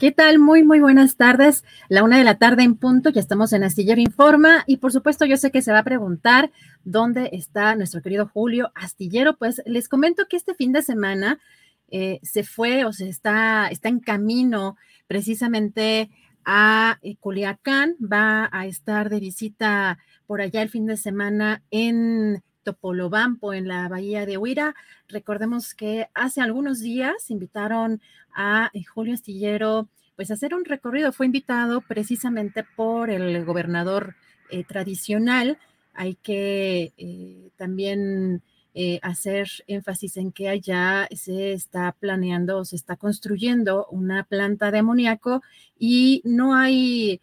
¿Qué tal? Muy, muy buenas tardes. La una de la tarde en punto, ya estamos en Astillero Informa y por supuesto yo sé que se va a preguntar dónde está nuestro querido Julio Astillero. Pues les comento que este fin de semana eh, se fue o se está, está en camino precisamente a eh, Culiacán, va a estar de visita por allá el fin de semana en Topolobampo, en la bahía de Huira. Recordemos que hace algunos días invitaron a eh, Julio Astillero pues a hacer un recorrido. Fue invitado precisamente por el gobernador eh, tradicional. Hay que eh, también hacer énfasis en que allá se está planeando, se está construyendo una planta de amoníaco y no hay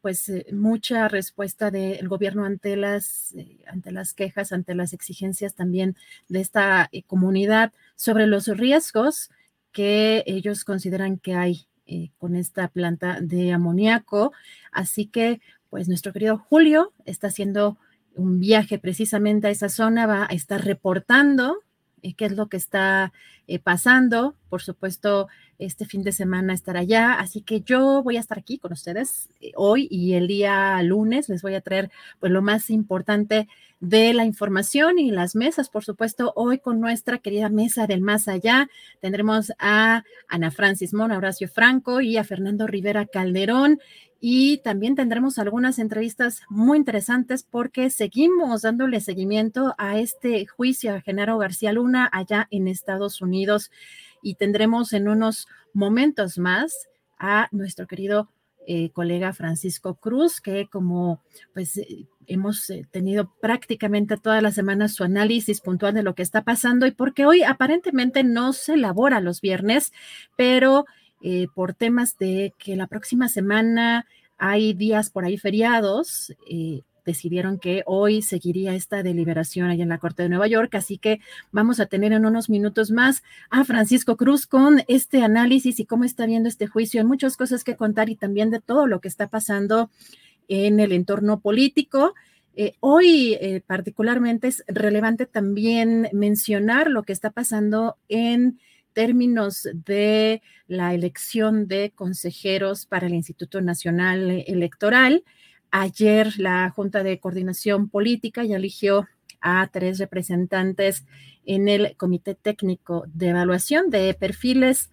pues eh, mucha respuesta del gobierno ante las, eh, ante las quejas, ante las exigencias también de esta comunidad sobre los riesgos que ellos consideran que hay con esta planta de amoníaco. Así que, pues nuestro querido Julio está haciendo un viaje precisamente a esa zona, va a estar reportando qué es lo que está pasando. Por supuesto, este fin de semana estar allá. Así que yo voy a estar aquí con ustedes eh, hoy y el día lunes. Les voy a traer pues lo más importante de la información y las mesas, por supuesto, hoy con nuestra querida mesa del más allá. Tendremos a Ana Francis Mona, Horacio Franco y a Fernando Rivera Calderón. Y también tendremos algunas entrevistas muy interesantes porque seguimos dándole seguimiento a este juicio a Genaro García Luna allá en Estados Unidos y tendremos en unos momentos más a nuestro querido eh, colega Francisco Cruz, que como pues eh, hemos eh, tenido prácticamente todas las semanas su análisis puntual de lo que está pasando y porque hoy aparentemente no se elabora los viernes, pero por temas de que la próxima semana hay días por ahí feriados, decidieron que hoy seguiría esta deliberación allá en la Corte de Nueva York. Así que vamos a tener en unos minutos más a Francisco Cruz con este análisis y cómo está viendo este juicio. Hay muchas cosas que contar y también de todo lo que está pasando en el entorno político. Eh, hoy eh, particularmente es relevante también mencionar lo que está pasando en términos de la elección de consejeros para el Instituto Nacional Electoral. Ayer la Junta de Coordinación Política ya eligió a tres representantes en el Comité Técnico de Evaluación de Perfiles,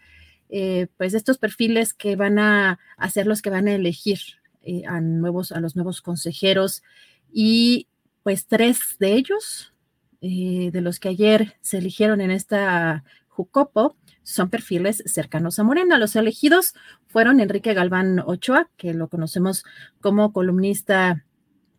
eh, pues estos perfiles que van a hacer los que van a elegir eh, a, nuevos, a los nuevos consejeros. Y pues tres de ellos, eh, de los que ayer se eligieron en esta Jucopo, son perfiles cercanos a Morena. Los elegidos fueron Enrique Galván Ochoa, que lo conocemos como columnista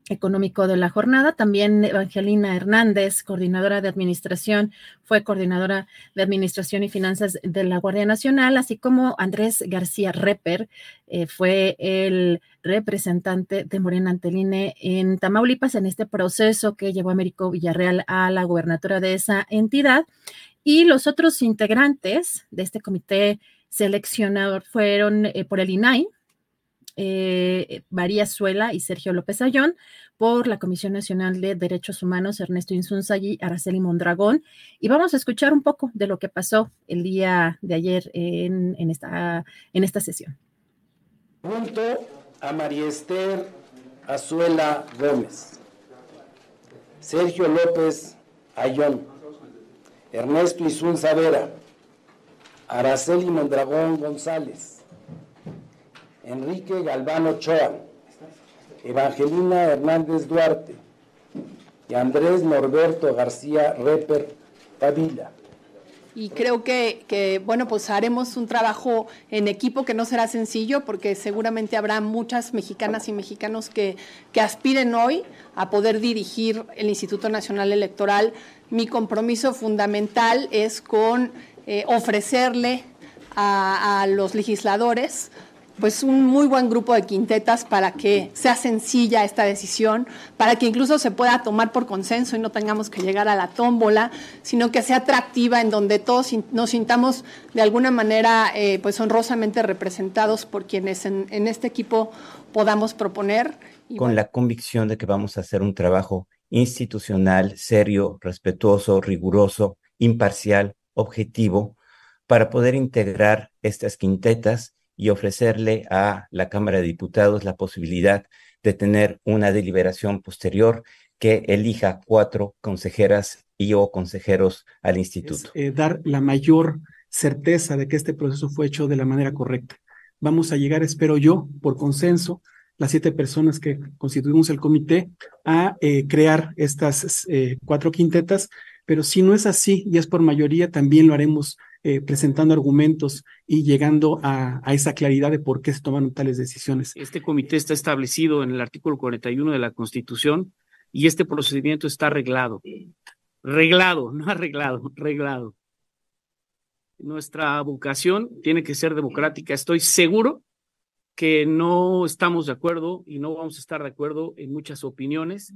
económico de la jornada. También Evangelina Hernández, coordinadora de administración, fue coordinadora de administración y finanzas de la Guardia Nacional, así como Andrés García Reper, eh, fue el representante de Morena Anteline en Tamaulipas en este proceso que llevó a Américo Villarreal a la gubernatura de esa entidad. Y los otros integrantes de este comité seleccionador fueron eh, por el INAI, eh, María Suela y Sergio López Ayón, por la Comisión Nacional de Derechos Humanos, Ernesto Insunzagui, Araceli Mondragón. Y vamos a escuchar un poco de lo que pasó el día de ayer en, esta, en esta sesión. Junto a María Esther Azuela Gómez, Sergio López Ayón, Ernesto Isunza Vera, Araceli Mondragón González, Enrique Galván Ochoa, Evangelina Hernández Duarte y Andrés Norberto García Reper Pavila. Y creo que, bueno, pues haremos un trabajo en equipo que no será sencillo porque seguramente habrá muchas mexicanas y mexicanos que, que aspiren hoy a poder dirigir el Instituto Nacional Electoral. Mi compromiso fundamental es con eh, ofrecerle a los legisladores pues un muy buen grupo de quintetas para que sea sencilla esta decisión, para que incluso se pueda tomar por consenso y no tengamos que llegar a la tómbola, sino que sea atractiva en donde todos nos sintamos de alguna manera eh, pues honrosamente representados por quienes en, este equipo podamos proponer. Con la convicción de que vamos a hacer un trabajo institucional, serio, respetuoso, riguroso, imparcial, objetivo, para poder integrar estas quintetas y ofrecerle a la Cámara de Diputados la posibilidad de tener una deliberación posterior que elija cuatro consejeras y o consejeros al instituto. Eh, dar la mayor certeza de que este proceso fue hecho de la manera correcta. Vamos a llegar, espero yo, por consenso, las siete personas que constituimos el comité, a eh, crear estas eh, cuatro quintetas, pero si no es así y es por mayoría, también lo haremos eh, presentando argumentos y llegando a, esa claridad de por qué se toman tales decisiones. Este comité está establecido en el artículo 41 de la Constitución y este procedimiento está arreglado. Reglado, no arreglado, reglado. Nuestra vocación tiene que ser democrática. Estoy seguro que no estamos de acuerdo y no vamos a estar de acuerdo en muchas opiniones,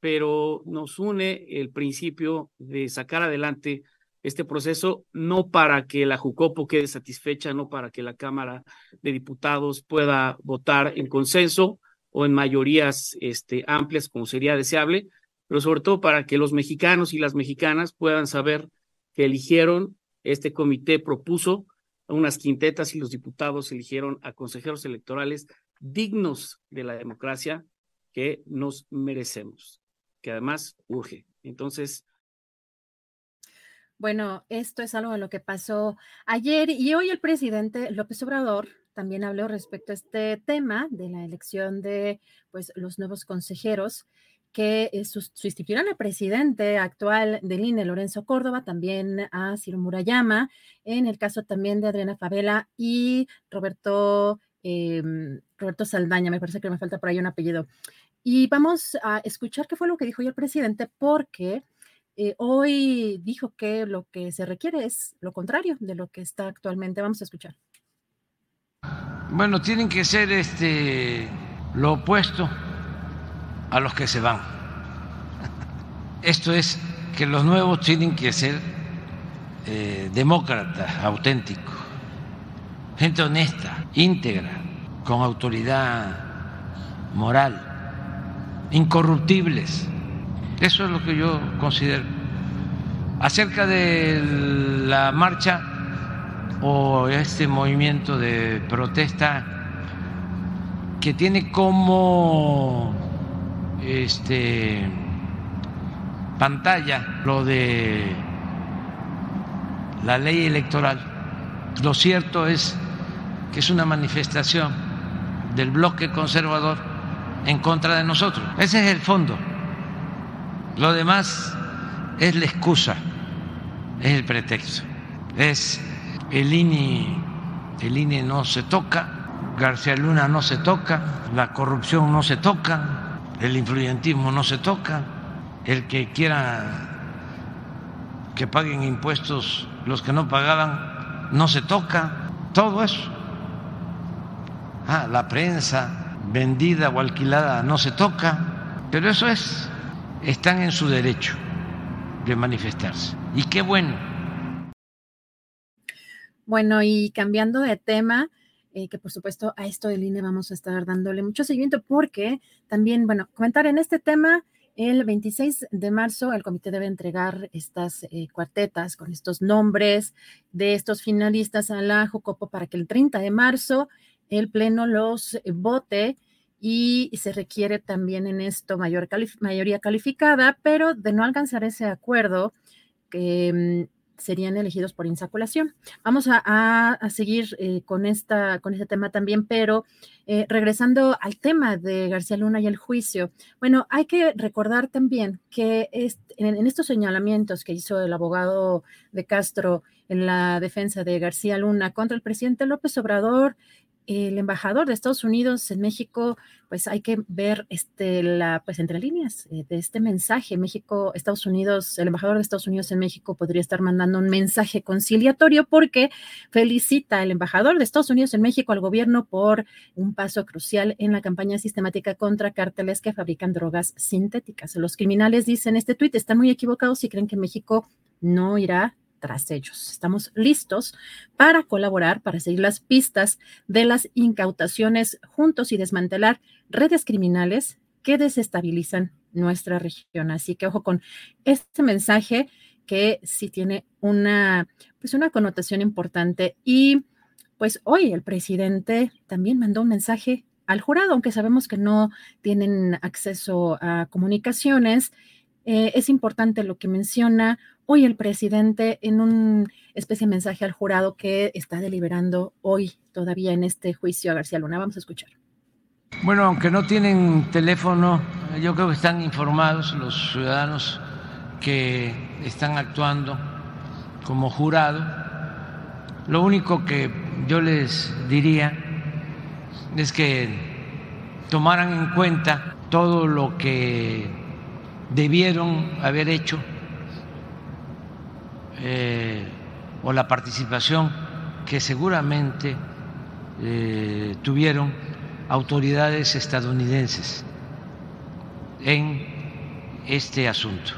pero nos une el principio de sacar adelante este proceso, no para que la Jucopo quede satisfecha, no para que la Cámara de Diputados pueda votar en consenso o en mayorías este, amplias, como sería deseable, pero sobre todo para que los mexicanos y las mexicanas puedan saber que eligieron, este comité propuso unas quintetas y los diputados eligieron a consejeros electorales dignos de la democracia que nos merecemos, que además urge. Entonces, bueno, esto es algo de lo que pasó ayer y hoy el presidente López Obrador también habló respecto a este tema de la elección de pues los nuevos consejeros que eh, sustituirán al presidente actual del INE, Lorenzo Córdoba, también a Ciro Murayama, en el caso también de Adriana Favela y Roberto, em, Roberto Saldaña, me parece que me falta por ahí un apellido. Y vamos a escuchar qué fue lo que dijo hoy el presidente, porque eh, hoy dijo que lo que se requiere es lo contrario de lo que está actualmente. Vamos a escuchar. Bueno, tienen que ser este lo opuesto a los que se van. Esto es que los nuevos tienen que ser eh, demócratas, auténticos, gente honesta, íntegra, con autoridad moral, incorruptibles eso es lo que yo considero. Acerca de la marcha o este movimiento de protesta que tiene como este pantalla lo de la ley electoral. Lo cierto es que es una manifestación del bloque conservador en contra de nosotros. Ese es el fondo. Lo demás es la excusa, es el pretexto. Es el INE, el no se toca, García Luna no se toca, la corrupción no se toca, el influyentismo no se toca, el que quiera que paguen impuestos los que no pagaban no se toca, todo eso. Ah, la prensa vendida o alquilada no se toca, pero eso es, están en su derecho de manifestarse. Y qué bueno. Bueno, y cambiando de tema, eh, que por supuesto a esto del INE vamos a estar dándole mucho seguimiento porque también, bueno, comentar en este tema, el 26 de marzo el comité debe entregar estas eh, cuartetas con estos nombres de estos finalistas a la Jocopo para que el 30 de marzo el Pleno los vote y se requiere también en esto mayor mayoría calificada, pero de no alcanzar ese acuerdo, que mm, serían elegidos por insaculación. Vamos a, seguir eh, con, esta, con este tema también, pero eh, regresando al tema de García Luna y el juicio, bueno, hay que recordar también que en, estos señalamientos que hizo el abogado de Castro en la defensa de García Luna contra el presidente López Obrador, el embajador de Estados Unidos en México, pues hay que ver este, la, pues entre líneas eh, de este mensaje. México, Estados Unidos, el embajador de Estados Unidos en México podría estar mandando un mensaje conciliatorio porque felicita al embajador de Estados Unidos en México al gobierno por un paso crucial en la campaña sistemática contra cárteles que fabrican drogas sintéticas. Los criminales dicen este tuit están muy equivocados y creen que México no irá tras ellos. Estamos listos para colaborar, para seguir las pistas de las incautaciones juntos y desmantelar redes criminales que desestabilizan nuestra región. Así que ojo con este mensaje que sí tiene una, pues una connotación importante. Y pues hoy el presidente también mandó un mensaje al jurado, aunque sabemos que no tienen acceso a comunicaciones. Eh, es importante lo que menciona hoy el presidente en un especie de mensaje al jurado que está deliberando hoy todavía en este juicio a García Luna. Vamos a escuchar. Bueno, aunque no tienen teléfono, yo creo que están informados los ciudadanos que están actuando como jurado. Lo único que yo les diría es que tomaran en cuenta todo lo que debieron haber hecho eh, o la participación que seguramente eh, tuvieron autoridades estadounidenses en este asunto,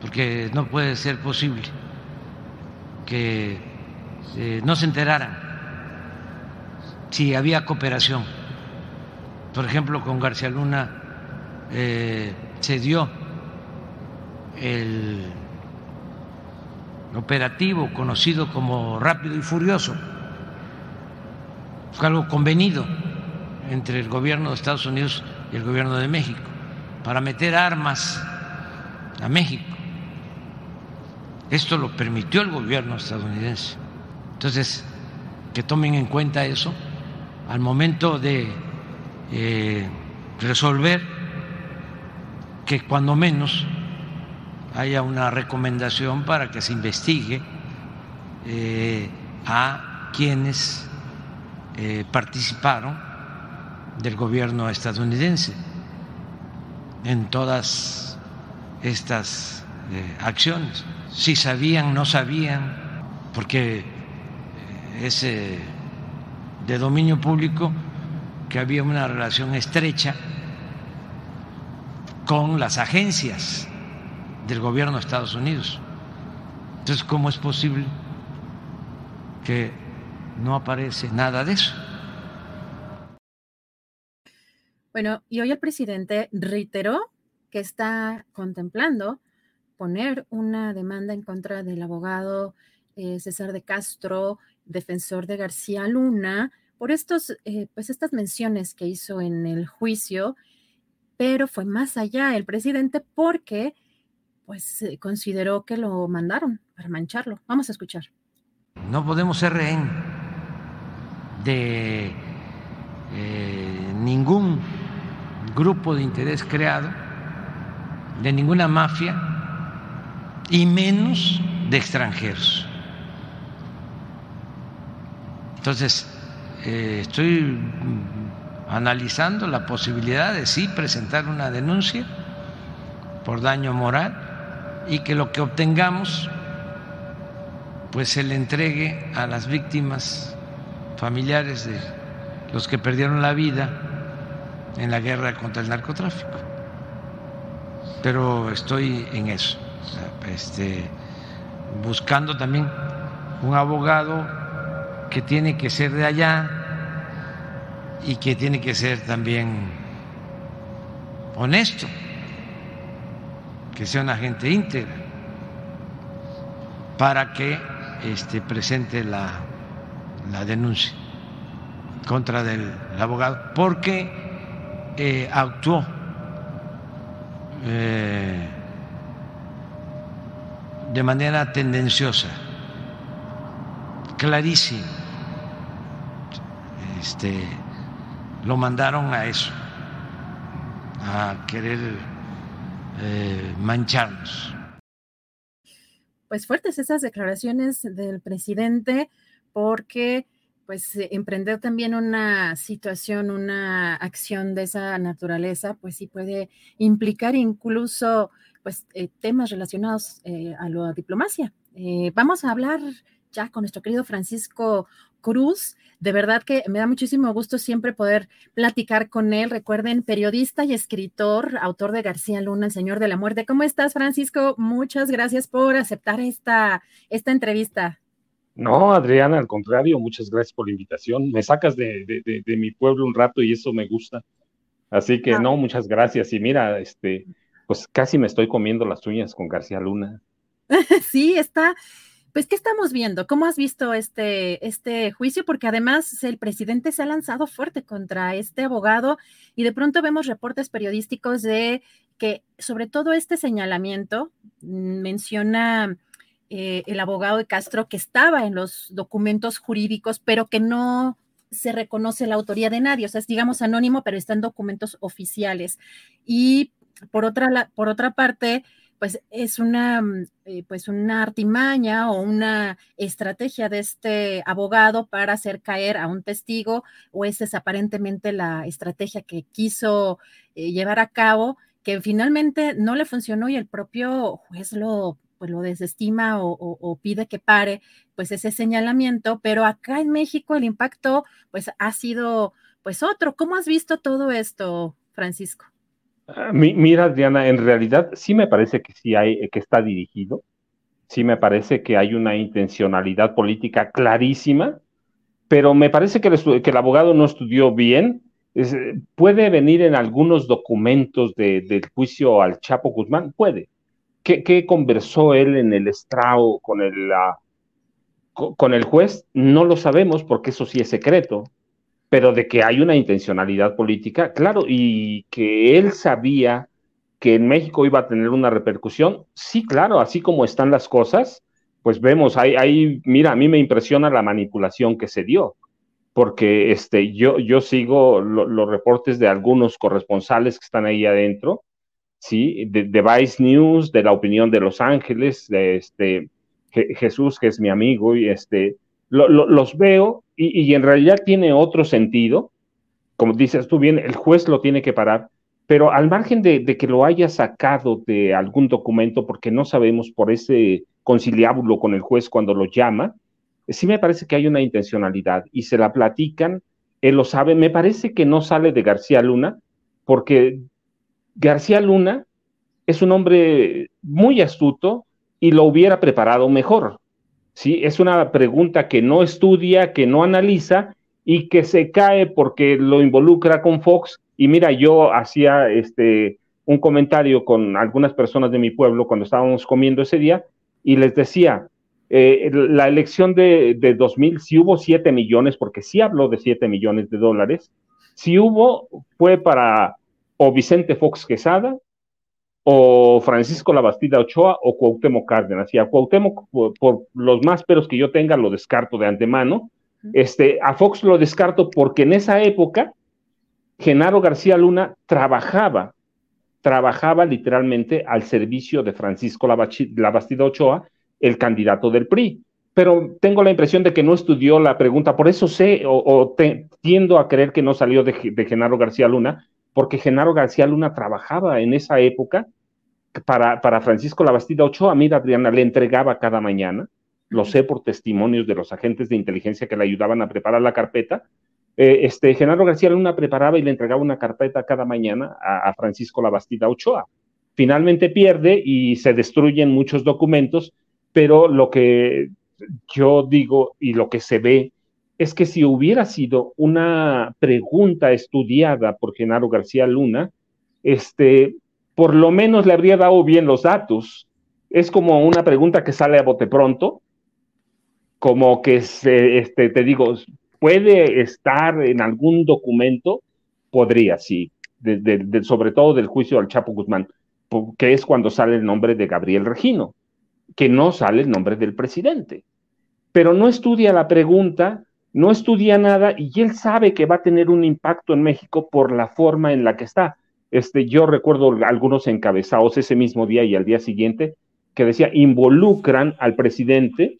porque no puede ser posible que eh, no se enteraran si había cooperación, por ejemplo, con García Luna se dio el operativo conocido como rápido y furioso. Fue algo convenido entre el gobierno de Estados Unidos y el gobierno de México para meter armas a México. Esto lo permitió el gobierno estadounidense. Entonces, que tomen en cuenta eso al momento de eh, resolver que cuando menos haya una recomendación para que se investigue eh, a quienes eh, participaron del gobierno estadounidense en todas estas eh, acciones. Si sabían, no sabían, porque es de dominio público que había una relación estrecha con las agencias del gobierno de Estados Unidos. Entonces, ¿cómo es posible que no aparece nada de eso? Bueno, y hoy el presidente reiteró que está contemplando poner una demanda en contra del abogado eh, César de Castro, defensor de García Luna, por estos, eh, pues estas menciones que hizo en el juicio pero fue más allá el presidente porque pues consideró que lo mandaron para mancharlo. Vamos a escuchar. No podemos ser rehén de eh, ningún grupo de interés creado, de ninguna mafia y menos de extranjeros. Entonces, eh, estoy analizando la posibilidad de sí presentar una denuncia por daño moral y que lo que obtengamos pues se le entregue a las víctimas familiares de los que perdieron la vida en la guerra contra el narcotráfico. Pero estoy en eso, este, buscando también un abogado que tiene que ser de allá y que tiene que ser también honesto, que sea una gente íntegra, para que este, presente la, la denuncia contra del abogado, porque eh, actuó eh, de manera tendenciosa, clarísimo. Este, lo mandaron a eso, a querer eh, mancharnos. Pues fuertes esas declaraciones del presidente, porque pues emprender también una situación, una acción de esa naturaleza, pues sí puede implicar incluso pues eh, temas relacionados eh, a la diplomacia. vamos a hablar ya con nuestro querido Francisco Cruz. De verdad que me da muchísimo gusto siempre poder platicar con él. Recuerden, periodista y escritor, autor de García Luna, El Señor de la Muerte. ¿Cómo estás, Francisco? Muchas gracias por aceptar esta, esta entrevista. No, Adriana, al contrario, muchas gracias por la invitación. Me sacas de, de, mi pueblo un rato y eso me gusta. Así que ah. no, muchas gracias. Y mira, este, pues casi me estoy comiendo las uñas con García Luna. sí, está, pues, ¿qué estamos viendo? ¿Cómo has visto este, este juicio? Porque además el presidente se ha lanzado fuerte contra este abogado y de pronto vemos reportes periodísticos de que sobre todo este señalamiento mm, menciona eh, el abogado de Castro que estaba en los documentos jurídicos, pero que no se reconoce la autoría de nadie, o sea, es digamos anónimo, pero está en documentos oficiales. Y por otra, por otra parte, pues es una, mm, eh, pues una artimaña o una estrategia de este abogado para hacer caer a un testigo, o esa es aparentemente la estrategia que quiso eh, llevar a cabo, que finalmente no le funcionó y el propio juez lo pues lo desestima o, o, pide que pare, pues ese señalamiento, pero acá en México el impacto pues ha sido pues otro. ¿Cómo has visto todo esto, Francisco? Ah, mira, Diana, en realidad sí me parece que sí hay, que está dirigido, sí me parece que hay una intencionalidad política clarísima, pero me parece que el, abogado no estudió bien. puede venir en algunos documentos del juicio al Chapo Guzmán, puede. ¿Qué, conversó él en el estrado con el, con el juez? No lo sabemos porque eso sí es secreto pero de que hay una intencionalidad política, claro, y que él sabía que en México iba a tener una repercusión, sí, claro, así como están las cosas, pues vemos, ahí, mira, a mí me impresiona la manipulación que se dio, porque este, yo, yo sigo los reportes de algunos corresponsales que están ahí adentro, ¿sí? De, Vice News, de la opinión de Los Ángeles, de este, Jesús, que es mi amigo, y este, los veo y, en realidad tiene otro sentido. Como dices tú bien, el juez lo tiene que parar, pero al margen de, que lo haya sacado de algún documento, porque no sabemos por ese conciliábulo con el juez cuando lo llama, sí me parece que hay una intencionalidad y se la platican, él lo sabe, me parece que no sale de García Luna, porque García Luna es un hombre muy astuto y lo hubiera preparado mejor. ¿Sí? Es una pregunta que no estudia, que no analiza y que se cae porque lo involucra con Fox. Y mira, yo hacía este, un comentario con algunas personas de mi pueblo cuando estábamos comiendo ese día y les decía, eh, la elección de, de 2000, si hubo 7 millones, porque sí habló de 7 millones de dólares, si hubo, fue para o Vicente Fox Quesada o Francisco Labastida Ochoa o Cuauhtémoc Cárdenas. Y a Cuauhtémoc, por, los más peros que yo tenga, lo descarto de antemano. Este, a Fox lo descarto porque en esa época Genaro García Luna trabajaba, trabajaba literalmente al servicio de Francisco Labastida Ochoa, el candidato del PRI. pero tengo la impresión de que no estudió la pregunta, por eso sé o, tiendo a creer que no salió de, Genaro García Luna, porque Genaro García Luna trabajaba en esa época para, para Francisco Labastida Ochoa, mira Adriana, le entregaba cada mañana, lo sé por testimonios de los agentes de inteligencia que le ayudaban a preparar la carpeta, eh, este, Genaro García Luna preparaba y le entregaba una carpeta cada mañana a, a Francisco Labastida Ochoa. Finalmente pierde y se destruyen muchos documentos, pero lo que yo digo y lo que se ve es que si hubiera sido una pregunta estudiada por Genaro García Luna, este, por lo menos le habría dado bien los datos. Es como una pregunta que sale a bote pronto, como que se, este, te digo, puede estar en algún documento, podría, sí, sobre todo del juicio al Chapo Guzmán, que es cuando sale el nombre de Gabriel Regino, que no sale el nombre del presidente. Pero no estudia la pregunta, no estudia nada y él sabe que va a tener un impacto en México por la forma en la que está. Este, yo recuerdo algunos encabezados ese mismo día y al día siguiente que decía, involucran al presidente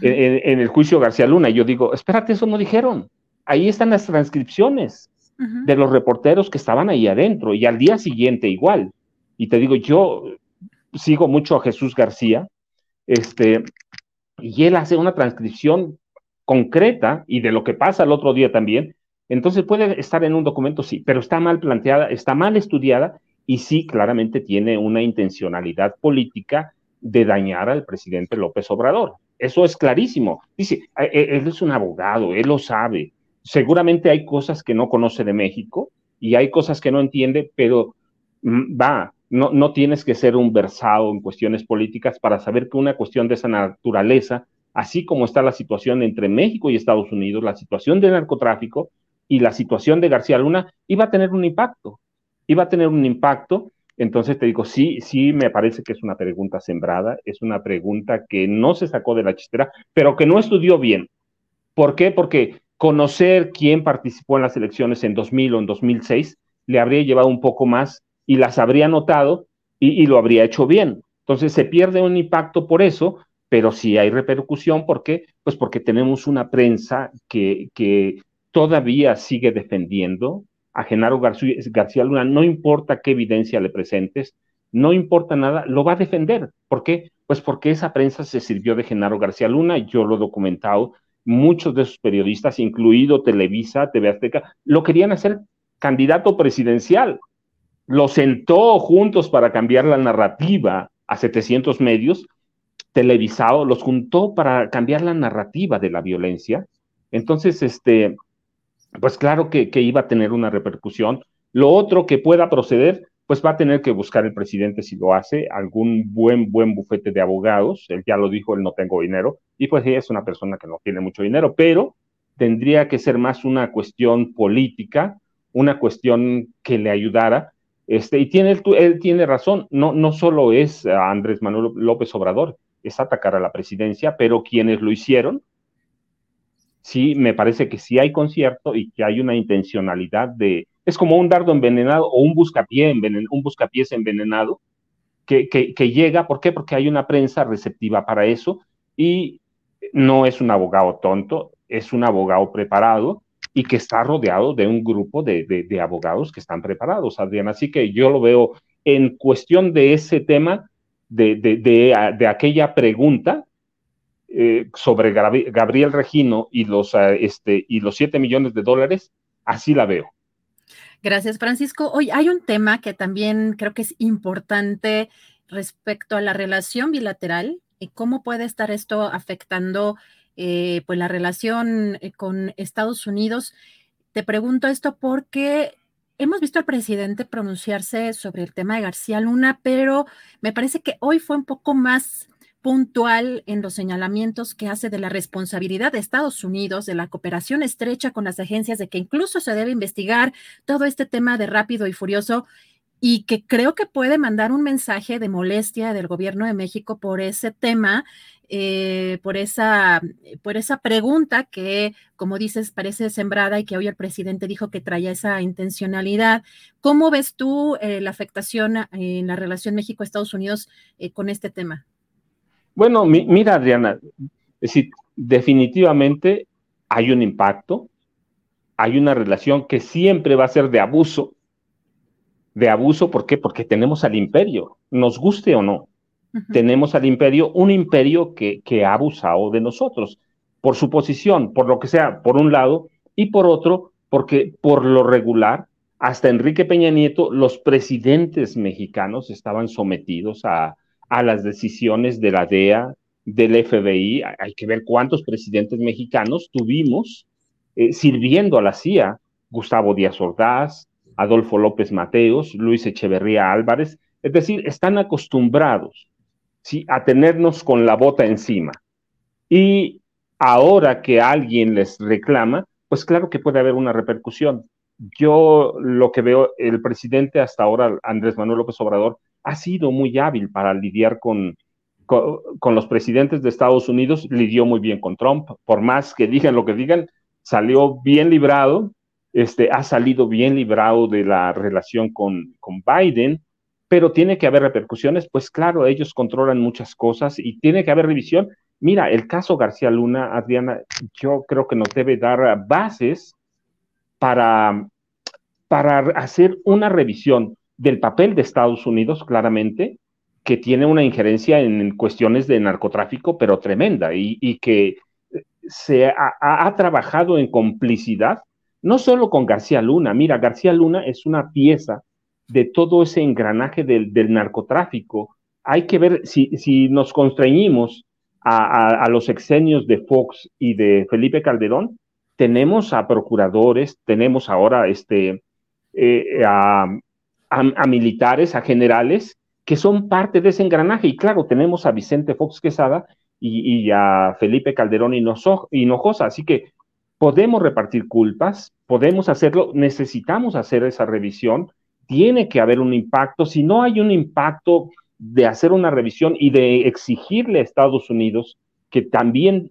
en, el juicio García Luna. Y yo digo, espérate, eso no dijeron. Ahí están las transcripciones de los reporteros que estaban ahí adentro y al día siguiente igual. Y te digo, yo sigo mucho a Jesús García, este, y él hace una transcripción concreta y de lo que pasa el otro día también. Entonces puede estar en un documento, sí, pero está mal planteada, está mal estudiada y sí, claramente tiene una intencionalidad política de dañar al presidente López Obrador. Eso es clarísimo. Dice, eh, eh, él es un abogado, él lo sabe. Seguramente hay cosas que no conoce de México y hay cosas que no entiende, pero mm, va, no, no tienes que ser un versado en cuestiones políticas para saber que una cuestión de esa naturaleza, así como está la situación entre México y Estados Unidos, la situación de narcotráfico y la situación de García Luna, iba a tener un impacto. Iba a tener un impacto entonces te digo, sí, sí me parece que es una pregunta sembrada, es una pregunta que no se sacó de la chistera, pero que no estudió bien. ¿Por qué? Porque conocer quién participó en las elecciones en 2000 o en 2006 le habría llevado un poco más y las habría notado y, lo habría hecho bien. Entonces se pierde un impacto por eso, pero sí hay repercusión. ¿Por qué? Pues porque tenemos una prensa que, que todavía sigue defendiendo a Genaro García, Luna, no importa qué evidencia le presentes, no importa nada, lo va a defender. ¿Por qué? Pues porque esa prensa se sirvió de Genaro García Luna, yo lo he documentado, muchos de sus periodistas, incluido Televisa, TV Azteca, lo querían hacer candidato presidencial. Lo sentó juntos para cambiar la narrativa a 700 medios, televisado, los juntó para cambiar la narrativa de la violencia. Entonces, este, pues claro que, iba a tener una repercusión. Lo otro que pueda proceder, pues va a tener que buscar el presidente si lo hace, algún buen, buen bufete de abogados. Él ya lo dijo, él no tengo dinero. Y pues ella es una persona que no tiene mucho dinero, pero tendría que ser más una cuestión política, una cuestión que le ayudara. Este, y tiene, él, tiene razón, no, no solo es Andrés Manuel López Obrador, es atacar a la presidencia, pero quienes lo hicieron, sí me parece que sí hay concierto y que hay una intencionalidad de, es como un dardo envenenado o un buscapié envenenado, un buscapiés envenenado que, que, llega, ¿por qué? Porque hay una prensa receptiva para eso y no es un abogado tonto, es un abogado preparado y que está rodeado de un grupo de, de, abogados que están preparados, Adrián. Así que yo lo veo en cuestión de ese tema, de, de aquella pregunta, eh, sobre Gabriel Regino y los, ah, este, y los 7 millones de dólares, así la veo. Gracias, Francisco. Hoy hay un tema que también creo que es importante respecto a la relación bilateral y cómo puede estar esto afectando eh, pues la relación eh, con Estados Unidos. Te pregunto esto porque hemos visto al presidente pronunciarse sobre el tema de García Luna, pero me parece que hoy fue un poco más puntual en los señalamientos que hace de la responsabilidad de Estados Unidos, de la cooperación estrecha con las agencias, de que incluso se debe investigar todo este tema de rápido y furioso y que creo que puede mandar un mensaje de molestia del gobierno de México por ese tema, eh, por, esa, por esa pregunta que, como dices, parece sembrada y que hoy el presidente dijo que traía esa intencionalidad. ¿Cómo ves tú eh, la afectación en la relación México-Estados Unidos eh, con este tema? Bueno, mira, Adriana, Es decir, definitivamente hay un impacto, hay una relación que siempre va a ser de abuso. De abuso, ¿por qué? Porque tenemos al imperio, nos guste o no. Tenemos al imperio, un imperio que, que ha abusado de nosotros, por su posición, por lo que sea, por un lado, y por otro, porque por lo regular, hasta Enrique Peña Nieto, los presidentes mexicanos estaban sometidos a, a las decisiones de la DEA, del FBI. Hay que ver cuántos presidentes mexicanos tuvimos eh, sirviendo a la CIA. Gustavo Díaz Ordaz, Adolfo López Mateos, Luis Echeverría Álvarez. Es decir, están acostumbrados ¿sí? a tenernos con la bota encima. Y ahora que alguien les reclama, pues claro que puede haber una repercusión. Yo lo que veo, el presidente hasta ahora, Andrés Manuel López Obrador, ha sido muy hábil para lidiar con, con, los presidentes de Estados Unidos, lidió muy bien con Trump, por más que digan lo que digan, salió bien librado, este, ha salido bien librado de la relación con, con Biden, pero tiene que haber repercusiones, pues claro, ellos controlan muchas cosas y tiene que haber revisión. Mira, el caso García Luna, Adriana, yo creo que nos debe dar bases para, para hacer una revisión del papel de Estados Unidos, claramente, que tiene una injerencia en cuestiones de narcotráfico, pero tremenda, y, que se ha, trabajado en complicidad, no solo con García Luna, mira, García Luna es una pieza de todo ese engranaje del, narcotráfico. Hay que ver si, si nos constreñimos a, los exenios de Fox y de Felipe Calderón, tenemos a procuradores, tenemos ahora este, eh, a, a, militares, a generales, que son parte de ese engranaje. Y claro, tenemos a Vicente Fox Quesada y, a Felipe Calderón Hinojosa. Así que podemos repartir culpas, podemos hacerlo, necesitamos hacer esa revisión, tiene que haber un impacto. Si no hay un impacto de hacer una revisión y de exigirle a Estados Unidos que también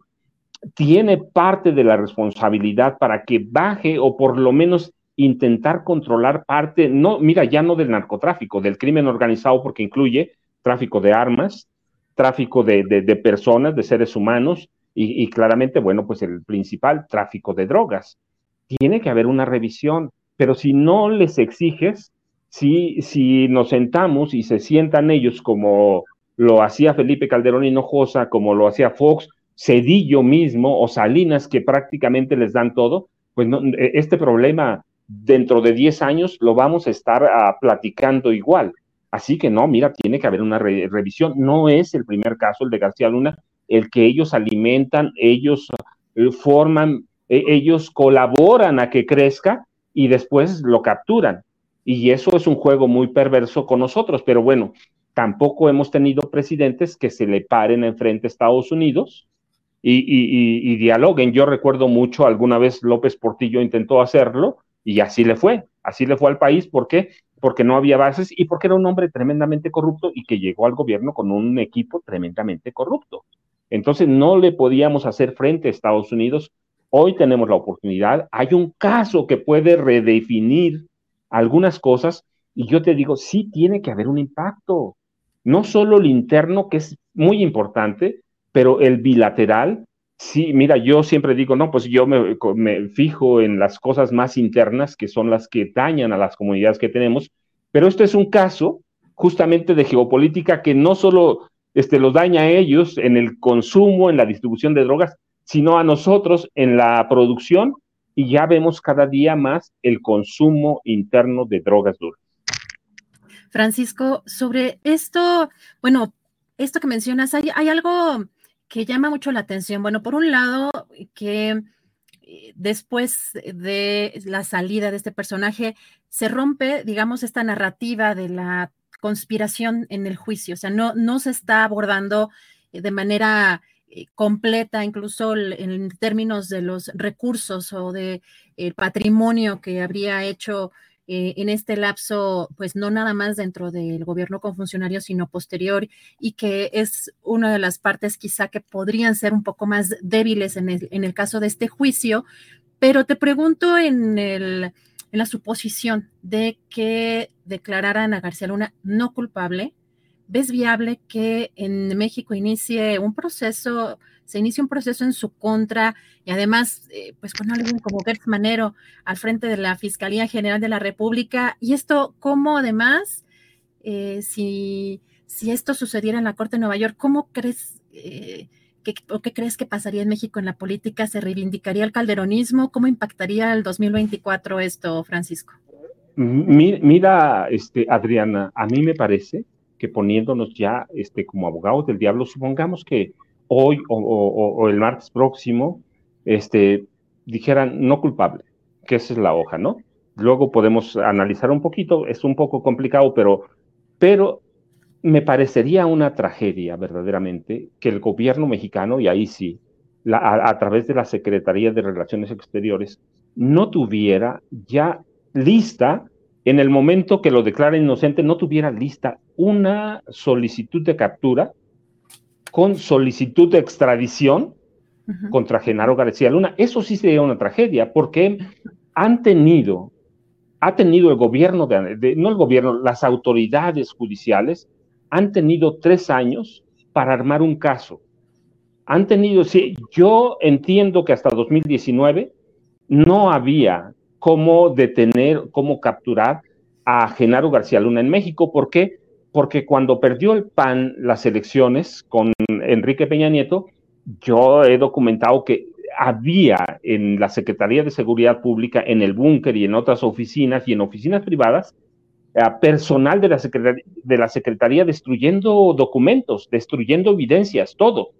tiene parte de la responsabilidad para que baje o por lo menos intentar controlar parte, no, mira, ya no del narcotráfico, del crimen organizado, porque incluye tráfico de armas, tráfico de, personas, de seres humanos, y, claramente, bueno, pues el principal, tráfico de drogas. Tiene que haber una revisión, pero si no les exiges, si, si nos sentamos y se sientan ellos como lo hacía Felipe Calderón Hinojosa, como lo hacía Fox, Cedillo mismo o Salinas, que prácticamente les dan todo, pues no, este problema dentro de 10 años lo vamos a estar ah, platicando igual. Así que no, mira, tiene que haber una revisión. No es el primer caso, el de García Luna, el que ellos alimentan, ellos eh, forman, e, ellos colaboran a que crezca y después lo capturan. Y eso es un juego muy perverso con nosotros, pero bueno, tampoco hemos tenido presidentes que se le paren enfrente a Estados Unidos y, y dialoguen. Yo recuerdo mucho, alguna vez López Portillo intentó hacerlo, y así le fue, así le fue al país. ¿Por qué? Porque no había bases y porque era un hombre tremendamente corrupto y que llegó al gobierno con un equipo tremendamente corrupto. Entonces no le podíamos hacer frente a Estados Unidos. Hoy tenemos la oportunidad. Hay un caso que puede redefinir algunas cosas y yo te digo, sí tiene que haber un impacto. No solo el interno, que es muy importante, pero el bilateral Sí, mira, yo siempre digo, no, pues yo me, fijo en las cosas más internas, que son las que dañan a las comunidades que tenemos, pero este es un caso justamente de geopolítica que no solo este, los daña a ellos en el consumo, en la distribución de drogas, sino a nosotros en la producción y ya vemos cada día más el consumo interno de drogas duras. Francisco, sobre esto, bueno, esto que mencionas, hay algo que llama mucho la atención. Bueno, por un lado, que eh, después de la salida de este personaje, se rompe, digamos, esta narrativa de la conspiración en el juicio. O sea, no, no se está abordando eh, de manera eh, completa, incluso en términos de los recursos o de el patrimonio que habría hecho eh, en este lapso, pues no nada más dentro del gobierno con funcionarios, sino posterior, y que es una de las partes quizá que podrían ser un poco más débiles en el, en el caso de este juicio. Pero te pregunto en, el, en la suposición de que declararan a García Luna no culpable, ¿ves viable que en México inicie un proceso se inicia un proceso en su contra y además, eh, pues con alguien como Gertz Manero al frente de la Fiscalía General de la República. Y esto, ¿cómo además, eh, si, si esto sucediera en la Corte de Nueva York, ¿cómo crees eh, que, o qué crees que pasaría en México en la política? ¿Se reivindicaría el calderonismo? ¿Cómo impactaría el 2024 esto, Francisco? Mira, este, Adriana, a mí me parece que poniéndonos ya este, como abogados del diablo, supongamos que hoy o, el martes próximo este, dijeran no culpable, que esa es la hoja, ¿no? Luego podemos analizar un poquito, es un poco complicado, pero, pero me parecería una tragedia verdaderamente que el gobierno mexicano, y ahí sí, a, través de la Secretaría de Relaciones Exteriores, no tuviera ya lista en el momento que lo declara inocente, no tuviera lista una solicitud de captura con solicitud de extradición contra Genaro García Luna. Eso sí sería una tragedia, porque han tenido, ha tenido el gobierno, de, no el gobierno, las autoridades judiciales han tenido tres años para armar un caso. Han tenido, sí, yo entiendo que hasta 2019 no había cómo detener, cómo capturar a Genaro García Luna en México. ¿Por qué? Porque cuando perdió el PAN las elecciones con Enrique Peña Nieto, yo he documentado que había en la Secretaría de Seguridad Pública, en el búnker y en otras oficinas y en oficinas privadas, personal de la, de la Secretaría destruyendo documentos, destruyendo evidencias, todo.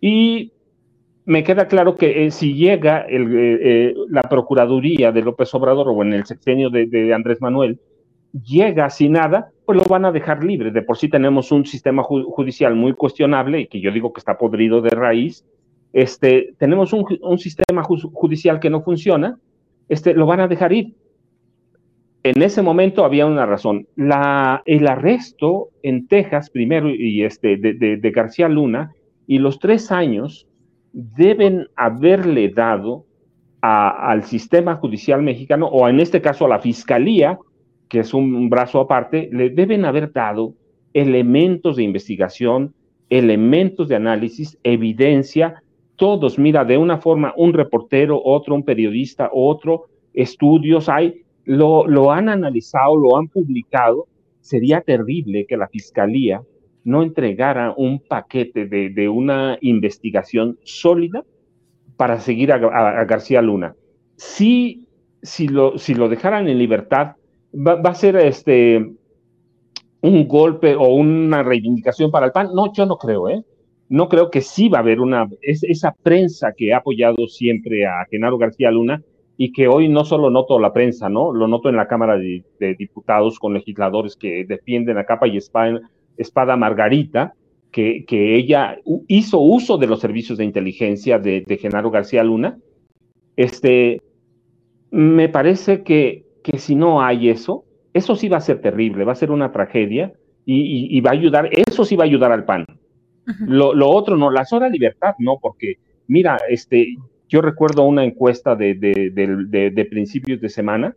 Y me queda claro que eh, si llega eh, eh, la Procuraduría de López Obrador o en el sexenio de, Andrés Manuel, llega sin nada, pues lo van a dejar libre. De por sí tenemos un sistema judicial muy cuestionable y que yo digo que está podrido de raíz. Este, tenemos un, sistema judicial que no funciona, este, lo van a dejar ir. En ese momento había una razón. El arresto en Texas primero y este, de García Luna y los tres años deben haberle dado al sistema judicial mexicano, o en este caso a la fiscalía, que es un, brazo aparte, le deben haber dado elementos de investigación, elementos de análisis, evidencia, todos, mira, de una forma, un reportero, otro, un periodista, otro, estudios hay, lo, lo han analizado, lo han publicado. Sería terrible que la fiscalía no entregara un paquete de, una investigación sólida para seguir a, García Luna. Si, si, lo, si lo dejaran en libertad, va, a ser este, un golpe o una reivindicación para el PAN. No, yo no creo, ¿eh? No creo que sí va a haber una, esa prensa que ha apoyado siempre a Genaro García Luna y que hoy no solo noto la prensa, ¿no? Lo noto en la Cámara de, de Diputados con legisladores que defienden a capa y espada Espada Margarita, que, que, ella hizo uso de los servicios de inteligencia de, Genaro García Luna, este, me parece que, que si no hay eso, eso sí va a ser terrible, va a ser una tragedia y, va a ayudar, eso sí va a ayudar al PAN. lo, otro no, la sola libertad no, porque mira, este, yo recuerdo una encuesta de, de, principios de semana,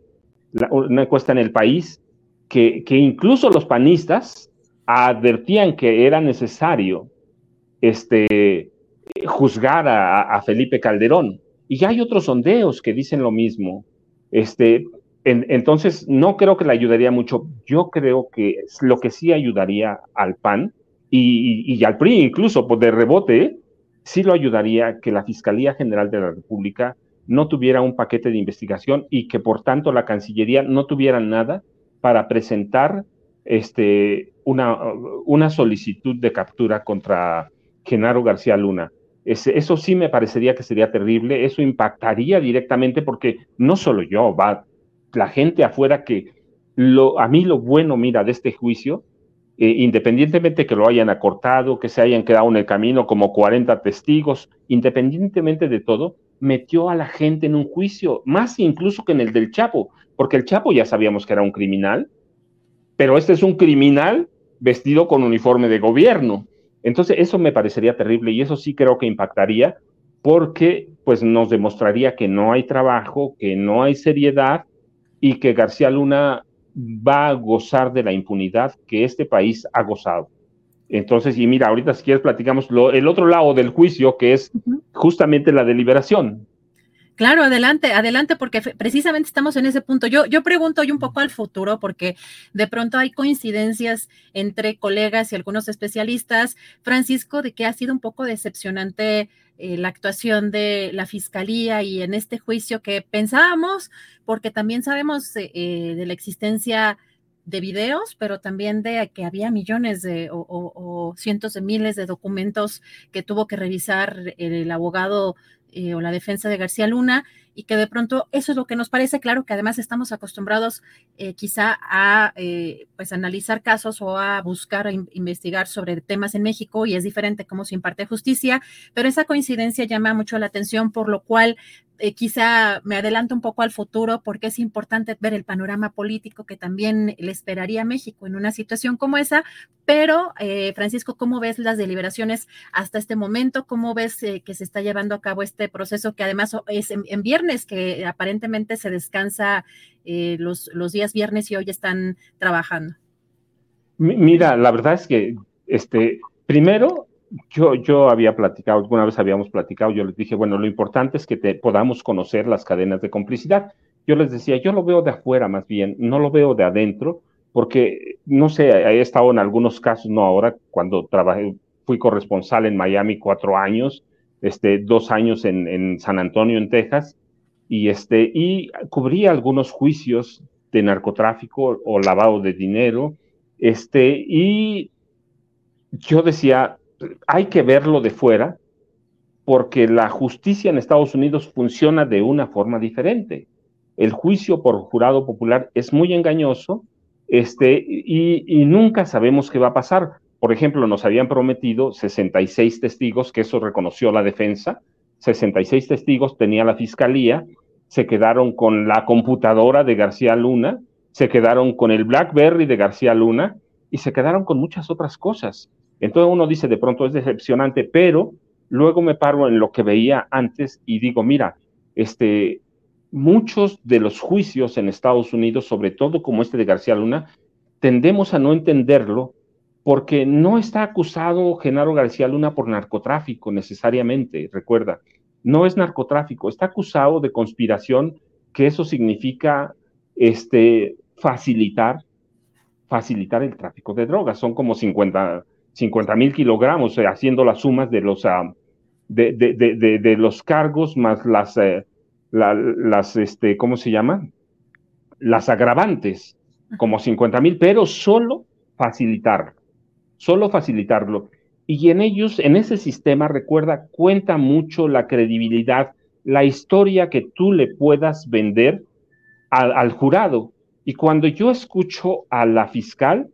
una encuesta en el país, que, que incluso los panistas advertían que era necesario este, juzgar a, Felipe Calderón. Y ya hay otros sondeos que dicen lo mismo. Este, entonces, no creo que le ayudaría mucho. Yo creo que lo que sí ayudaría al PAN y, al PRI, incluso por pues, de rebote, sí lo ayudaría que la Fiscalía General de la República no tuviera un paquete de investigación y que por tanto la Cancillería no tuviera nada para presentar este, una, una solicitud de captura contra Genaro García Luna. eso sí me parecería que sería terrible, eso impactaría directamente porque no solo yo, va la gente afuera que lo, a mí lo bueno, mira, de este juicio, eh, independientemente que lo hayan acortado, que se hayan quedado en el camino como 40 testigos, independientemente de todo, metió a la gente en un juicio, más incluso que en el del Chapo, porque el Chapo ya sabíamos que era un criminal, pero este es un criminal vestido con uniforme de gobierno. Entonces, eso me parecería terrible y eso sí creo que impactaría porque pues nos demostraría que no hay trabajo, que no hay seriedad y que García Luna va a gozar de la impunidad que este país ha gozado. Entonces, y mira, ahorita si quieres platicamos lo, el otro lado del juicio, que es justamente la deliberación. Claro, adelante, adelante, porque precisamente estamos en ese punto. Yo, yo pregunto hoy un poco al futuro, porque de pronto hay coincidencias entre colegas y algunos especialistas. Francisco, de que ha sido un poco decepcionante eh, la actuación de la fiscalía y en este juicio que pensábamos, porque también sabemos eh, eh, de la existencia de videos, pero también de que había millones de o, cientos de miles de documentos que tuvo que revisar el abogado o la defensa de García Luna y que de pronto eso es lo que nos parece. Claro, que además estamos acostumbrados eh, quizá a eh, pues analizar casos o a buscar, a investigar sobre temas en México y es diferente cómo se imparte justicia, pero esa coincidencia llama mucho la atención, por lo cual eh, quizá me adelanto un poco al futuro porque es importante ver el panorama político que también le esperaría a México en una situación como esa. Pero, Francisco, ¿cómo ves las deliberaciones hasta este momento? ¿Cómo ves que se está llevando a cabo este proceso que además es en viernes? que aparentemente se descansa eh, los, los días viernes y hoy están trabajando. Mira, la verdad es que, este, primero, yo, yo había platicado, alguna vez habíamos platicado, yo les dije, bueno, lo importante es que te, podamos conocer las cadenas de complicidad. Yo les decía, yo lo veo de afuera más bien, no lo veo de adentro, porque, no sé, he estado en algunos casos, no ahora, cuando trabajé, fui corresponsal en Miami cuatro años, este, dos años en, en San Antonio, en Texas, y, este, y cubría algunos juicios de narcotráfico o lavado de dinero, este, y yo decía, hay que verlo de fuera, porque la justicia en Estados Unidos funciona de una forma diferente. El juicio por jurado popular es muy engañoso este, y, y, nunca sabemos qué va a pasar. Por ejemplo, nos habían prometido 66 testigos, que eso reconoció la defensa, 66 testigos tenía la fiscalía, se quedaron con la computadora de García Luna, se quedaron con el BlackBerry de García Luna y se quedaron con muchas otras cosas. Entonces uno dice, de pronto es decepcionante, pero luego me paro en lo que veía antes y digo, mira, este, muchos de los juicios en Estados Unidos, sobre todo como este de García Luna, tendemos a no entenderlo porque no está acusado Genaro García Luna por narcotráfico necesariamente, recuerda, no es narcotráfico, está acusado de conspiración, que eso significa este, facilitar, facilitar el tráfico de drogas. Son como 50 mil kilogramos, eh, haciendo las sumas de los, ah, de, de, los cargos más las, eh, las, este, ¿cómo se llama? Las agravantes, como 50 mil, pero solo facilitarlo solo facilitarlo. Y en ellos, en ese sistema, recuerda, cuenta mucho la credibilidad, la historia que tú le puedas vender al, jurado. Y cuando yo escucho a la fiscal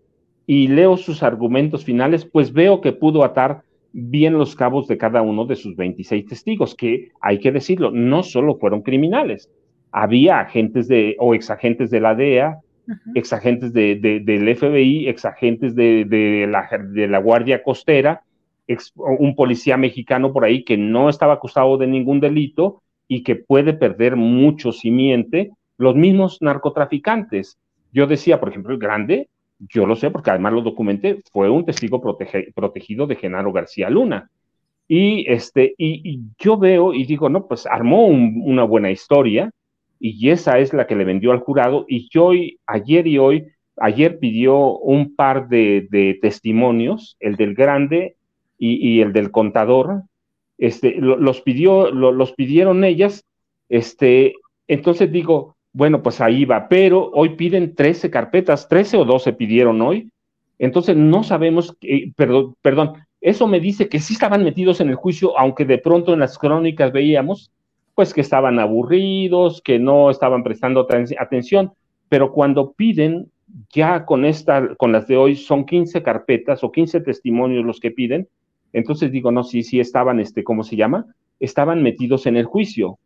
y leo sus argumentos finales, pues veo que pudo atar bien los cabos de cada uno de sus 26 testigos, que hay que decirlo, no solo fueron criminales. Había agentes de o exagentes de la DEA, exagentes de, del FBI, exagentes de, de, la, de la Guardia Costera, un policía mexicano por ahí que no estaba acusado de ningún delito y que puede perder mucho si miente, los mismos narcotraficantes. Yo decía, por ejemplo, el grande, yo lo sé porque además lo documenté, fue un testigo protegido de Genaro García Luna. Y, este, y, yo veo y digo, no, pues armó una buena historia, y esa es la que le vendió al jurado y yo ayer y hoy, ayer pidió un par de, testimonios, el del grande y, el del contador, este, los pidió, los pidieron ellas, este, entonces digo, bueno, pues ahí va, pero hoy piden 13 carpetas, 13 o 12 pidieron hoy, entonces no sabemos, perdón, perdón, eso me dice que sí estaban metidos en el juicio, aunque de pronto en las crónicas veíamos pues que estaban aburridos, que no estaban prestando atención, pero cuando piden, ya con esta, con las de hoy, son 15 carpetas o 15 testimonios los que piden, entonces digo, no, sí, sí estaban, este, ¿cómo se llama? Estaban metidos en el juicio.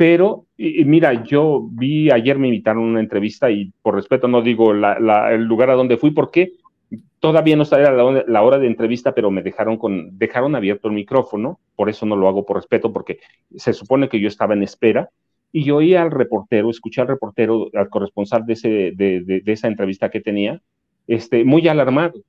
Pero, mira, yo vi, ayer me invitaron a una entrevista y por respeto no digo el lugar a donde fui, porque Todavía no sabía la, hora de entrevista, pero me dejaron dejaron abierto el micrófono, por eso no lo hago por respeto, porque se supone que yo estaba en espera, y yo oí al reportero, escuché al reportero, al corresponsal de, esa entrevista que tenía, este, muy alarmado.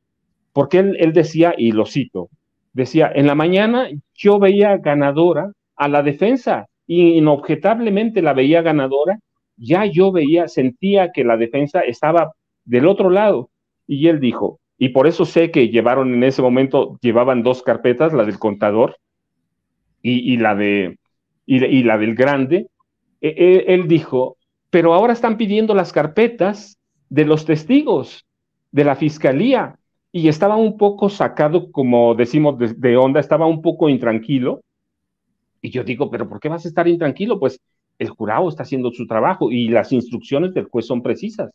porque él, él decía, y lo cito, decía, en la mañana yo veía ganadora a la defensa, inobjetablemente la veía ganadora, ya yo veía, sentía que la defensa estaba del otro lado. Y él dijo, y por eso sé que llevaron en ese momento, llevaban dos carpetas, la del contador y, la, de, y, la del grande. E, e, él dijo, pero ahora están pidiendo las carpetas de los testigos, de la fiscalía, y estaba un poco sacado, como decimos, de, onda, estaba un poco intranquilo. Y yo digo, pero ¿por qué vas a estar intranquilo? Pues el jurado está haciendo su trabajo y las instrucciones del juez son precisas.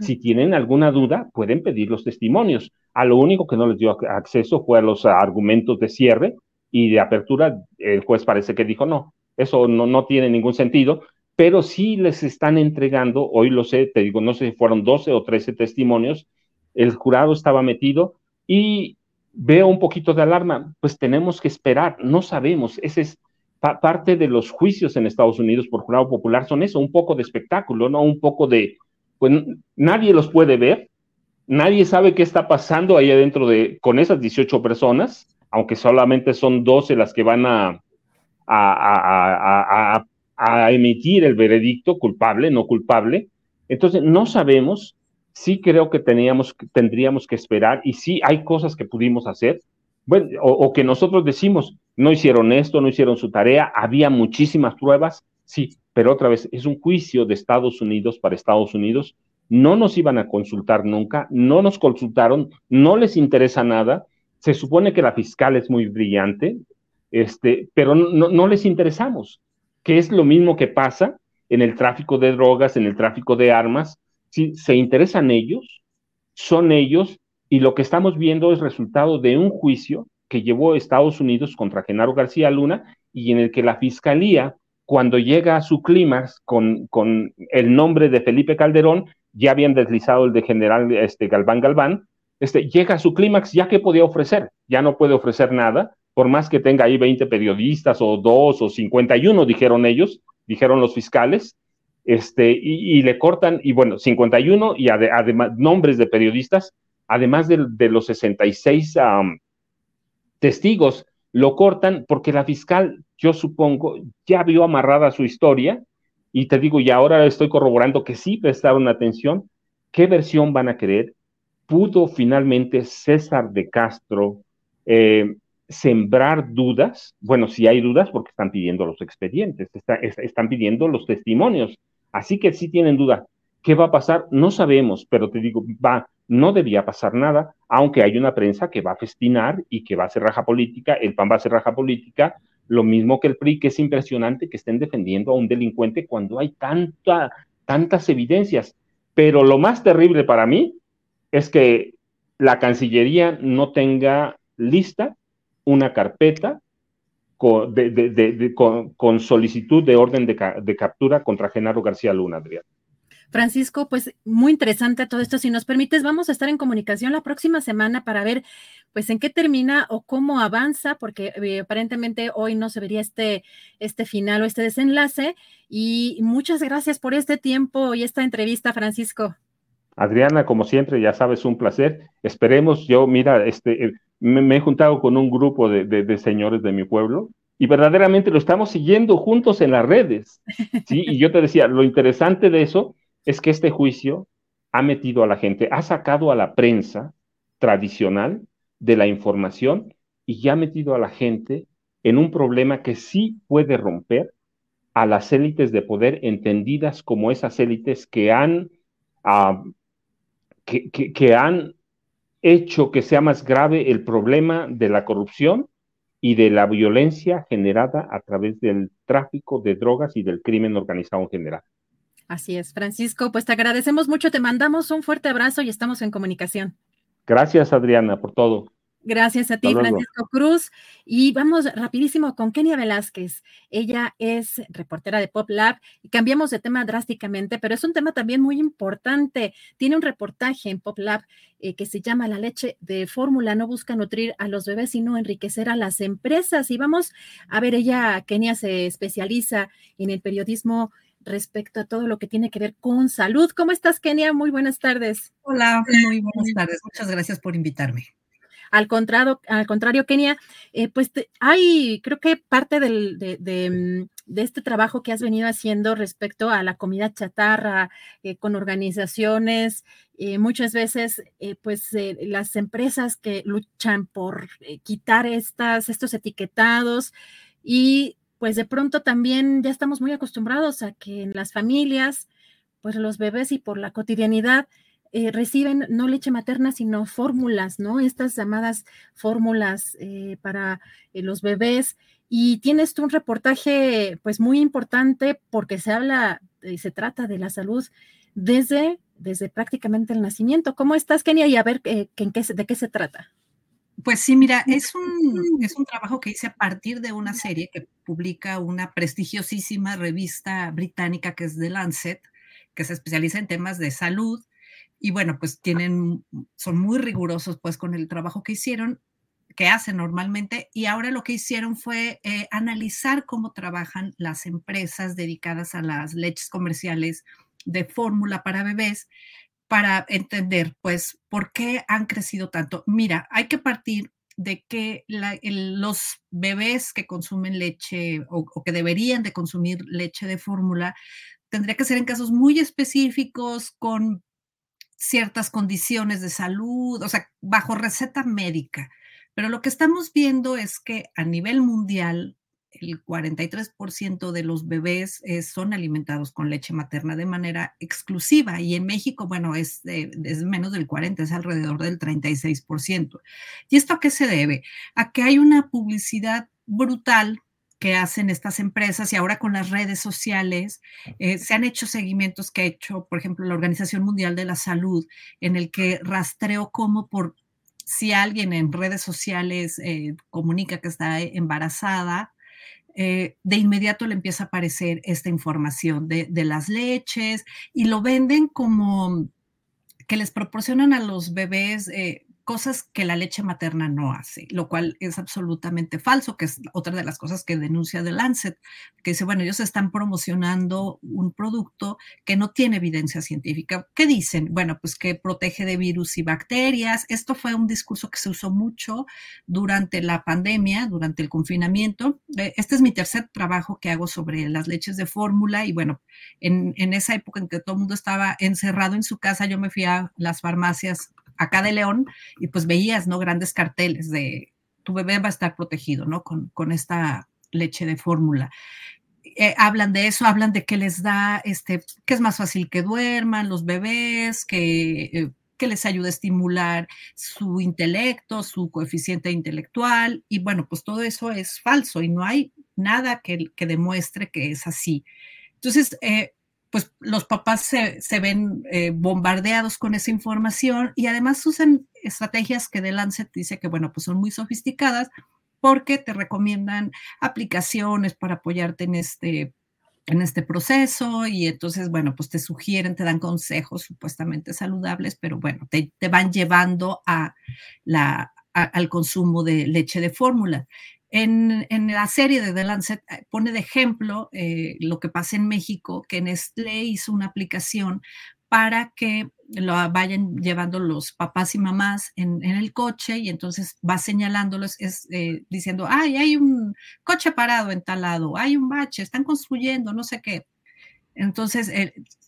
Si tienen alguna duda, pueden pedir los testimonios. A lo único que no les dio acceso fue a los argumentos de cierre y de apertura. El juez parece que dijo no, eso no, no tiene ningún sentido, pero sí les están entregando, hoy lo sé, te digo, no sé si fueron 12 o 13 testimonios, el jurado estaba metido y veo un poquito de alarma, pues tenemos que esperar, no sabemos, ese es parte de los juicios en Estados Unidos por jurado popular, son eso, un poco de espectáculo, ¿no? Un poco de, pues nadie los puede ver, nadie sabe qué está pasando ahí adentro de, con esas 18 personas, aunque solamente son 12 las que van a, a, a, emitir el veredicto culpable, no culpable. Entonces, no sabemos, sí creo que teníamos, tendríamos que esperar y sí hay cosas que pudimos hacer, bueno, o que nosotros decimos, no hicieron esto, no hicieron su tarea, había muchísimas pruebas, sí, pero otra vez, es un juicio de Estados Unidos para Estados Unidos, no nos iban a consultar nunca, no nos consultaron, no les interesa nada, se supone que la fiscal es muy brillante, este, pero no, no les interesamos, que es lo mismo que pasa en el tráfico de drogas, en el tráfico de armas, si se interesan ellos, son ellos, y lo que estamos viendo es resultado de un juicio que llevó Estados Unidos contra Genaro García Luna y en el que la fiscalía cuando llega a su clímax con, con, el nombre de Felipe Calderón, ya habían deslizado el de general este, Galván Galván, este, llega a su clímax ya que podía ofrecer, ya no puede ofrecer nada, por más que tenga ahí 20 periodistas o dos o 51, dijeron ellos, dijeron los fiscales, este, y, le cortan, y bueno, 51 y además nombres de periodistas, además de, de los 66 testigos, lo cortan porque la fiscal yo supongo, ya vio amarrada su historia y te digo, y ahora estoy corroborando que sí prestaron atención, ¿qué versión van a querer? ¿Pudo finalmente César de Castro eh, sembrar dudas? Bueno, si hay dudas porque están pidiendo los expedientes, están pidiendo los testimonios, así que sí tienen duda. ¿Qué va a pasar? No sabemos, pero te digo, va, no debía pasar nada, aunque hay una prensa que va a festinar y que va a hacer raja política, el PAN va a hacer raja política, lo mismo que el PRI, que es impresionante que estén defendiendo a un delincuente cuando hay tanta, tantas evidencias. Pero lo más terrible para mí es que la Cancillería no tenga lista una carpeta con, con, solicitud de orden de, captura contra Genaro García Luna, Adrián. Francisco, pues muy interesante todo esto. Si nos permites, vamos a estar en comunicación la próxima semana para ver pues en qué termina o cómo avanza, porque eh, aparentemente hoy no se vería este, este final o este desenlace. Y muchas gracias por este tiempo y esta entrevista, Francisco. Adriana, como siempre, ya sabes, un placer. Esperemos, yo, mira, este, eh, me, he juntado con un grupo de, de, señores de mi pueblo y verdaderamente lo estamos siguiendo juntos en las redes. ¿sí? Y yo te decía, lo interesante de eso es que este juicio ha metido a la gente, ha sacado a la prensa tradicional de la información y ya ha metido a la gente en un problema que sí puede romper a las élites de poder entendidas como esas élites que han, ah, que, han hecho que sea más grave el problema de la corrupción y de la violencia generada a través del tráfico de drogas y del crimen organizado en general. Así es, Francisco, pues te agradecemos mucho, te mandamos un fuerte abrazo y estamos en comunicación. Gracias, Adriana, por todo. Gracias a ti, Francisco Cruz. Y vamos rapidísimo con Kenia Velázquez. Ella es reportera de Pop Lab y cambiamos de tema drásticamente, pero es un tema también muy importante. Tiene un reportaje en Pop Lab eh, que se llama La leche de fórmula no busca nutrir a los bebés, sino enriquecer a las empresas. Y vamos a ver, ella, Kenia, se especializa en el periodismo respecto a todo lo que tiene que ver con salud. ¿Cómo estás, Kenia? Muy buenas tardes. Hola, muy buenas tardes. Muchas gracias por invitarme. Al contrario, al contrario Kenia, eh, pues hay, creo que parte del, de, mm, de, este trabajo que has venido haciendo respecto a la comida chatarra eh, con organizaciones, eh, muchas veces, pues las empresas que luchan por quitar estas, estos etiquetados y pues de pronto también ya estamos muy acostumbrados a que en las familias, pues los bebés y por la cotidianidad, eh, reciben no leche materna, sino fórmulas, ¿no? Estas llamadas fórmulas eh, para eh, los bebés. Y tienes tú un reportaje, pues muy importante, porque se habla y se trata de la salud desde, desde prácticamente el nacimiento. ¿Cómo estás, Kenia? Y a ver en qué, de qué se trata. Pues sí, mira, es un, es un trabajo que hice a partir de una serie que publica una prestigiosísima revista británica que es The Lancet, que se especializa en temas de salud. Y bueno, pues tienen, son muy rigurosos pues con el trabajo que hicieron, que hacen normalmente, y ahora lo que hicieron fue eh, analizar cómo trabajan las empresas dedicadas a las leches comerciales de fórmula para bebés para entender pues por qué han crecido tanto. Mira, hay que partir de que los bebés que consumen leche o, o, que deberían de consumir leche de fórmula tendría que ser en casos muy específicos con ciertas condiciones de salud, o sea, bajo receta médica. Pero lo que estamos viendo es que a nivel mundial, el 43% de los bebés eh, son alimentados con leche materna de manera exclusiva y en México, bueno, es, es, menos del 40, es alrededor del 36%. ¿Y esto a qué se debe? A que hay una publicidad brutal que hacen estas empresas y ahora con las redes sociales eh, se han hecho seguimientos que ha hecho, por ejemplo, la Organización Mundial de la Salud, en el que rastreo cómo por si alguien en redes sociales eh, comunica que está embarazada, eh, de inmediato le empieza a aparecer esta información de, de las leches y lo venden como que les proporcionan a los bebés cosas que la leche materna no hace, lo cual es absolutamente falso, que es otra de las cosas que denuncia The Lancet, que dice, bueno, ellos están promocionando un producto que no tiene evidencia científica. ¿Qué dicen? Bueno, pues que protege de virus y bacterias. Esto fue un discurso que se usó mucho durante la pandemia, durante el confinamiento. Eh, este es mi tercer trabajo que hago sobre las leches de fórmula y bueno, en, en esa época en que todo el mundo estaba encerrado en su casa, yo me fui a las farmacias acá de León y pues veías, ¿no? Grandes carteles de tu bebé va a estar protegido, ¿no? Con, con esta leche de fórmula. Eh, hablan de eso, hablan de que les da, este, que es más fácil que duerman los bebés, que, eh, que les ayuda a estimular su intelecto, su coeficiente intelectual, y bueno, pues todo eso es falso y no hay nada que, que demuestre que es así. Entonces, eh, pues los papás se, ven eh, bombardeados con esa información y además usan estrategias que de Lancet dice que, bueno, pues son muy sofisticadas porque te recomiendan aplicaciones para apoyarte en este, en este proceso y entonces, bueno, pues te sugieren, te dan consejos supuestamente saludables, pero bueno, te, van llevando a la, al consumo de leche de fórmula. En, la serie de The Lancet eh, pone de ejemplo eh, lo que pasa en México, que Nestlé hizo una aplicación para que lo vayan llevando los papás y mamás en, el coche y entonces va señalándolos, es, eh, diciendo, ay, hay un coche parado en tal lado, hay un bache, están construyendo, no sé qué. Entonces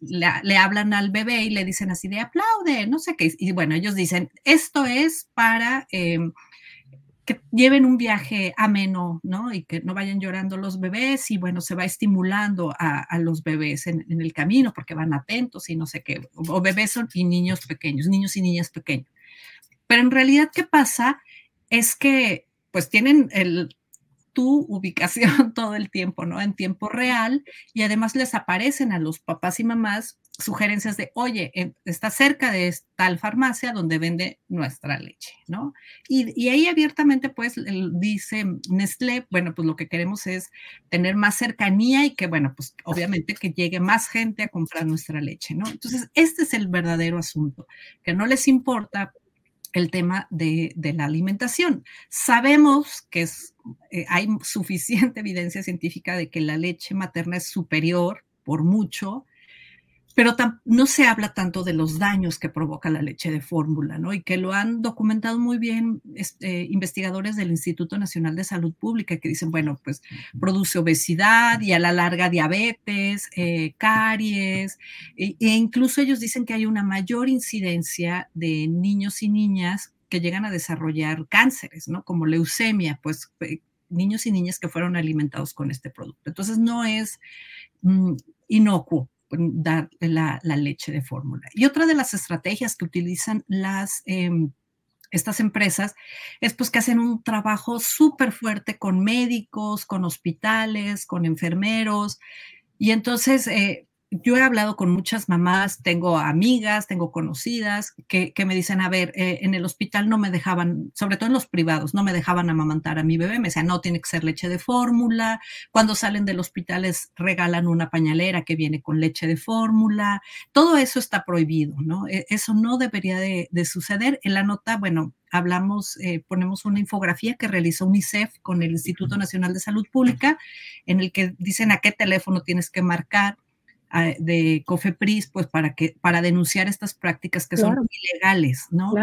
le, hablan al bebé y le dicen así de aplaude, no sé qué. Y bueno, ellos dicen, esto es para em, que lleven un viaje ameno, ¿no? Y que no vayan llorando los bebés y bueno, se va estimulando a, los bebés en, el camino porque van atentos y no sé qué, o, bebés son, y niños pequeños, niños y niñas pequeños. Pero en realidad, ¿qué pasa? Es que pues tienen el, tu ubicación todo el tiempo, ¿no? En tiempo real y además les aparecen a los papás y mamás sugerencias de, oye, está cerca de tal farmacia donde vende nuestra leche, ¿no? Y, ahí abiertamente, pues, dice Nestlé, bueno, pues lo que queremos es tener más cercanía y que, bueno, pues obviamente que llegue más gente a comprar nuestra leche, ¿no? Entonces, este es el verdadero asunto, que no les importa el tema de, la alimentación. Sabemos que eh, hay suficiente evidencia científica de que la leche materna es superior por mucho pero no se habla tanto de los daños que provoca la leche de fórmula, ¿no? Y que lo han documentado muy bien este, investigadores del Instituto Nacional de Salud Pública, que dicen, bueno, pues produce obesidad y a la larga diabetes, eh, caries, e, e incluso ellos dicen que hay una mayor incidencia de niños y niñas que llegan a desarrollar cánceres, ¿no? Como leucemia, pues eh, niños y niñas que fueron alimentados con este producto. Entonces no es mm, inocuo dar la, leche de fórmula. Y otra de las estrategias que utilizan las... Em, estas empresas es pues que hacen un trabajo súper fuerte con médicos, con hospitales, con enfermeros. Y entonces eh, yo he hablado con muchas mamás, tengo amigas, tengo conocidas que, me dicen, a ver, eh, en el hospital no me dejaban, sobre todo en los privados, no me dejaban amamantar a mi bebé, me decían, no, tiene que ser leche de fórmula, cuando salen del hospital les regalan una pañalera que viene con leche de fórmula, todo eso está prohibido, ¿no? E, eso no debería de, suceder. En la nota, bueno, hablamos, eh, ponemos una infografía que realizó UNICEF con el Instituto Nacional de Salud Pública, en el que dicen a qué teléfono tienes que marcar de COFEPRIS, pues para, que, para denunciar estas prácticas que son ilegales, ¿no?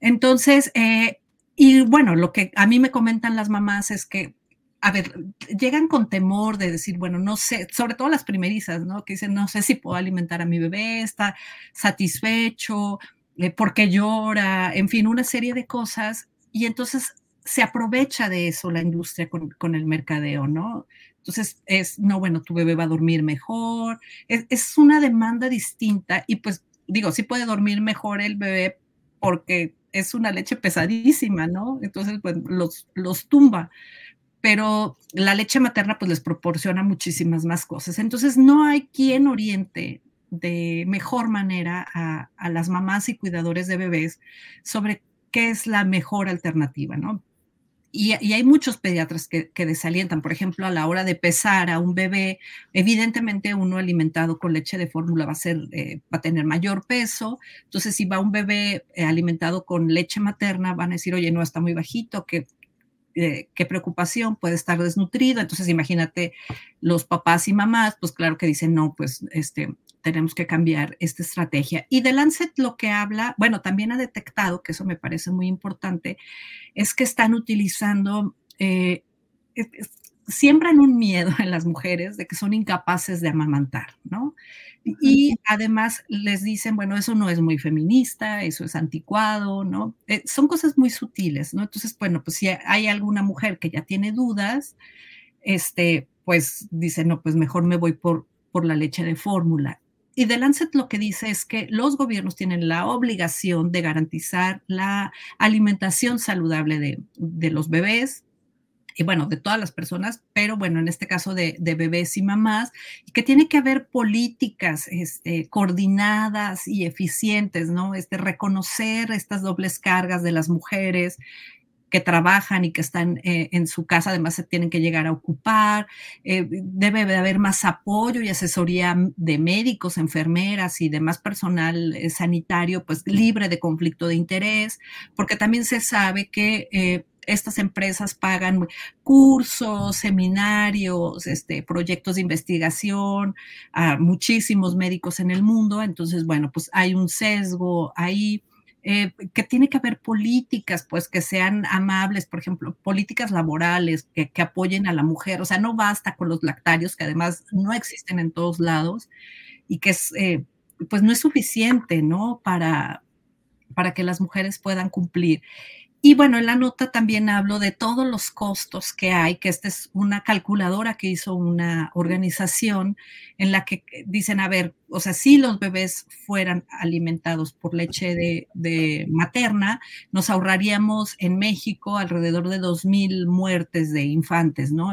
Entonces, eh, y bueno, lo que a mí me comentan las mamás es que, a ver, llegan con temor de decir, bueno, no sé, sobre todo las primerizas, ¿no? Que dicen, no sé si puedo alimentar a mi bebé, está satisfecho, eh, porque llora, en fin, una serie de cosas. Y entonces se aprovecha de eso la industria con, con el mercadeo, ¿no? Entonces es, no, bueno, tu bebé va a dormir mejor. Es, una demanda distinta y pues digo, sí puede dormir mejor el bebé porque es una leche pesadísima, ¿no? Entonces, pues los, los tumba. Pero la leche materna pues les proporciona muchísimas más cosas. Entonces no hay quien oriente de mejor manera a, a las mamás y cuidadores de bebés sobre qué es la mejor alternativa, ¿no? Y, hay muchos pediatras que, desalientan, por ejemplo, a la hora de pesar a un bebé, evidentemente uno alimentado con leche de fórmula va a, ser, eh, va a tener mayor peso, entonces si va un bebé eh, alimentado con leche materna, van a decir, oye, no, está muy bajito, qué, eh, qué preocupación, puede estar desnutrido, entonces imagínate los papás y mamás, pues claro que dicen, no, pues este, tenemos que cambiar esta estrategia. Y de Lancet lo que habla, bueno, también ha detectado, que eso me parece muy importante, es que están utilizando, eh, siembran un miedo en las mujeres de que son incapaces de amamantar, ¿no? Y además les dicen, bueno, eso no es muy feminista, eso es anticuado, ¿no? Eh, son cosas muy sutiles, ¿no? Entonces, bueno, pues si hay alguna mujer que ya tiene dudas, este, pues dice, no, pues mejor me voy por, por la leche de fórmula. Y The Lancet lo que dice es que los gobiernos tienen la obligación de garantizar la alimentación saludable de, los bebés, y bueno, de todas las personas, pero bueno, en este caso de, bebés y mamás, y que tiene que haber políticas este, coordinadas y eficientes, ¿no? Este, reconocer estas dobles cargas de las mujeres, que trabajan y que están eh, en su casa, además se tienen que llegar a ocupar. Eh, debe de haber más apoyo y asesoría de médicos, enfermeras y demás personal eh, sanitario, pues libre de conflicto de interés, porque también se sabe que estas empresas pagan cursos, seminarios, este, proyectos de investigación a muchísimos médicos en el mundo. Entonces, bueno, pues hay un sesgo ahí. Eh, que tiene que haber políticas, pues, que sean amables, por ejemplo, políticas laborales que, apoyen a la mujer. O sea, no basta con los lactarios, que además no existen en todos lados y que es, eh, pues, no es suficiente, ¿no? Para, para que las mujeres puedan cumplir. Y bueno, en la nota también hablo de todos los costos que hay, que esta es una calculadora que hizo una organización en la que dicen, a ver, o sea, si los bebés fueran alimentados por leche de, materna, nos ahorraríamos en México alrededor de 2.000 muertes de infantes, ¿no?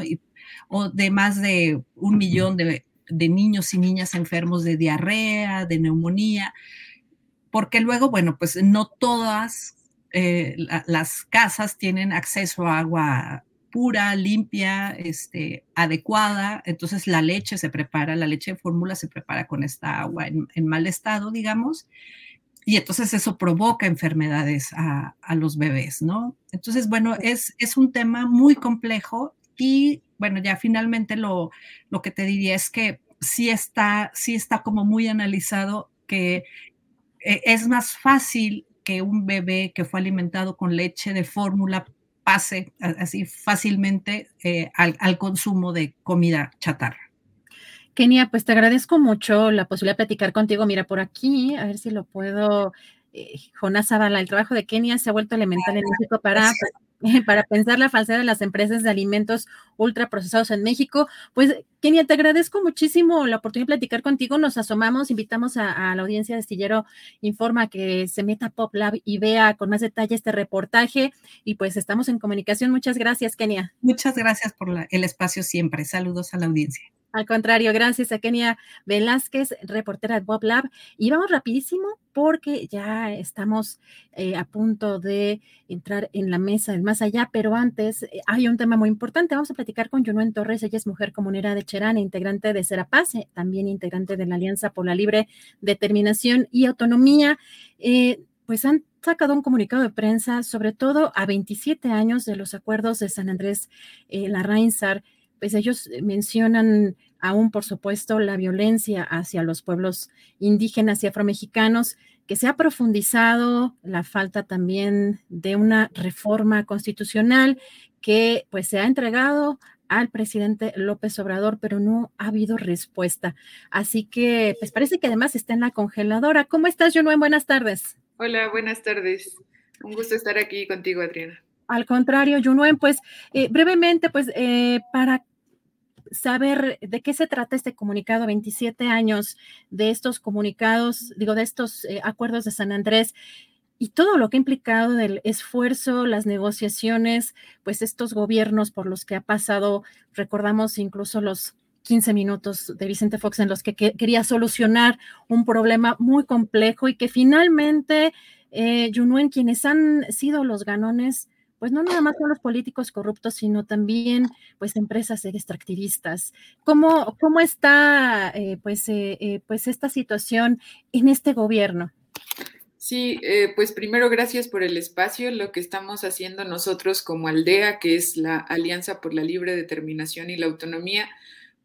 o de más de un millón de niños y niñas enfermos de diarrea, de neumonía, porque luego, bueno, pues no todas eh, las casas tienen acceso a agua pura, limpia, este, adecuada. Entonces la leche se prepara, la leche de fórmula se prepara con esta agua en, mal estado, digamos. Y entonces eso provoca enfermedades a, los bebés, ¿no? Entonces, bueno, es, es un tema muy complejo y, bueno, ya finalmente lo, lo que te diría es que sí está, sí está como muy analizado que eh, es más fácil que un bebé que fue alimentado con leche de fórmula pase así fácilmente eh, al, consumo de comida chatarra. Kenia, pues te agradezco mucho la posibilidad de platicar contigo. Mira, por aquí, a ver si lo puedo. Eh, Jonás Zavala, el trabajo de Kenia se ha vuelto elemental en México para para pensar la falsedad de las empresas de alimentos ultraprocesados en México. Pues, Kenia, te agradezco muchísimo la oportunidad de platicar contigo. Nos asomamos, invitamos a, la audiencia de Estillero Informa que se meta a Pop Lab y vea con más detalle este reportaje. Y pues estamos en comunicación. Muchas gracias, Kenia. Muchas gracias por el espacio siempre. Saludos a la audiencia. Al contrario, gracias a Kenia Velázquez, reportera de Bob Lab. Y vamos rapidísimo porque ya estamos eh, a punto de entrar en la mesa del más allá, pero antes eh, hay un tema muy importante. Vamos a platicar con Junuen Torres, ella es mujer comunera de Cherán, integrante de Serapaz, también integrante de la Alianza por la Libre Determinación y Autonomía. Eh, pues han sacado un comunicado de prensa, sobre todo a 27 años de los acuerdos de San Andrés, la Reinsar pues ellos eh, mencionan aún, por supuesto, la violencia hacia los pueblos indígenas y afromexicanos, que se ha profundizado, la falta también de una reforma constitucional que pues se ha entregado al presidente López Obrador, pero no ha habido respuesta. Así que, pues parece que además está en la congeladora. ¿Cómo estás, Junuen? Buenas tardes. Hola, buenas tardes. Un gusto estar aquí contigo, Adriana. Al contrario, Junuen, pues eh, brevemente, pues eh, para saber de qué se trata este comunicado, 27 años de estos comunicados, digo, de estos eh, acuerdos de San Andrés y todo lo que ha implicado del esfuerzo, las negociaciones, pues estos gobiernos por los que ha pasado, recordamos incluso los 15 minutos de Vicente Fox en los que, quería solucionar un problema muy complejo y que finalmente, eh, Junuen, quienes han sido los ganones, pues no nada más son los políticos corruptos, sino también pues empresas extractivistas. ¿Cómo, cómo está eh, pues, eh, eh, pues esta situación en este gobierno? Sí, pues primero gracias por el espacio. Lo que estamos haciendo nosotros como aldea, que es la Alianza por la Libre Determinación y la Autonomía,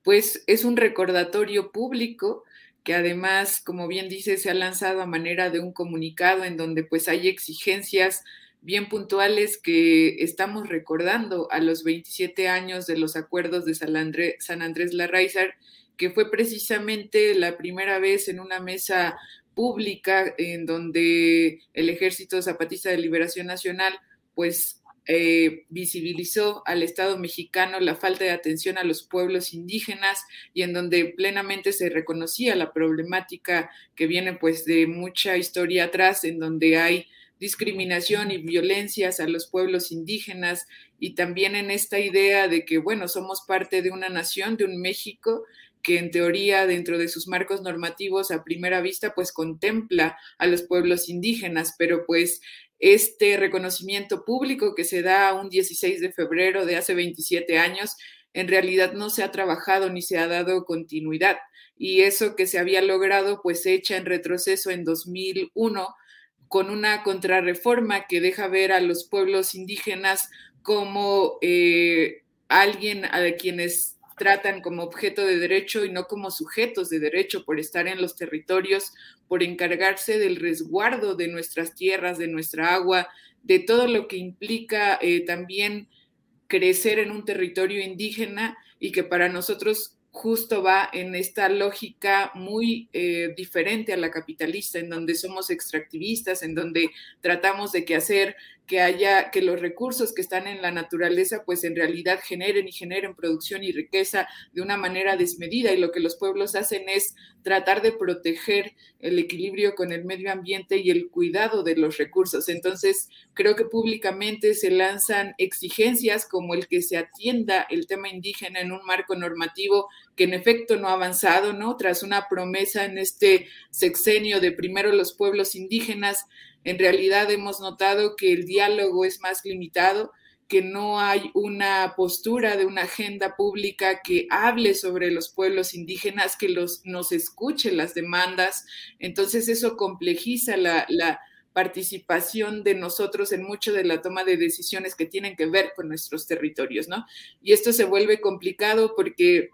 pues es un recordatorio público que además, como bien dice, se ha lanzado a manera de un comunicado en donde pues hay exigencias bien puntuales que estamos recordando a los 27 años de los acuerdos de San Andrés, San Andrés Larraizar, que fue precisamente la primera vez en una mesa pública en donde el Ejército Zapatista de Liberación Nacional pues eh, visibilizó al Estado mexicano la falta de atención a los pueblos indígenas y en donde plenamente se reconocía la problemática que viene pues de mucha historia atrás, en donde hay discriminación y violencias a los pueblos indígenas y también en esta idea de que, bueno, somos parte de una nación, de un México que en teoría dentro de sus marcos normativos a primera vista pues contempla a los pueblos indígenas, pero pues este reconocimiento público que se da un 16 de febrero de hace 27 años en realidad no se ha trabajado ni se ha dado continuidad. Y eso que se había logrado pues se echa en retroceso en 2001 con una contrarreforma que deja ver a los pueblos indígenas como eh, alguien a quienes tratan como objeto de derecho y no como sujetos de derecho por estar en los territorios, por encargarse del resguardo de nuestras tierras, de nuestra agua, de todo lo que implica eh, también crecer en un territorio indígena y que para nosotros justo va en esta lógica muy eh, diferente a la capitalista, en donde somos extractivistas, en donde tratamos de que hacer que haya, que los recursos que están en la naturaleza, pues en realidad generen y generen producción y riqueza de una manera desmedida. Y lo que los pueblos hacen es tratar de proteger el equilibrio con el medio ambiente y el cuidado de los recursos. Entonces, creo que públicamente se lanzan exigencias como el que se atienda el tema indígena en un marco normativo que en efecto no ha avanzado, ¿no? Tras una promesa en este sexenio de primero los pueblos indígenas, en realidad hemos notado que el diálogo es más limitado, que no hay una postura de una agenda pública que hable sobre los pueblos indígenas, que los, nos escuche las demandas. Entonces eso complejiza la, la participación de nosotros en mucho de la toma de decisiones que tienen que ver con nuestros territorios, ¿no? Y esto se vuelve complicado porque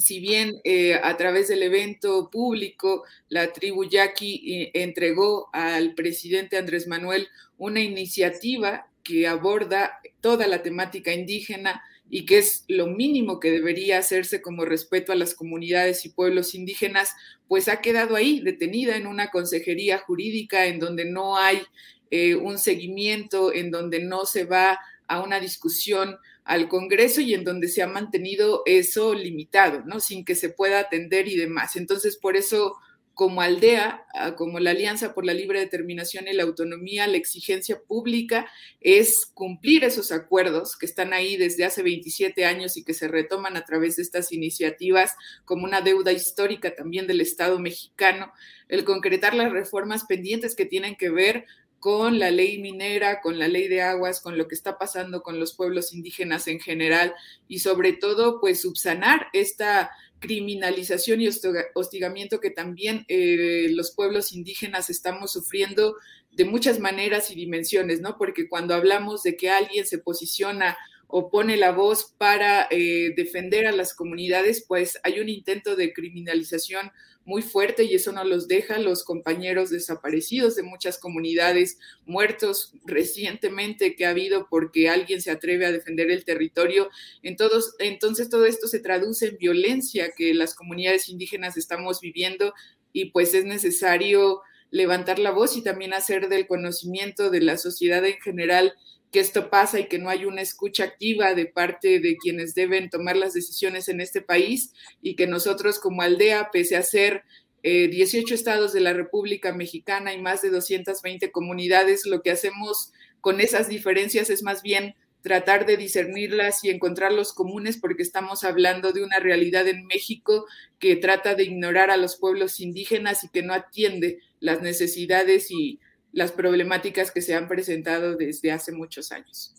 si bien eh, a través del evento público la tribu Yaqui eh, entregó al presidente Andrés Manuel una iniciativa que aborda toda la temática indígena y que es lo mínimo que debería hacerse como respeto a las comunidades y pueblos indígenas, pues ha quedado ahí detenida en una consejería jurídica en donde no hay eh, un seguimiento, en donde no se va a una discusión al Congreso y en donde se ha mantenido eso limitado, ¿no? Sin que se pueda atender y demás. Entonces, por eso, como aldea, ah, como la Alianza por la Libre Determinación y la Autonomía, la exigencia pública es cumplir esos acuerdos que están ahí desde hace 27 años y que se retoman a través de estas iniciativas como una deuda histórica también del Estado mexicano, el concretar las reformas pendientes que tienen que ver con la ley minera, con la ley de aguas, con lo que está pasando con los pueblos indígenas en general y sobre todo, pues subsanar esta criminalización y hostigamiento que también eh, los pueblos indígenas estamos sufriendo de muchas maneras y dimensiones, ¿no? Porque cuando hablamos de que alguien se posiciona o pone la voz para eh, defender a las comunidades, pues hay un intento de criminalización muy fuerte y eso no los deja los compañeros desaparecidos de muchas comunidades, muertos recientemente que ha habido porque alguien se atreve a defender el territorio. entonces todo esto se traduce en violencia que las comunidades indígenas estamos viviendo y pues es necesario levantar la voz y también hacer del conocimiento de la sociedad en general que esto pasa y que no hay una escucha activa de parte de quienes deben tomar las decisiones en este país y que nosotros como aldea, pese a ser 18 eh, estados de la República Mexicana y más de 220 comunidades, lo que hacemos con esas diferencias es más bien tratar de discernirlas y encontrar los comunes porque estamos hablando de una realidad en México que trata de ignorar a los pueblos indígenas y que no atiende las necesidades y las problemáticas que se han presentado desde hace muchos años.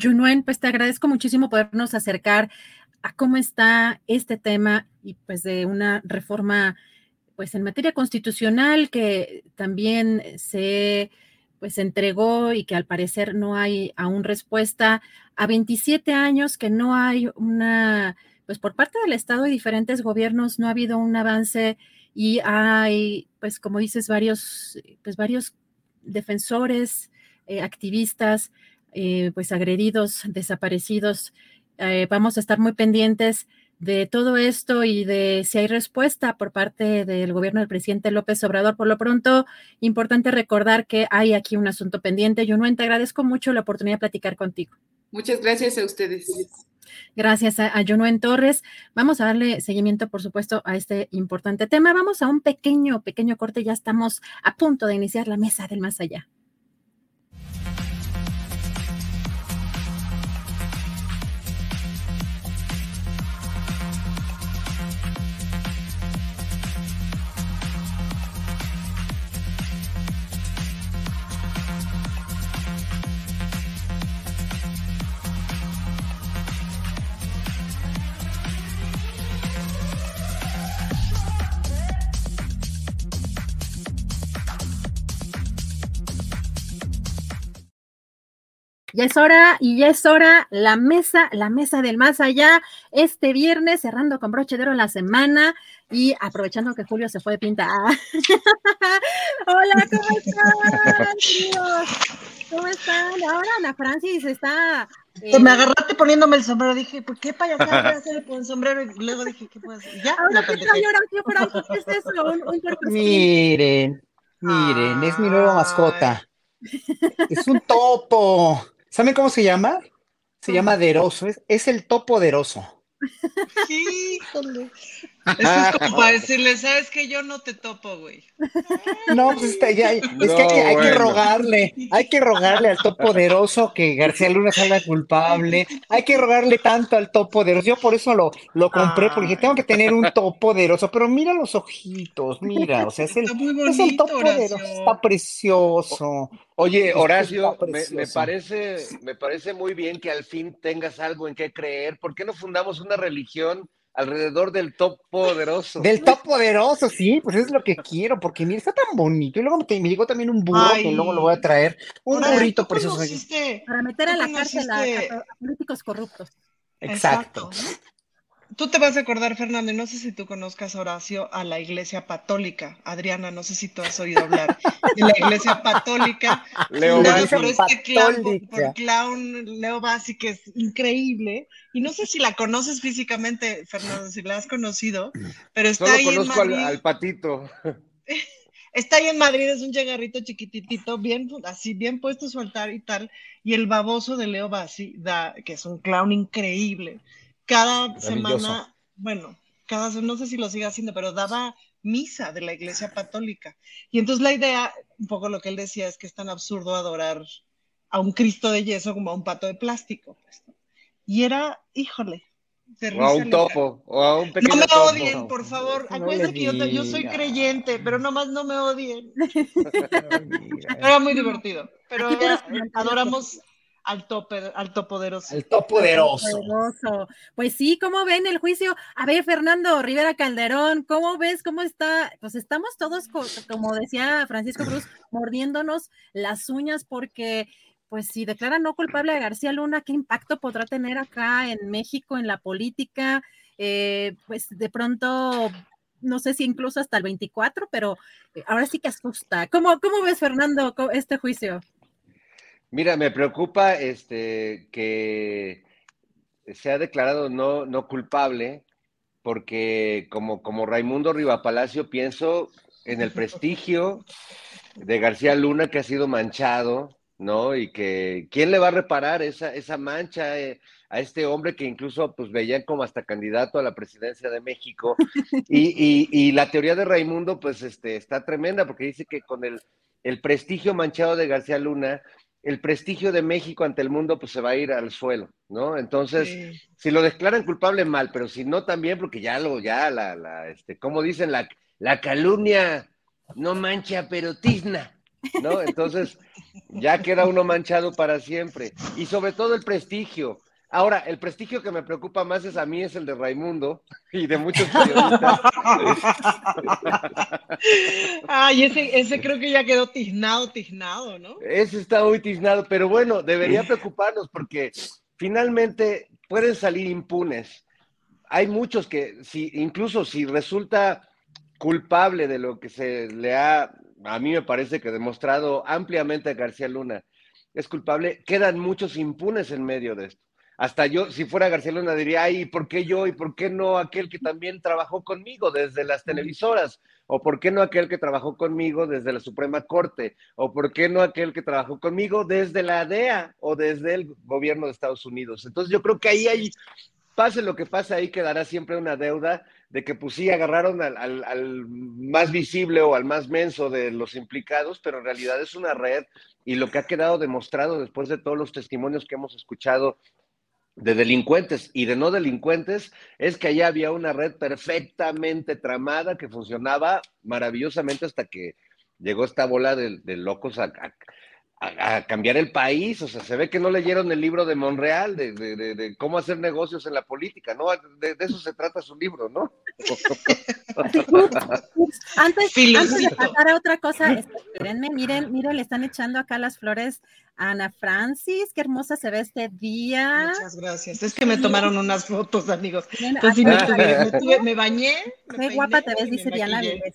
Junuen, pues te agradezco muchísimo podernos acercar a cómo está este tema y pues de una reforma pues en materia constitucional que también se pues entregó y que al parecer no hay aún respuesta a 27 años que no hay una pues por parte del Estado y diferentes gobiernos no ha habido un avance y hay pues como dices varios pues varios defensores, eh, activistas, eh, pues agredidos, desaparecidos. Eh, vamos a estar muy pendientes de todo esto y de si hay respuesta por parte del gobierno del presidente López Obrador. Por lo pronto, importante recordar que hay aquí un asunto pendiente. Yo no te agradezco mucho la oportunidad de platicar contigo. Muchas gracias a ustedes. Gracias a, a Torres. Vamos a darle seguimiento, por supuesto, a este importante tema. Vamos a un pequeño, pequeño corte. Ya estamos a punto de iniciar la mesa del más allá. Ya es hora y ya es hora la mesa, la mesa del más allá, este viernes, cerrando con broche de oro la semana y aprovechando que Julio se fue de pinta. Hola, ¿cómo están? ¿Cómo están? Ahora Ana Francis está. Eh... Me agarraste poniéndome el sombrero, dije, ¿por qué payasada voy a hacer con el sombrero? Y luego dije, ¿qué puedo hacer? Ya, Ahora, ¿qué oración por ahí? ¿Qué es eso? Un, un miren, miren, es mi nueva mascota. Es un topo. ¿Saben cómo se llama? Se llama Deroso, es, es el topo Deroso. Híjole. Eso es como para decirle, sabes que yo no te topo, güey. No, pues está, ya, es que hay, que hay, que rogarle, hay que rogarle al top poderoso que García Luna salga culpable, hay que rogarle tanto al top poderoso, yo por eso lo, lo compré, porque dije, tengo que tener un top poderoso, pero mira los ojitos, mira, o sea, es el, bonito, es el top poderoso, está precioso. Oye, Horacio, me, me, parece, me parece muy bien que al fin tengas algo en qué creer, ¿por qué no fundamos una religión? Alrededor del top poderoso. Del top poderoso, sí, pues es lo que quiero, porque mira, está tan bonito. Y luego me, me llegó también un burro, Ay. que luego lo voy a traer. Un Ahora, burrito precioso. Para meter a la cárcel a, a, políticos corruptos. Exacto. Exacto. Tú te vas a acordar, Fernando, y no sé si tú conozcas, Horacio, a la Iglesia Católica. Adriana, no sé si tú has oído hablar de la Iglesia Católica. Leo por este clown, por, clown Leo Bassi, que es increíble. Y no sé si la conoces físicamente, Fernando, si la has conocido, pero está Solo ahí conozco en Madrid. al, al patito. Está ahí en Madrid, es un llegarrito chiquititito, bien, así bien puesto su altar y tal. Y el baboso de Leo Bassi, da, que es un clown increíble, cada semana, bueno, cada no sé si lo sigue haciendo, pero daba misa de la iglesia católica. Y entonces la idea, un poco lo que él decía, es que es tan absurdo adorar a un Cristo de yeso como a un pato de plástico. pues, ¿no? Y era, híjole, de O a risa un topo, o a un pequeño No me topo. odien, por favor. No Acuérdense que yo, yo soy creyente, pero nomás no me odien. Era muy divertido. Pero era- adoramos al tope, al topoderoso. El topoderoso. Poderoso. Pues sí, ¿cómo ven el juicio? A ver, Fernando Rivera Calderón, ¿cómo ves? ¿Cómo está? Pues estamos todos, co- como decía Francisco Cruz, mordiéndonos las uñas porque, pues si declaran no culpable a García Luna, ¿qué impacto podrá tener acá en México, en la política? Eh, pues de pronto, no sé si incluso hasta el 24, pero eh, ahora sí que asusta. ¿Cómo, cómo ves, Fernando, este juicio? Mira, me preocupa este, que se ha declarado no, no culpable, porque como, como Raimundo Rivapalacio pienso en el prestigio de García Luna que ha sido manchado, ¿no? Y que quién le va a reparar esa, esa mancha eh, a este hombre que incluso pues veían como hasta candidato a la presidencia de México. Y, y- la teoría de Raimundo pues este, está tremenda porque dice que con el, el prestigio manchado de García Luna, el prestigio de México ante el mundo pues se va a ir al suelo, ¿no? Entonces, Sí. si lo declaran culpable, mal, pero si no también, porque ya lo, ya la, la, este, como dicen, la, la calumnia no mancha, pero tizna, ¿no? Entonces, ya queda uno manchado para siempre. Y sobre todo el prestigio. Ahora, el prestigio que me preocupa más es a mí, es el de Raimundo y de muchos periodistas. Ay, ese, ese creo que ya quedó tiznado, tiznado, ¿no? Ese está muy tiznado, pero bueno, debería preocuparnos porque finalmente pueden salir impunes. Hay muchos que, si, incluso si resulta culpable de lo que se le ha, a mí me parece que demostrado ampliamente a García Luna, es culpable, quedan muchos impunes en medio de esto. Hasta yo, si fuera García Luna, diría, ay, ¿y ¿por qué yo? ¿Y por qué no aquel que también trabajó conmigo desde las televisoras? ¿O por qué no aquel que trabajó conmigo desde la Suprema Corte? ¿O por qué no aquel que trabajó conmigo desde la DEA o desde el gobierno de Estados Unidos? Entonces yo creo que ahí hay, pase lo que pase, ahí quedará siempre una deuda de que pues sí agarraron al, al, al más visible o al más menso de los implicados, pero en realidad es una red y lo que ha quedado demostrado después de todos los testimonios que hemos escuchado de delincuentes y de no delincuentes es que allá había una red perfectamente tramada que funcionaba maravillosamente hasta que llegó esta bola de, de locos a, a- a- a cambiar el país. O sea, se ve que no leyeron el libro de Monreal de, de- de- de cómo hacer negocios en la política, ¿no? De, de eso se trata su libro, ¿no? Antes, antes de pasar a otra cosa, espérenme, miren, miren, le están echando acá las flores a Ana Francis, qué hermosa se ve este día. Muchas gracias. Es que me tomaron unas fotos, amigos. Entonces sí me, tuve- me tuve- me bañé. me Qué guapa te ves, dice Diana. Vives.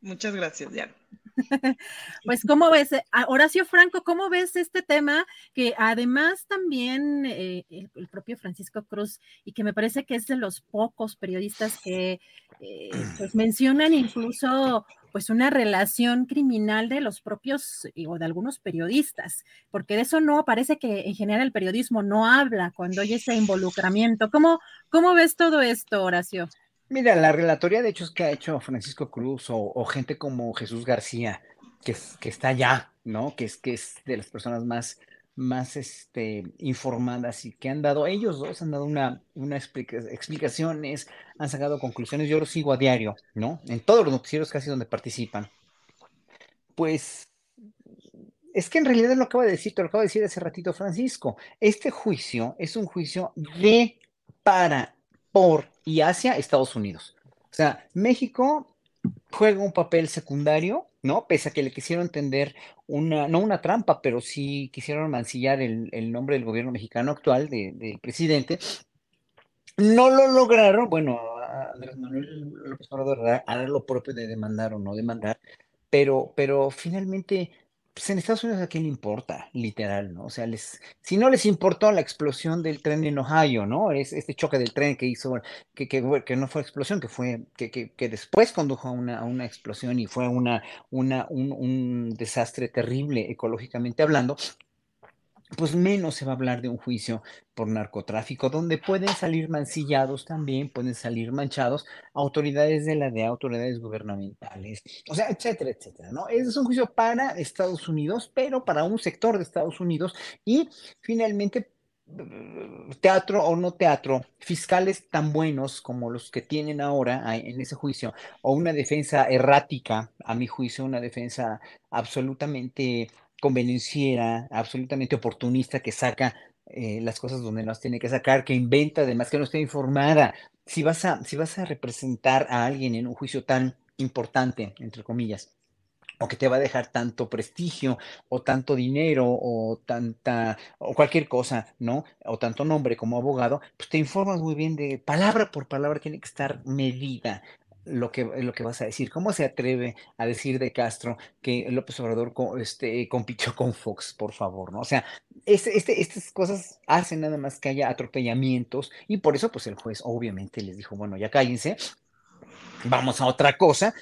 Muchas gracias, Diana. Pues, ¿cómo ves? eh, a Horacio Franco, ¿cómo ves este tema? Que además también eh, el, el propio Francisco Cruz, y que me parece que es de los pocos periodistas que eh, pues mencionan incluso pues una relación criminal de los propios eh, o de algunos periodistas, porque de eso no parece que en general el periodismo no habla cuando hay ese involucramiento. ¿Cómo, cómo ves todo esto, Horacio? Mira, la relatoría de hechos que ha hecho Francisco Cruz o, gente como Jesús García, que, es- que está allá, ¿no? Que es, que es de las personas más, más este, informadas y que han dado, ellos dos han dado una, una explica- explicaciones, han sacado conclusiones, yo los sigo a diario, ¿no? En todos los noticieros casi donde participan. Pues es que en realidad lo acaba de decir, te lo acaba de decir hace ratito Francisco. Este juicio es un juicio de, para, por y hacia Estados Unidos. O sea, México juega un papel secundario, ¿no? Pese a que le quisieron tender una, no una trampa, pero sí quisieron mancillar el, el nombre del gobierno mexicano actual, de- del presidente. No lo lograron, bueno, Andrés Manuel López Obrador hará lo propio de demandar o no demandar, pero, pero finalmente pues en Estados Unidos a quién le importa, literal, ¿no? O sea, les, si no les importó la explosión del tren en Ohio, ¿no? Es este choque del tren que hizo, que, que, que no fue explosión, que fue, que, que, que después condujo a una, a una, explosión y fue una, una, un, un desastre terrible ecológicamente hablando, pues menos se va a hablar de un juicio por narcotráfico, donde pueden salir mancillados también, pueden salir manchados autoridades de la DEA, autoridades gubernamentales, o sea, etcétera, etcétera, ¿no? Ese es un juicio para Estados Unidos, pero para un sector de Estados Unidos y finalmente teatro o no teatro, fiscales tan buenos como los que tienen ahora en ese juicio, o una defensa errática, a mi juicio, una defensa absolutamente convenenciera, absolutamente oportunista, que saca eh, las cosas donde no las tiene que sacar, que inventa, además que no está informada. Si vas a, si vas a representar a alguien en un juicio tan importante, entre comillas, o que te va a dejar tanto prestigio o tanto dinero o tanta o cualquier cosa, ¿no? O tanto nombre como abogado, pues te informas muy bien de palabra por palabra tiene que estar medida lo que, lo que vas a decir. ¿Cómo se atreve a decir de Castro que López Obrador este, compitió con Fox, por favor? ¿no? O sea, este, este, estas cosas hacen nada más que haya atropellamientos y por eso pues el juez obviamente les dijo, bueno, ya cállense, vamos a otra cosa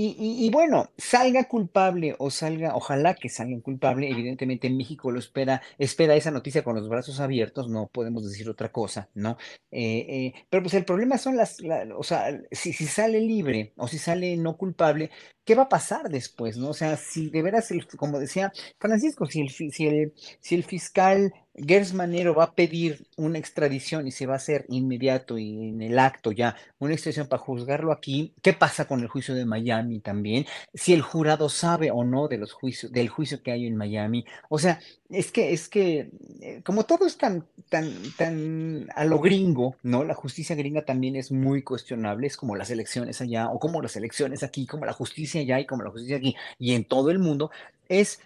y, bueno, salga culpable o salga, ojalá que salga culpable, evidentemente México lo espera, espera esa noticia con los brazos abiertos, no podemos decir otra cosa, ¿no? Eh, eh, pero pues el problema son las, o sea, si, si, sale libre o si sale no culpable, ¿qué va a pasar después, no? O sea, si de veras, como decía Francisco, si el, si el, si el fiscal Gers Manero va a pedir una extradición y se va a hacer inmediato y en el acto ya una extradición para juzgarlo aquí. ¿Qué pasa con el juicio de Miami también? Si el jurado sabe o no de los juicios, del juicio que hay en Miami. O sea, es que, es que, eh, como todo es tan, tan, tan a lo gringo, ¿no? La justicia gringa también es muy cuestionable, es como las elecciones allá, o como las elecciones aquí, como la justicia allá y como la justicia aquí, y en todo el mundo, es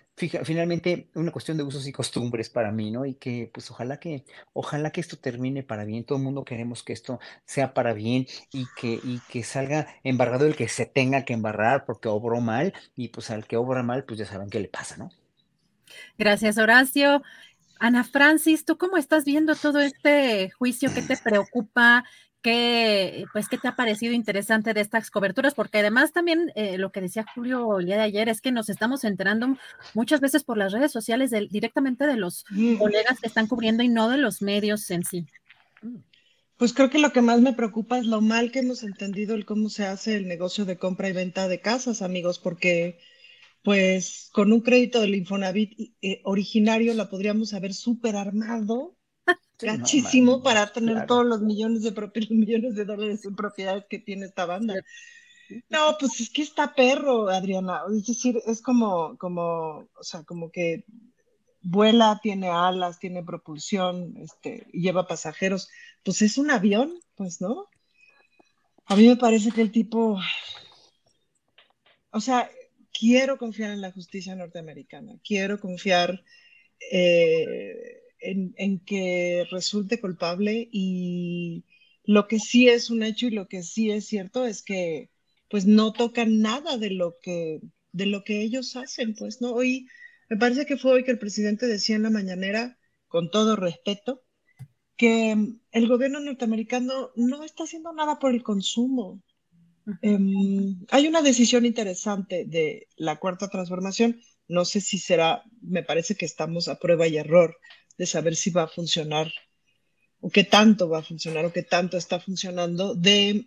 finalmente una cuestión de usos y costumbres para mí, ¿no? Y que pues ojalá que, ojalá que esto termine para bien, todo el mundo queremos que esto sea para bien y que, y que salga embarrado el que se tenga que embarrar porque obró mal y pues al que obra mal pues ya saben qué le pasa, ¿no? Gracias, Horacio. Ana Francis, ¿tú cómo estás viendo todo este juicio? ¿Qué te preocupa? ¿Qué, pues, ¿qué te ha parecido interesante de estas coberturas? Porque además también eh, lo que decía Julio el día de ayer es que nos estamos enterando muchas veces por las redes sociales directamente de los colegas que están cubriendo y no de los medios en sí. Pues creo que lo que más me preocupa es lo mal que hemos entendido el cómo se hace el negocio de compra y venta de casas, amigos, porque pues con un crédito del Infonavit eh, originario la podríamos haber super armado gachísimo para tener todos los millones de, millones de dólares en propiedades que tiene esta banda. No, pues es que está perro, Adriana. Es decir, es como, como, o sea, como que vuela, tiene alas, tiene propulsión, este, lleva pasajeros. Pues es un avión, pues, ¿no? A mí me parece que el tipo, o sea, quiero confiar en la justicia norteamericana, quiero confiar eh, en, que resulte culpable y lo que sí es un hecho y lo que sí es cierto es que pues no tocan nada de lo que de lo que ellos hacen, pues no hoy me parece que fue hoy que el presidente decía en la mañanera con todo respeto que el gobierno norteamericano no está haciendo nada por el consumo, Em, hay una decisión interesante de la cuarta transformación. No sé si será, me parece que estamos a prueba y error de saber si va a funcionar o qué tanto va a funcionar o qué tanto está funcionando de,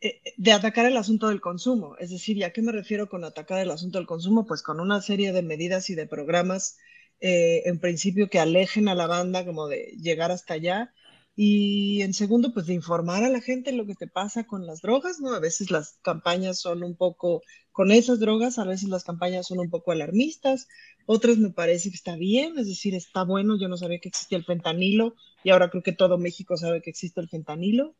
eh, de atacar el asunto del consumo. Es decir, ¿a qué me refiero con atacar el asunto del consumo? Pues con una serie de medidas y de programas, eh, en principio, que alejen a la banda como de llegar hasta allá y en segundo, pues de informar a la gente lo que te pasa con las drogas, ¿no? A veces las campañas son un poco con esas drogas, a veces las campañas son un poco alarmistas, otras me parece que está bien, es decir, está bueno, yo no sabía que existía el fentanilo y ahora creo que todo México sabe que existe el fentanilo.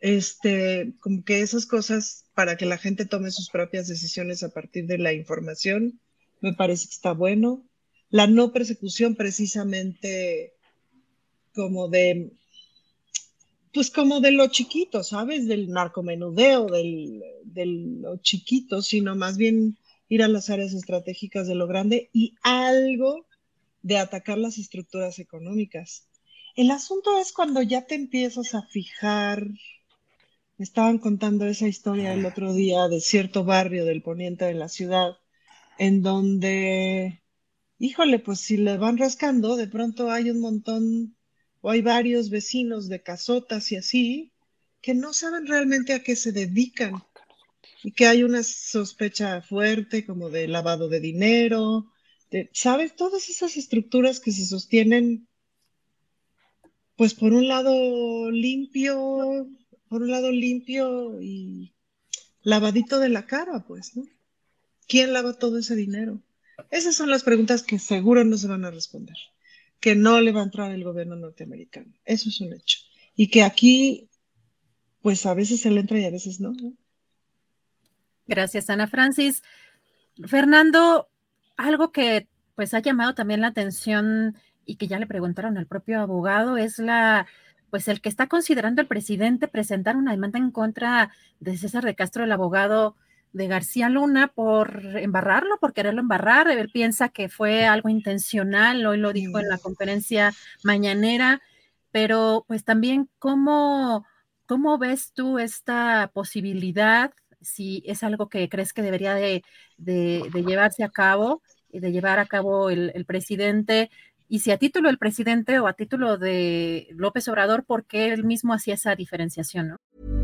Este, como que esas cosas para que la gente tome sus propias decisiones a partir de la información, me parece que está bueno. La no persecución precisamente como de pues como de lo chiquito, ¿sabes? Del narcomenudeo, del, de lo chiquito, sino más bien ir a las áreas estratégicas de lo grande y algo de atacar las estructuras económicas. El asunto es cuando ya te empiezas a fijar, me estaban contando esa historia el otro día de cierto barrio del poniente de la ciudad, en donde, híjole, pues si le van rascando, de pronto hay un montón o hay varios vecinos de casotas y así que no saben realmente a qué se dedican y que hay una sospecha fuerte como de lavado de dinero, de, ¿sabes? Todas esas estructuras que se sostienen, pues por un lado limpio, por un lado limpio y lavadito de la cara, pues, ¿no? ¿Quién lava todo ese dinero? Esas son las preguntas que seguro no se van a responder que no le va a entrar el gobierno norteamericano. Eso es un hecho. Y que aquí, pues a veces se le entra y a veces no. Gracias, Ana Francis. Fernando, algo que pues ha llamado también la atención y que ya le preguntaron al propio abogado es la pues el que está considerando el presidente presentar una demanda en contra de César de Castro, el abogado de García Luna por embarrarlo, por quererlo embarrar. Él piensa que fue algo intencional, hoy lo dijo en la conferencia mañanera, pero pues también cómo, cómo ves tú esta posibilidad, si es algo que crees que debería de, llevarse a cabo, de llevar a cabo el, el presidente, y si a título del presidente o a título de López Obrador, ¿por qué él mismo hacía esa diferenciación? ¿no?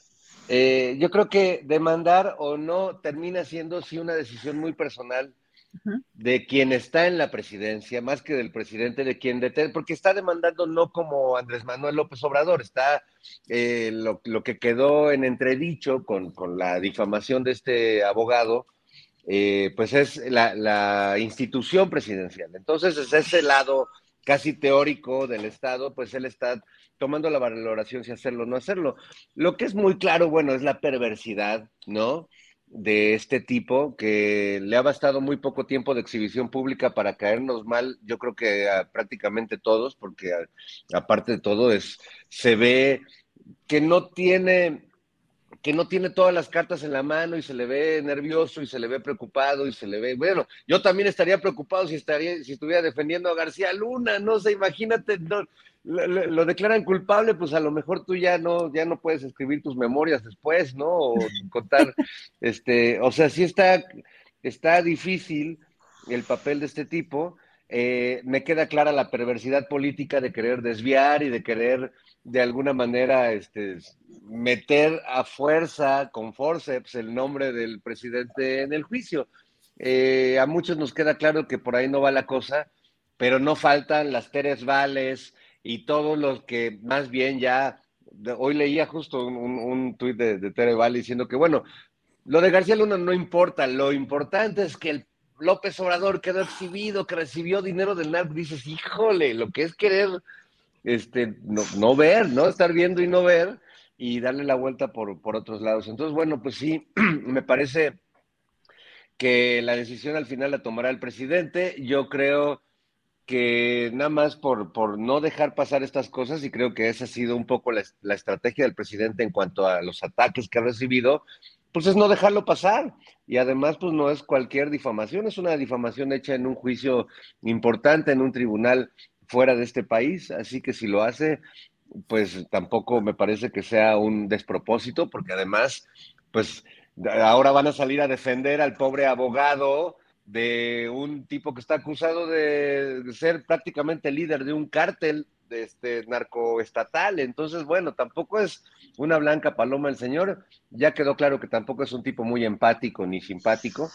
Eh, yo creo que demandar o no termina siendo sí una decisión muy personal de quien está en la presidencia, más que del presidente, de quien deter, porque está demandando no como Andrés Manuel López Obrador, está eh, lo, que quedó en entredicho con, la difamación de este abogado, eh, pues es la, la, institución presidencial. Entonces, es ese lado casi teórico del Estado, pues él está tomando la valoración si hacerlo o no hacerlo. Lo que es muy claro, bueno, es la perversidad, ¿no? De este tipo que le ha bastado muy poco tiempo de exhibición pública para caernos mal, yo creo que prácticamente todos, porque aparte de todo es, se ve que no tiene que no tiene todas las cartas en la mano y se le ve nervioso y se le ve preocupado y se le ve, bueno, yo también estaría preocupado si estaría, si estuviera defendiendo a García Luna, no sé, imagínate, no, lo, declaran culpable, pues a lo mejor tú ya no, ya no puedes escribir tus memorias después, ¿no? O contar, este, o sea, sí está, está difícil el papel de este tipo. Eh, me queda clara la perversidad política de querer desviar y de querer de alguna manera este, meter a fuerza, con forceps, el nombre del presidente en el juicio. Eh, a muchos nos queda claro que por ahí no va la cosa, pero no faltan las Teres Vales, y todos los que más bien ya, hoy leía justo un, un, tuit de, de Tere Valle diciendo que, bueno, lo de García Luna no importa, lo importante es que el López Obrador quedó exhibido, que recibió dinero del NARC, dices, híjole, lo que es querer este, no, no, ver, ¿no? Estar viendo y no ver y darle la vuelta por, por otros lados. Entonces, bueno, pues sí, me parece que la decisión al final la tomará el presidente. Yo creo que nada más por, por no dejar pasar estas cosas, y creo que esa ha sido un poco la, estrategia del presidente en cuanto a los ataques que ha recibido, pues es no dejarlo pasar. Y además, pues no es cualquier difamación, es una difamación hecha en un juicio importante, en un tribunal fuera de este país. Así que si lo hace, pues tampoco me parece que sea un despropósito, porque además, pues ahora van a salir a defender al pobre abogado de un tipo que está acusado de, ser prácticamente líder de un cártel de este narcoestatal. Entonces, bueno, tampoco es una blanca paloma el señor. Ya quedó claro que tampoco es un tipo muy empático ni simpático.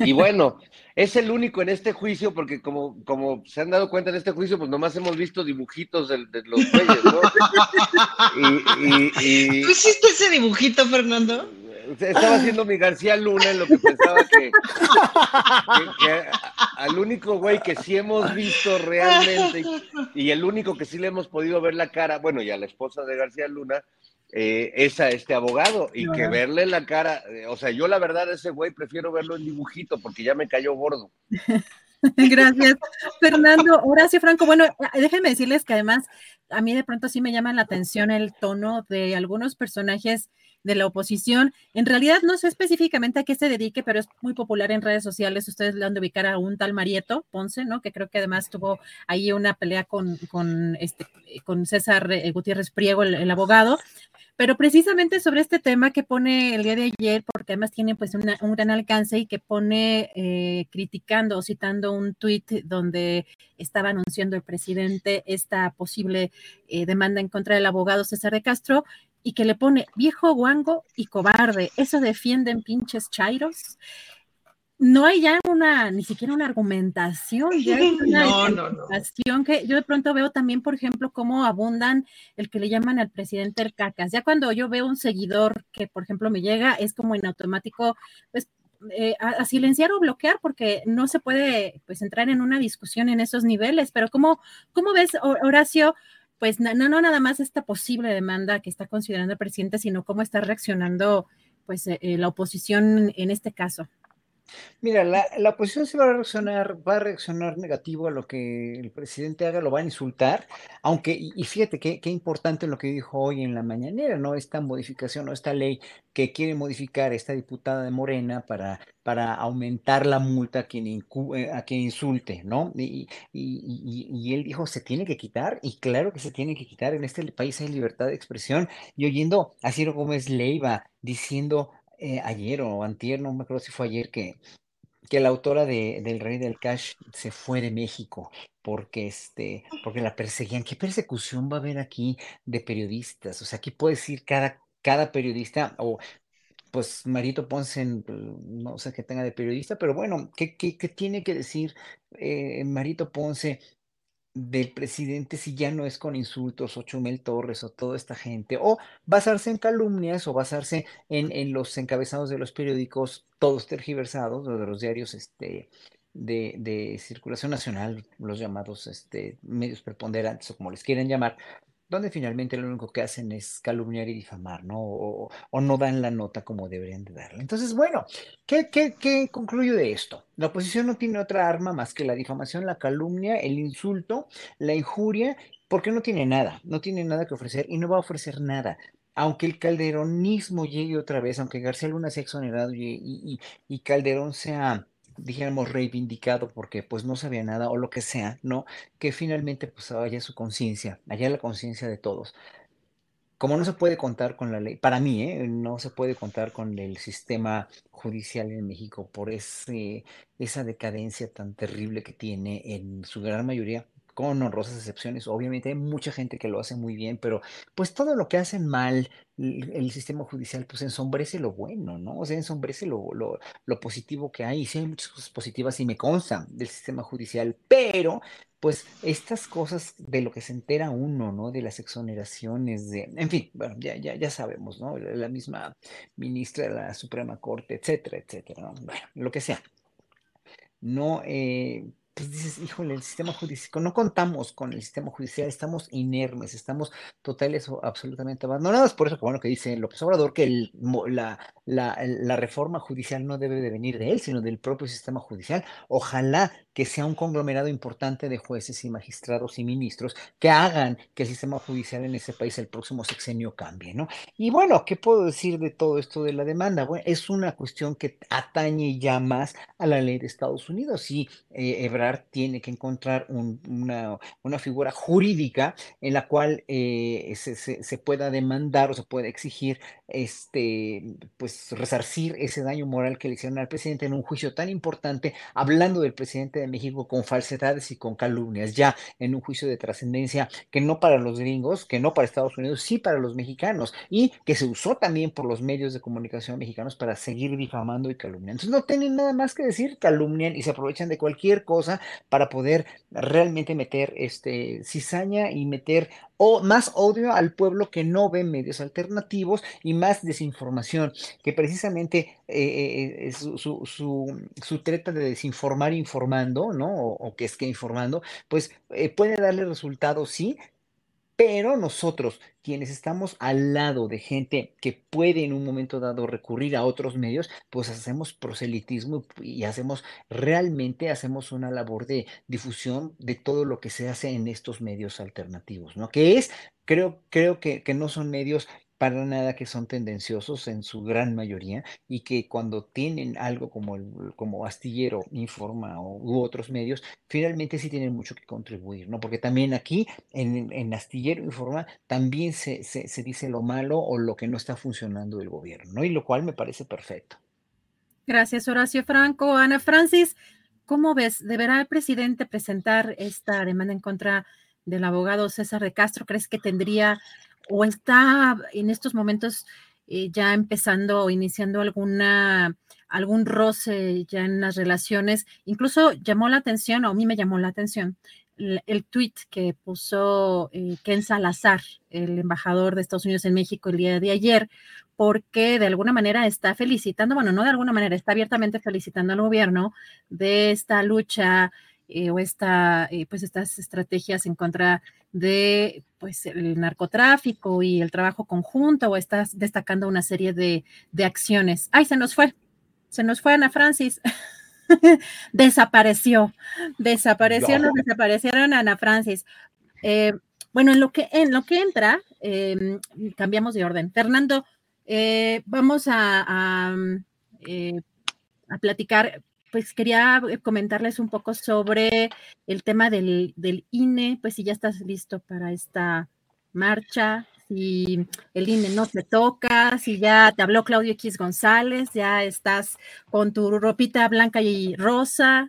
Y bueno, es el único en este juicio, porque como, como se han dado cuenta en este juicio, pues nomás hemos visto dibujitos de, los güeyes, ¿no? Y, ¿Tú hiciste ese dibujito, Fernando? Estaba haciendo mi García Luna en lo que pensaba que, al único güey que sí hemos visto realmente y el único que sí le hemos podido ver la cara, bueno, y a la esposa de García Luna, eh, es a este abogado y que verle la cara, eh, o sea, yo la verdad ese güey prefiero verlo en dibujito porque ya me cayó gordo. Gracias, Fernando. Horacio Franco, bueno, déjenme decirles que además a mí de pronto sí me llama la atención el tono de algunos personajes de la oposición. En realidad no sé específicamente a qué se dedique, pero es muy popular en redes sociales. Ustedes le han de ubicar a un tal Marieto Ponce, ¿no? Que creo que además tuvo ahí una pelea con, con, este, con César Gutiérrez Priego, el abogado. Pero precisamente sobre este tema que pone el día de ayer, porque además tiene pues un gran alcance y que pone eh, criticando o citando un tuit donde estaba anunciando el presidente esta posible eh, demanda en contra del abogado César de Castro y que le pone viejo guango y cobarde, eso defienden pinches chairos no hay ya una, ni siquiera una argumentación, ya hay una argumentación que yo de pronto veo también, por ejemplo, cómo abundan el que le llaman al presidente el cacas. Ya cuando yo veo un seguidor que, por ejemplo, me llega, es como en automático, pues eh, a, silenciar o bloquear porque no se puede pues entrar en una discusión en esos niveles. Pero ¿cómo, cómo ves, Horacio? Pues no, no nada más esta posible demanda que está considerando el presidente, sino cómo está reaccionando pues eh, eh, la oposición en este caso. Mira, la, la oposición se va a reaccionar, va a reaccionar negativo a lo que el presidente haga, lo va a insultar, aunque, y, fíjate qué, importante lo que dijo hoy en la mañanera, ¿no? Esta modificación o esta ley que quiere modificar esta diputada de Morena para, para aumentar la multa a quien, eh, insulte, ¿no? Y, y, y, él dijo, se tiene que quitar, y claro que se tiene que quitar, en este país hay libertad de expresión, y oyendo a Ciro Gómez Leiva diciendo eh, ayer o antier, no me acuerdo si fue ayer, que, que la autora de, del Rey del Cash se fue de México porque, este, porque la perseguían. ¿Qué persecución va a haber aquí de periodistas? O sea, aquí puede decir cada, cada periodista o pues Marito Ponce, no sé qué tenga de periodista, pero bueno, ¿qué, qué, qué tiene que decir eh, Marito Ponce del presidente si ya no es con insultos o Chumel Torres o toda esta gente, o basarse en calumnias o basarse en, en los encabezados de los periódicos, todos tergiversados, o de los diarios este, de, de, circulación nacional, los llamados este, medios preponderantes o como les quieren llamar, donde finalmente lo único que hacen es calumniar y difamar, ¿no? O, no dan la nota como deberían de darla. Entonces, bueno, ¿qué, concluyo de esto? La oposición no tiene otra arma más que la difamación, la calumnia, el insulto, la injuria, porque no tiene nada, no tiene nada que ofrecer y no va a ofrecer nada aunque el calderonismo llegue otra vez, aunque García Luna sea exonerado y Calderón sea dijéramos, reivindicado porque pues no sabía nada o lo que sea, ¿no? Que finalmente pues haya su conciencia, haya la conciencia de todos. Como no se puede contar con la ley, para mí, ¿eh? no se puede contar con el sistema judicial en México por ese, esa decadencia tan terrible que tiene en su gran mayoría, con honrosas excepciones. Obviamente hay mucha gente que lo hace muy bien, pero pues todo lo que hacen mal el, sistema judicial, pues ensombrece lo bueno, ¿no? O sea, ensombrece lo, lo, lo positivo que hay. Sí hay muchas cosas positivas y me constan del sistema judicial, pero pues estas cosas de lo que se entera uno, ¿no? De las exoneraciones, de, en fin, bueno, ya, ya, ya sabemos, ¿no? La misma ministra de la Suprema Corte, etcétera, etcétera, ¿no? Bueno, lo que sea. No, eh, pues dices, híjole, el sistema judicial, no contamos con el sistema judicial, estamos inermes, estamos totales o absolutamente abandonados. Por eso, bueno, que dice López Obrador que el, la, la, la, reforma judicial no debe de venir de él, sino del propio sistema judicial. Ojalá que sea un conglomerado importante de jueces y magistrados y ministros que hagan que el sistema judicial en ese país el próximo sexenio cambie, ¿no? Y bueno, ¿qué puedo decir de todo esto de la demanda? Bueno, es una cuestión que atañe ya más a la ley de Estados Unidos y eh, Ebrard tiene que encontrar una, una, figura jurídica en la cual eh, se, se, pueda demandar o se pueda exigir, este, pues, resarcir ese daño moral que le hicieron al presidente en un juicio tan importante, hablando del presidente de México con falsedades y con calumnias, ya en un juicio de trascendencia que no para los gringos, que no para Estados Unidos, sí para los mexicanos y que se usó también por los medios de comunicación mexicanos para seguir difamando y calumniando. Entonces no tienen nada más que decir, calumnian y se aprovechan de cualquier cosa para poder realmente meter este cizaña y meter o más odio al pueblo que no ve medios alternativos y más desinformación, que precisamente eh, eh, su, su, treta de desinformar informando, ¿no? O, que es que informando, pues eh, puede darle resultados, sí, pero nosotros, quienes estamos al lado de gente que puede en un momento dado recurrir a otros medios, pues hacemos proselitismo y hacemos realmente hacemos una labor de difusión de todo lo que se hace en estos medios alternativos, ¿no? Que es, creo, creo que, que no son medios para nada que son tendenciosos en su gran mayoría y que cuando tienen algo como, el, como Astillero Informa o, u otros medios, finalmente sí tienen mucho que contribuir, ¿no? Porque también aquí en, en Astillero Informa también se, se, dice lo malo o lo que no está funcionando del gobierno, ¿no? Y lo cual me parece perfecto. Gracias, Horacio Franco. Ana Francis, ¿cómo ves? ¿Deberá el presidente presentar esta demanda en contra del abogado César de Castro? ¿Crees que tendría o está en estos momentos eh, ya empezando o iniciando alguna algún roce ya en las relaciones. Incluso llamó la atención, o a mí me llamó la atención, el, tweet que puso eh, Ken Salazar, el embajador de Estados Unidos en México el día de ayer, porque de alguna manera está felicitando, bueno, no de alguna manera, está abiertamente felicitando al gobierno de esta lucha eh, o esta, eh, pues estas estrategias en contra de pues el narcotráfico y el trabajo conjunto o estás destacando una serie de, de acciones. Ay, se nos fue, se nos fue Ana Francis. desapareció, desapareció, nos desaparecieron Ana Francis. Eh, bueno, en lo que en lo que entra, em, cambiamos de orden. Fernando, vamos a, a, a platicar pues quería eh, comentarles un poco sobre el tema del, INE, pues si ya estás listo para esta marcha, si el INE no te toca, si ya te habló Claudio X González, ya estás con tu ropita blanca y rosa.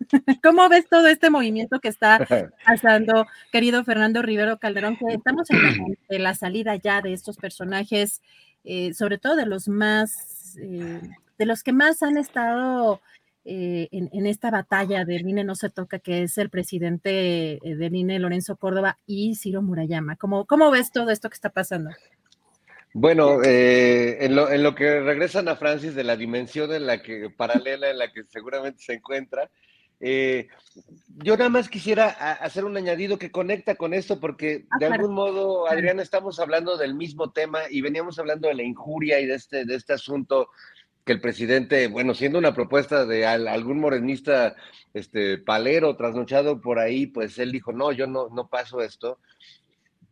¿Cómo ves todo este movimiento que está pasando, querido Fernando Rivero Calderón? Que estamos en la, salida ya de estos personajes, eh, sobre todo de los más, eh, de los que más han estado eh, en, esta batalla del INE no se toca, que es el presidente eh, del INE, Lorenzo Córdoba, y Ciro Murayama. ¿Cómo, cómo ves todo esto que está pasando? Bueno, eh, en, lo, en, lo, que regresan a Francis de la dimensión en la que paralela en la que seguramente se encuentra, yo nada más quisiera hacer un añadido que conecta con esto, porque ah, de algún modo, Adriana, estamos hablando del mismo tema y veníamos hablando de la injuria y de este, de este asunto que el presidente, bueno, siendo una propuesta de algún morenista este, palero, trasnochado por ahí, pues él dijo, no, yo no, no paso esto.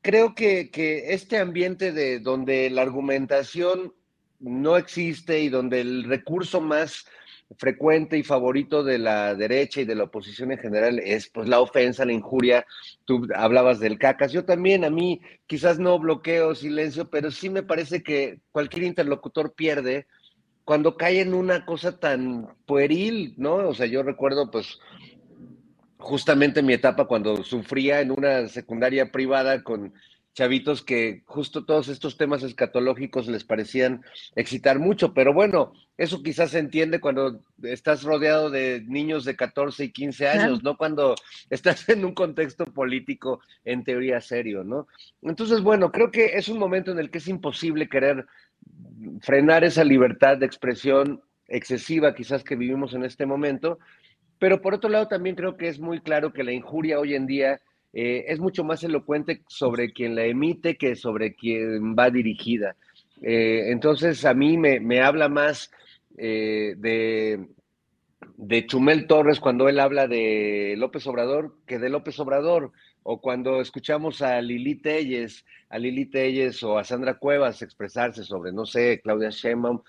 Creo que, que este ambiente de donde la argumentación no existe y donde el recurso más frecuente y favorito de la derecha y de la oposición en general es pues la ofensa, la injuria. Tú hablabas del cacas. Yo también, a mí quizás no bloqueo silencio, pero sí me parece que cualquier interlocutor pierde cuando cae en una cosa tan pueril, ¿no? O sea, yo recuerdo pues justamente mi etapa cuando sufría en una secundaria privada con chavitos que justo todos estos temas escatológicos les parecían excitar mucho, pero bueno, eso quizás se entiende cuando estás rodeado de niños de 14 y 15 años, ¿no? Cuando estás en un contexto político en teoría serio, ¿no? Entonces, bueno, creo que es un momento en el que es imposible querer frenar esa libertad de expresión excesiva quizás que vivimos en este momento, pero por otro lado también creo que es muy claro que la injuria hoy en día eh, es mucho más elocuente sobre quien la emite que sobre quien va dirigida. Eh, entonces a mí me, habla más eh, de de Chumel Torres cuando él habla de López Obrador que de López Obrador, o cuando escuchamos a Lili Telles, a Lili Telles o a Sandra Cuevas expresarse sobre, no sé, Claudia Sheinbaum,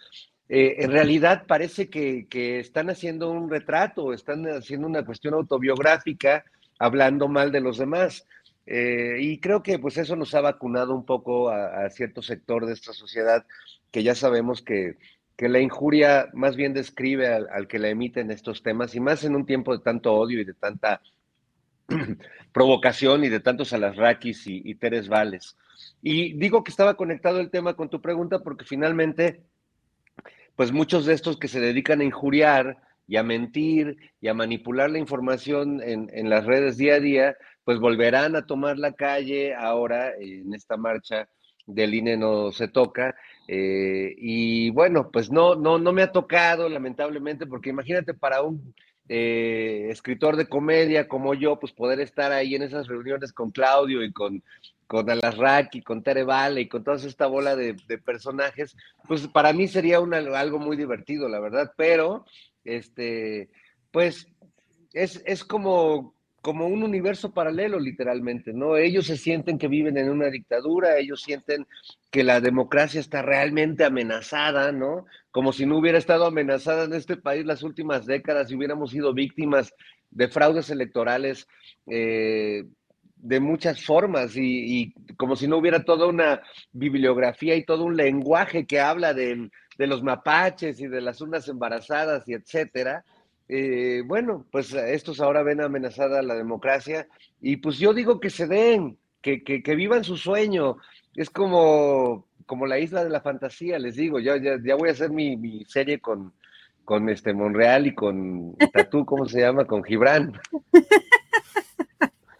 en realidad parece que, que, están haciendo un retrato, están haciendo una cuestión autobiográfica, hablando mal de los demás. Eh, y creo que pues eso nos ha vacunado un poco a, cierto sector de esta sociedad que ya sabemos que, que la injuria más bien describe al, al, que la emite en estos temas y más en un tiempo de tanto odio y de tanta provocación y de tantos alasraquis y, y Teres Vales. Y digo que estaba conectado el tema con tu pregunta porque finalmente, pues muchos de estos que se dedican a injuriar y a mentir y a manipular la información en, en las redes día a día, pues volverán a tomar la calle ahora en esta marcha del INE no se toca. Eh, y bueno, pues no, no, no me ha tocado, lamentablemente, porque imagínate para un eh, escritor de comedia como yo, pues poder estar ahí en esas reuniones con Claudio y con, con Alasraki, con Tere Vale y con toda esta bola de, de personajes, pues para mí sería algo muy divertido, la verdad, pero este, pues es, es como, como un universo paralelo, literalmente, ¿no? Ellos se sienten que viven en una dictadura, ellos sienten que la democracia está realmente amenazada, ¿no? Como si no hubiera estado amenazada en este país las últimas décadas y hubiéramos sido víctimas de fraudes electorales eh, de muchas formas y, y, como si no hubiera toda una bibliografía y todo un lenguaje que habla de, de los mapaches y de las urnas embarazadas y etcétera eh, bueno, pues estos ahora ven amenazada la democracia y pues yo digo que se den, que, que, que vivan su sueño. Es como, como la isla de la fantasía, les digo, ya, ya, ya voy a hacer mi, mi, serie con, con este Monreal y con Tatú, ¿cómo se llama? Con Gibran.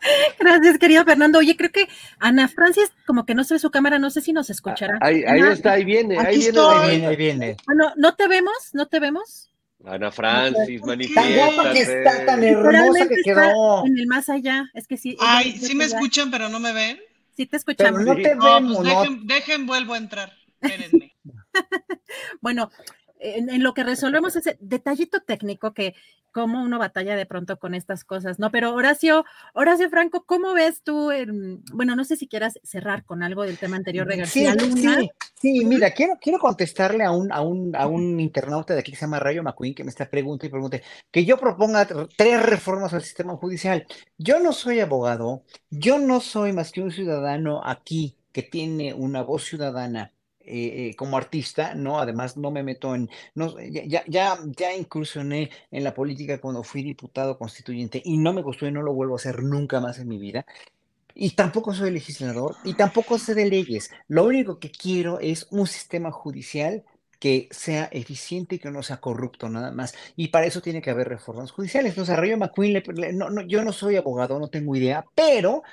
Gracias, querido Fernando. Oye, creo que Ana Francis, como que no se ve su cámara, no sé si nos escuchará. Ahí, ahí está, ahí viene, ahí viene, ahí viene, ahí viene. Bueno, ¿no te vemos? ¿No te vemos? Ana Francis, Tan guapa que está, tan hermosa que quedó. En el más allá, es que sí. Ay, sí me escuchan, pero no me ven. Sí te escuchamos. Pero no te no, vemos, pues no. dejen, dejen, vuelvo a entrar. Espérenme. bueno, en, en, lo que resolvemos ese detallito técnico que como uno batalla de pronto con estas cosas, ¿no? Pero Horacio, Horacio Franco, ¿cómo ves tú? En, bueno, no sé si quieras cerrar con algo del tema anterior de García sí, Luna. Sí, sí, mira, quiero, quiero contestarle a un, a, un, a un internauta de aquí que se llama Rayo McQueen que me está preguntando y pregunte que yo proponga tres reformas al sistema judicial. Yo no soy abogado, yo no soy más que un ciudadano aquí que tiene una voz ciudadana eh, eh, como artista, ¿no? Además, no me meto en, no, ya, ya, ya incursioné en la política cuando fui diputado constituyente y no me gustó y no lo vuelvo a hacer nunca más en mi vida. Y tampoco soy legislador y tampoco sé de leyes. Lo único que quiero es un sistema judicial que sea eficiente y que no sea corrupto nada más. Y para eso tiene que haber reformas judiciales. Entonces, a Rayo McQueen, le, le, no, no, yo no soy abogado, no tengo idea, pero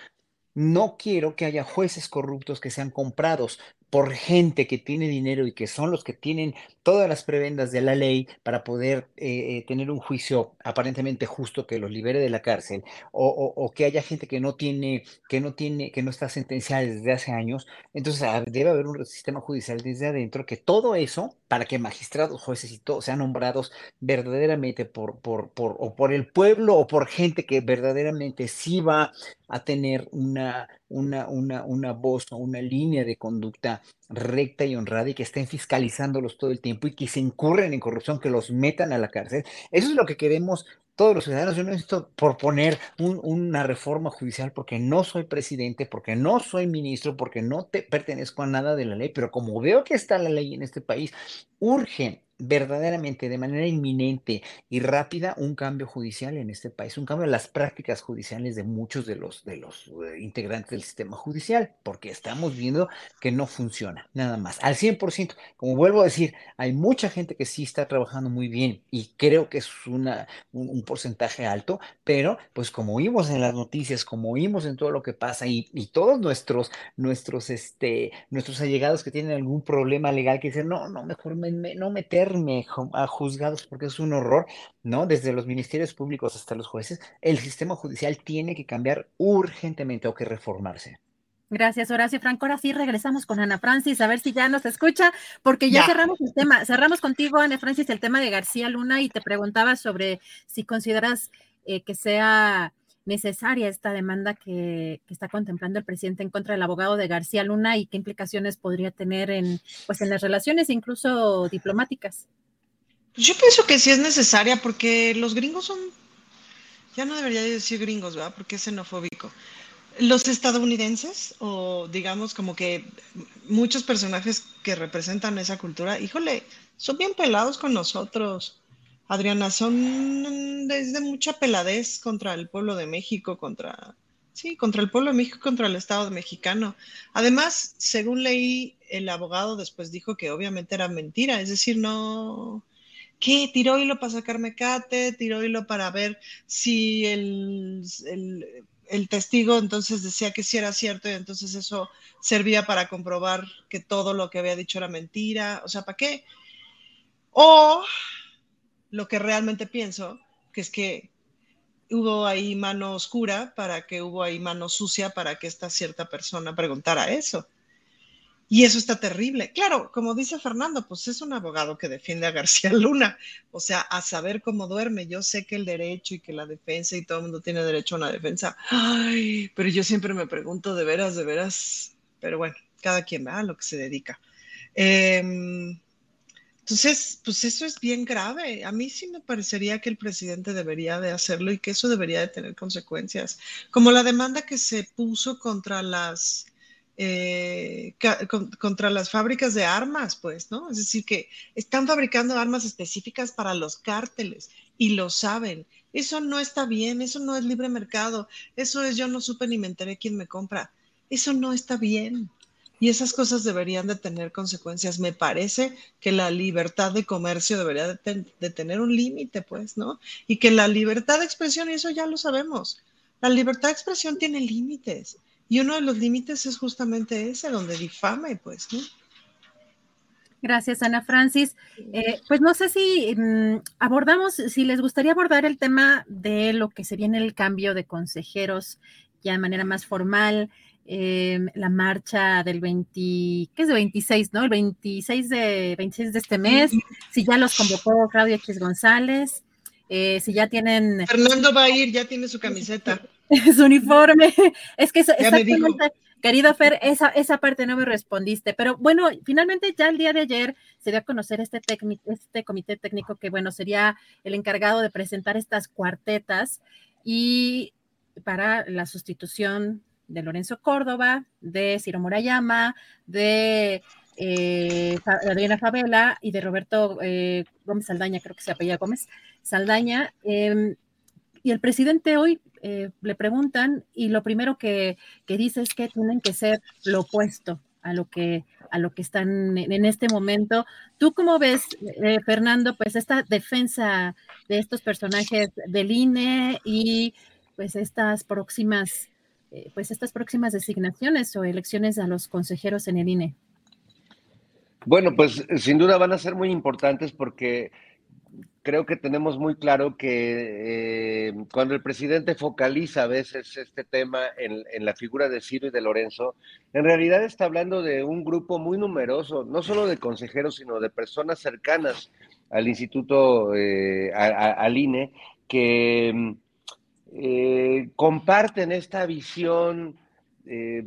no quiero que haya jueces corruptos que sean comprados por gente que tiene dinero y que son los que tienen todas las prebendas de la ley para poder eh, tener un juicio aparentemente justo que los libere de la cárcel, o, que haya gente que no tiene, que no tiene, que no está sentenciada desde hace años. Entonces ah, debe haber un sistema judicial desde adentro que todo eso, para que magistrados, jueces y todos sean nombrados verdaderamente por, por, por, o por el pueblo o por gente que verdaderamente sí va a tener una, una, una, una voz o una línea de conducta recta y honrada y que estén fiscalizándolos todo el tiempo y que se incurren en corrupción, que los metan a la cárcel. Eso es lo que queremos todos los ciudadanos. Yo no necesito proponer un, una reforma judicial porque no soy presidente, porque no soy ministro, porque no te pertenezco a nada de la ley, pero como veo que está la ley en este país, urge verdaderamente, de manera inminente y rápida, un cambio judicial en este país, un cambio en las prácticas judiciales de muchos de los, de los uh, integrantes del sistema judicial, porque estamos viendo que no funciona, nada más, al 100%. Como vuelvo a decir, hay mucha gente que sí está trabajando muy bien y creo que es una, un, porcentaje alto, pero pues como oímos en las noticias, como oímos en todo lo que pasa y, y todos nuestros, nuestros, este, nuestros allegados que tienen algún problema legal que dicen, no, no, mejor me, me, no meter a juzgados porque es un horror, ¿no? Desde los ministerios públicos hasta los jueces, el sistema judicial tiene que cambiar urgentemente o que reformarse. Gracias, Horacio Franco. Ahora sí regresamos con Ana Francis, a ver si ya nos escucha, porque ya, cerramos el tema. Cerramos contigo, Ana Francis, el tema de García Luna y te preguntaba sobre si consideras eh, que sea necesaria esta demanda que, está contemplando el presidente en contra del abogado de García Luna y qué implicaciones podría tener en, pues, en las relaciones, incluso diplomáticas. Pues yo pienso que sí es necesaria porque los gringos son, ya no debería decir gringos, ¿verdad? Porque es xenofóbico los estadounidenses, o digamos como que muchos personajes que representan esa cultura, híjole, son bien pelados con nosotros. Adriana, son desde mucha peladez contra el pueblo de México, contra, sí, contra el pueblo de México, contra el Estado mexicano. Además, según leí, el abogado después dijo que obviamente era mentira, es decir, no, ¿qué? Tiró hilo para sacarme cate, tiró hilo para ver si el, el el testigo entonces decía que sí era cierto y entonces eso servía para comprobar que todo lo que había dicho era mentira. O sea, ¿para qué? O lo que realmente pienso, que es que hubo ahí mano oscura para que hubo ahí mano sucia para que esta cierta persona preguntara eso. Y eso está terrible. Claro, como dice Fernando, pues es un abogado que defiende a García Luna, o sea, a saber cómo duerme. Yo sé que el derecho y que la defensa y todo el mundo tiene derecho a una defensa. Ay, pero yo siempre me pregunto, de veras, de veras, pero bueno, cada quien va a lo que se dedica. Em, entonces, pues eso es bien grave. A mí sí me parecería que el presidente debería de hacerlo y que eso debería de tener consecuencias, como la demanda que se puso contra las eh, contra las fábricas de armas, pues, ¿no? Es decir, que están fabricando armas específicas para los cárteles y lo saben. Eso no está bien, eso no es libre mercado, eso es yo no supe ni me enteré quién me compra. Eso no está bien. Y esas cosas deberían de tener consecuencias. Me parece que la libertad de comercio debería de, tener un límite, pues, ¿no? Y que la libertad de expresión, y eso ya lo sabemos, la libertad de expresión tiene límites y uno de los límites es justamente ese, donde difame, pues, ¿no? Gracias, Ana Francis. Eh, pues no sé si mm, abordamos, si les gustaría abordar el tema de lo que se viene el cambio de consejeros ya de manera más formal, em, la marcha del 20, ¿qué es de 26, no? El 26 de, 26 de este mes, si ya los convocó Claudia X González, eh, si ya tienen... Fernando va a ir, ya tiene su camiseta. su uniforme. Es que exactamente, querido Fer, esa, esa parte no me respondiste. Pero bueno, finalmente ya el día de ayer se dio a conocer este, este comité técnico que, bueno, sería el encargado de presentar estas cuartetas y para la sustitución de Lorenzo Córdoba, de Ciro Morayama, de eh, Adriana Favela y de Roberto eh, Gómez Saldaña, creo que se apellida Gómez Saldaña. Em, y el presidente hoy eh, le preguntan y lo primero que, dice es que tienen que ser lo opuesto a lo que a lo que están en, este momento. ¿Tú cómo ves, Fernando, pues esta defensa de estos personajes del INE y pues estas próximas, eh, pues estas próximas designaciones o elecciones a los consejeros en el INE? Bueno, pues sin duda van a ser muy importantes porque creo que tenemos muy claro que eh, cuando el presidente focaliza a veces este tema en, la figura de Ciro y de Lorenzo, en realidad está hablando de un grupo muy numeroso, no solo de consejeros, sino de personas cercanas al instituto, eh, al INE, que eh, comparten esta visión.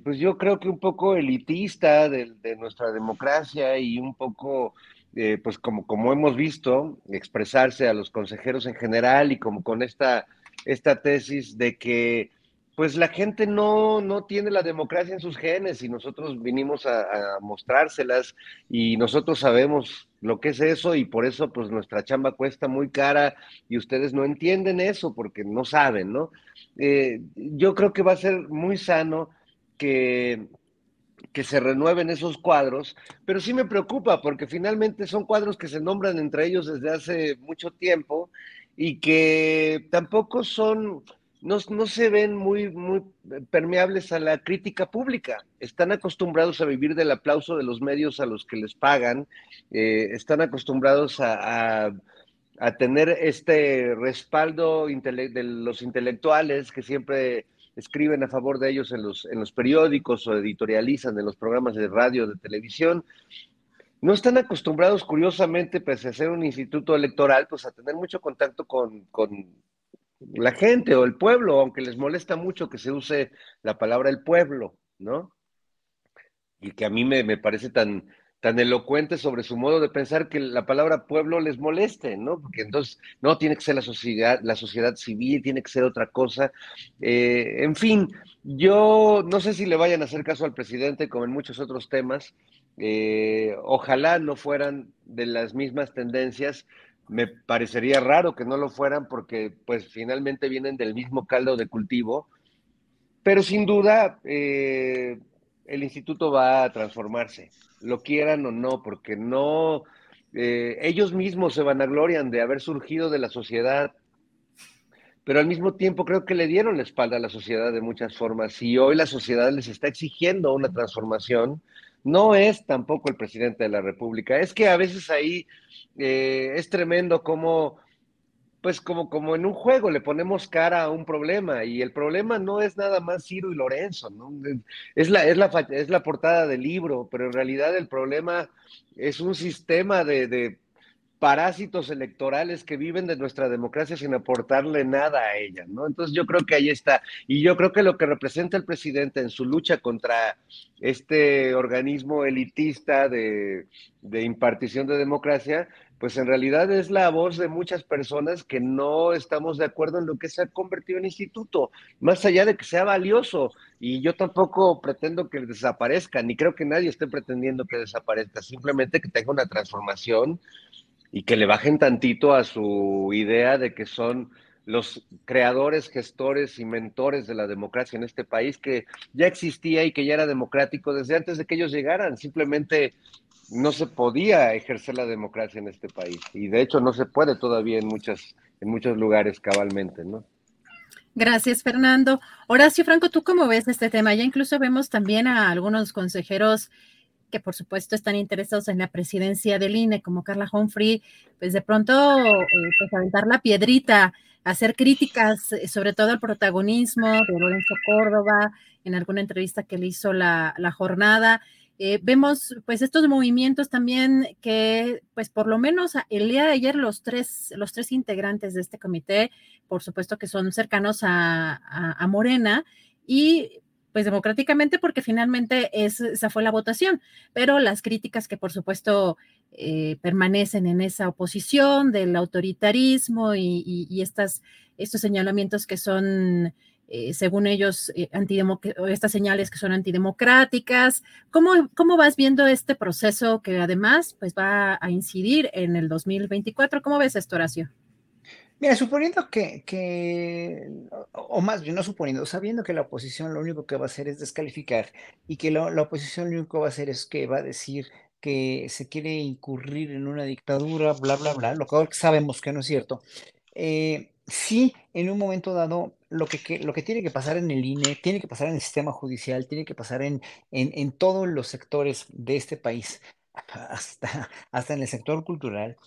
pues yo creo que un poco elitista de, de nuestra democracia y un poco eh, pues como, como hemos visto, expresarse a los consejeros en general y como con esta, esta tesis de que pues la gente no, no tiene la democracia en sus genes y nosotros vinimos a, mostrárselas y nosotros sabemos lo que es eso y por eso pues nuestra chamba cuesta muy cara y ustedes no entienden eso porque no saben, ¿no? Eh, yo creo que va a ser muy sano que que se renueven esos cuadros, pero sí me preocupa porque finalmente son cuadros que se nombran entre ellos desde hace mucho tiempo y que tampoco son, no, se ven muy, muy permeables a la crítica pública. Están acostumbrados a vivir del aplauso de los medios a los que les pagan, eh, están acostumbrados a, tener este respaldo de los intelectuales que siempre escriben a favor de ellos en los, en los periódicos o editorializan en los programas de radio, de televisión, no están acostumbrados, curiosamente, pese a ser un instituto electoral, pues a tener mucho contacto con, con la gente o el pueblo, aunque les molesta mucho que se use la palabra el pueblo, ¿no? Y que a mí me, me parece tan, tan elocuente sobre su modo de pensar que la palabra pueblo les moleste, ¿no? Porque entonces, no, tiene que ser la sociedad, la sociedad civil, tiene que ser otra cosa. Eh, en fin, yo no sé si le vayan a hacer caso al presidente como en muchos otros temas. Eh, ojalá no fueran de las mismas tendencias. Me parecería raro que no lo fueran porque pues finalmente vienen del mismo caldo de cultivo. Pero sin duda, eh, el instituto va a transformarse, lo quieran o no, porque no, eh, ellos mismos se vanaglorian de haber surgido de la sociedad, pero al mismo tiempo creo que le dieron la espalda a la sociedad de muchas formas y hoy la sociedad les está exigiendo una transformación. No es tampoco el presidente de la República, es que a veces ahí eh, es tremendo cómo pues como, como en un juego le ponemos cara a un problema y el problema no es nada más Ciro y Lorenzo, ¿no? Es la, es la, es la portada del libro, pero en realidad el problema es un sistema de, de parásitos electorales que viven de nuestra democracia sin aportarle nada a ella, ¿no? Entonces yo creo que ahí está. Y yo creo que lo que representa el presidente en su lucha contra este organismo elitista de, impartición de democracia, pues en realidad es la voz de muchas personas que no estamos de acuerdo en lo que se ha convertido en instituto, más allá de que sea valioso. Y yo tampoco pretendo que desaparezca, ni creo que nadie esté pretendiendo que desaparezca, simplemente que tenga una transformación y que le bajen tantito a su idea de que son los creadores, gestores y mentores de la democracia en este país, que ya existía y que ya era democrático desde antes de que ellos llegaran. Simplemente no se podía ejercer la democracia en este país y de hecho no se puede todavía en muchas en muchos lugares cabalmente, ¿no? Gracias, Fernando. Horacio Franco, ¿tú cómo ves este tema? Ya incluso vemos también a algunos consejeros que por supuesto están interesados en la presidencia del INE, como Carla Humphrey, pues de pronto eh, pues aventar la piedrita, hacer críticas, eh, sobre todo al protagonismo de Lorenzo Córdoba, en alguna entrevista que le hizo la, la jornada. Eh, vemos pues estos movimientos también que pues por lo menos el día de ayer los tres, los tres integrantes de este comité, por supuesto que son cercanos a, a, Morena y pues democráticamente porque finalmente esa fue la votación, pero las críticas que por supuesto eh, permanecen en esa oposición del autoritarismo y estas, estos señalamientos que son eh, según ellos, eh, estas señales que son antidemocráticas. ¿Cómo, ¿Cómo vas viendo este proceso que además pues, va a incidir en el 2024? ¿Cómo ves esto, Horacio? Mira, suponiendo que, que, o más bien no suponiendo, sabiendo que la oposición lo único que va a hacer es descalificar y que la, oposición lo único que va a hacer es que va a decir que se quiere incurrir en una dictadura, bla, bla, bla, lo que sabemos que no es cierto. Eh, sí, en un momento dado, lo que, lo que tiene que pasar en el INE, tiene que pasar en el sistema judicial, tiene que pasar en, en, en todos los sectores de este país, hasta, hasta en el sector cultural,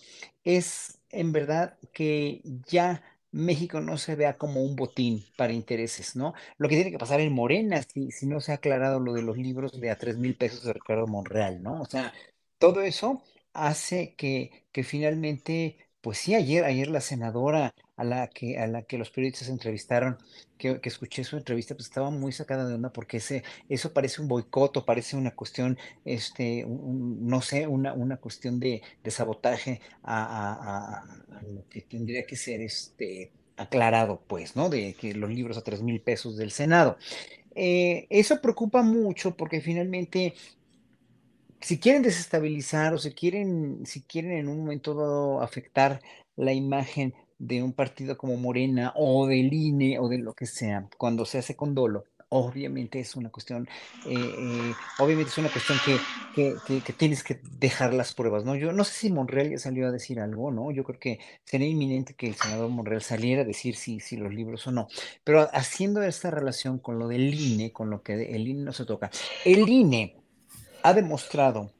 es en verdad que ya México no se vea como un botín para intereses, ¿no? Lo que tiene que pasar en Morena, si, si no se ha aclarado lo de los libros de a tres mil pesos de Ricardo Monreal, ¿no? O sea, todo eso hace que, que finalmente, pues sí, ayer, ayer la senadora a la que, a la que los periodistas entrevistaron, que, escuché su entrevista, pues estaba muy sacada de onda porque ese, eso parece un boicot parece una cuestión, este, no sé, una, una cuestión de, sabotaje a, lo que tendría que ser este, aclarado, pues, ¿no? De que los libros a tres mil pesos del Senado. Eh, eso preocupa mucho porque finalmente si quieren desestabilizar o si quieren, si quieren en un momento dado afectar la imagen de un partido como Morena o del INE o de lo que sea, cuando se hace con dolo, obviamente es una cuestión, eh, eh, obviamente es una cuestión que, que, que, tienes que dejar las pruebas, ¿no? Yo no sé si Monreal ya salió a decir algo, ¿no? Yo creo que sería inminente que el senador Monreal saliera a decir si, si los libros o no, pero haciendo esta relación con lo del INE, con lo que el INE no se toca, el INE ha demostrado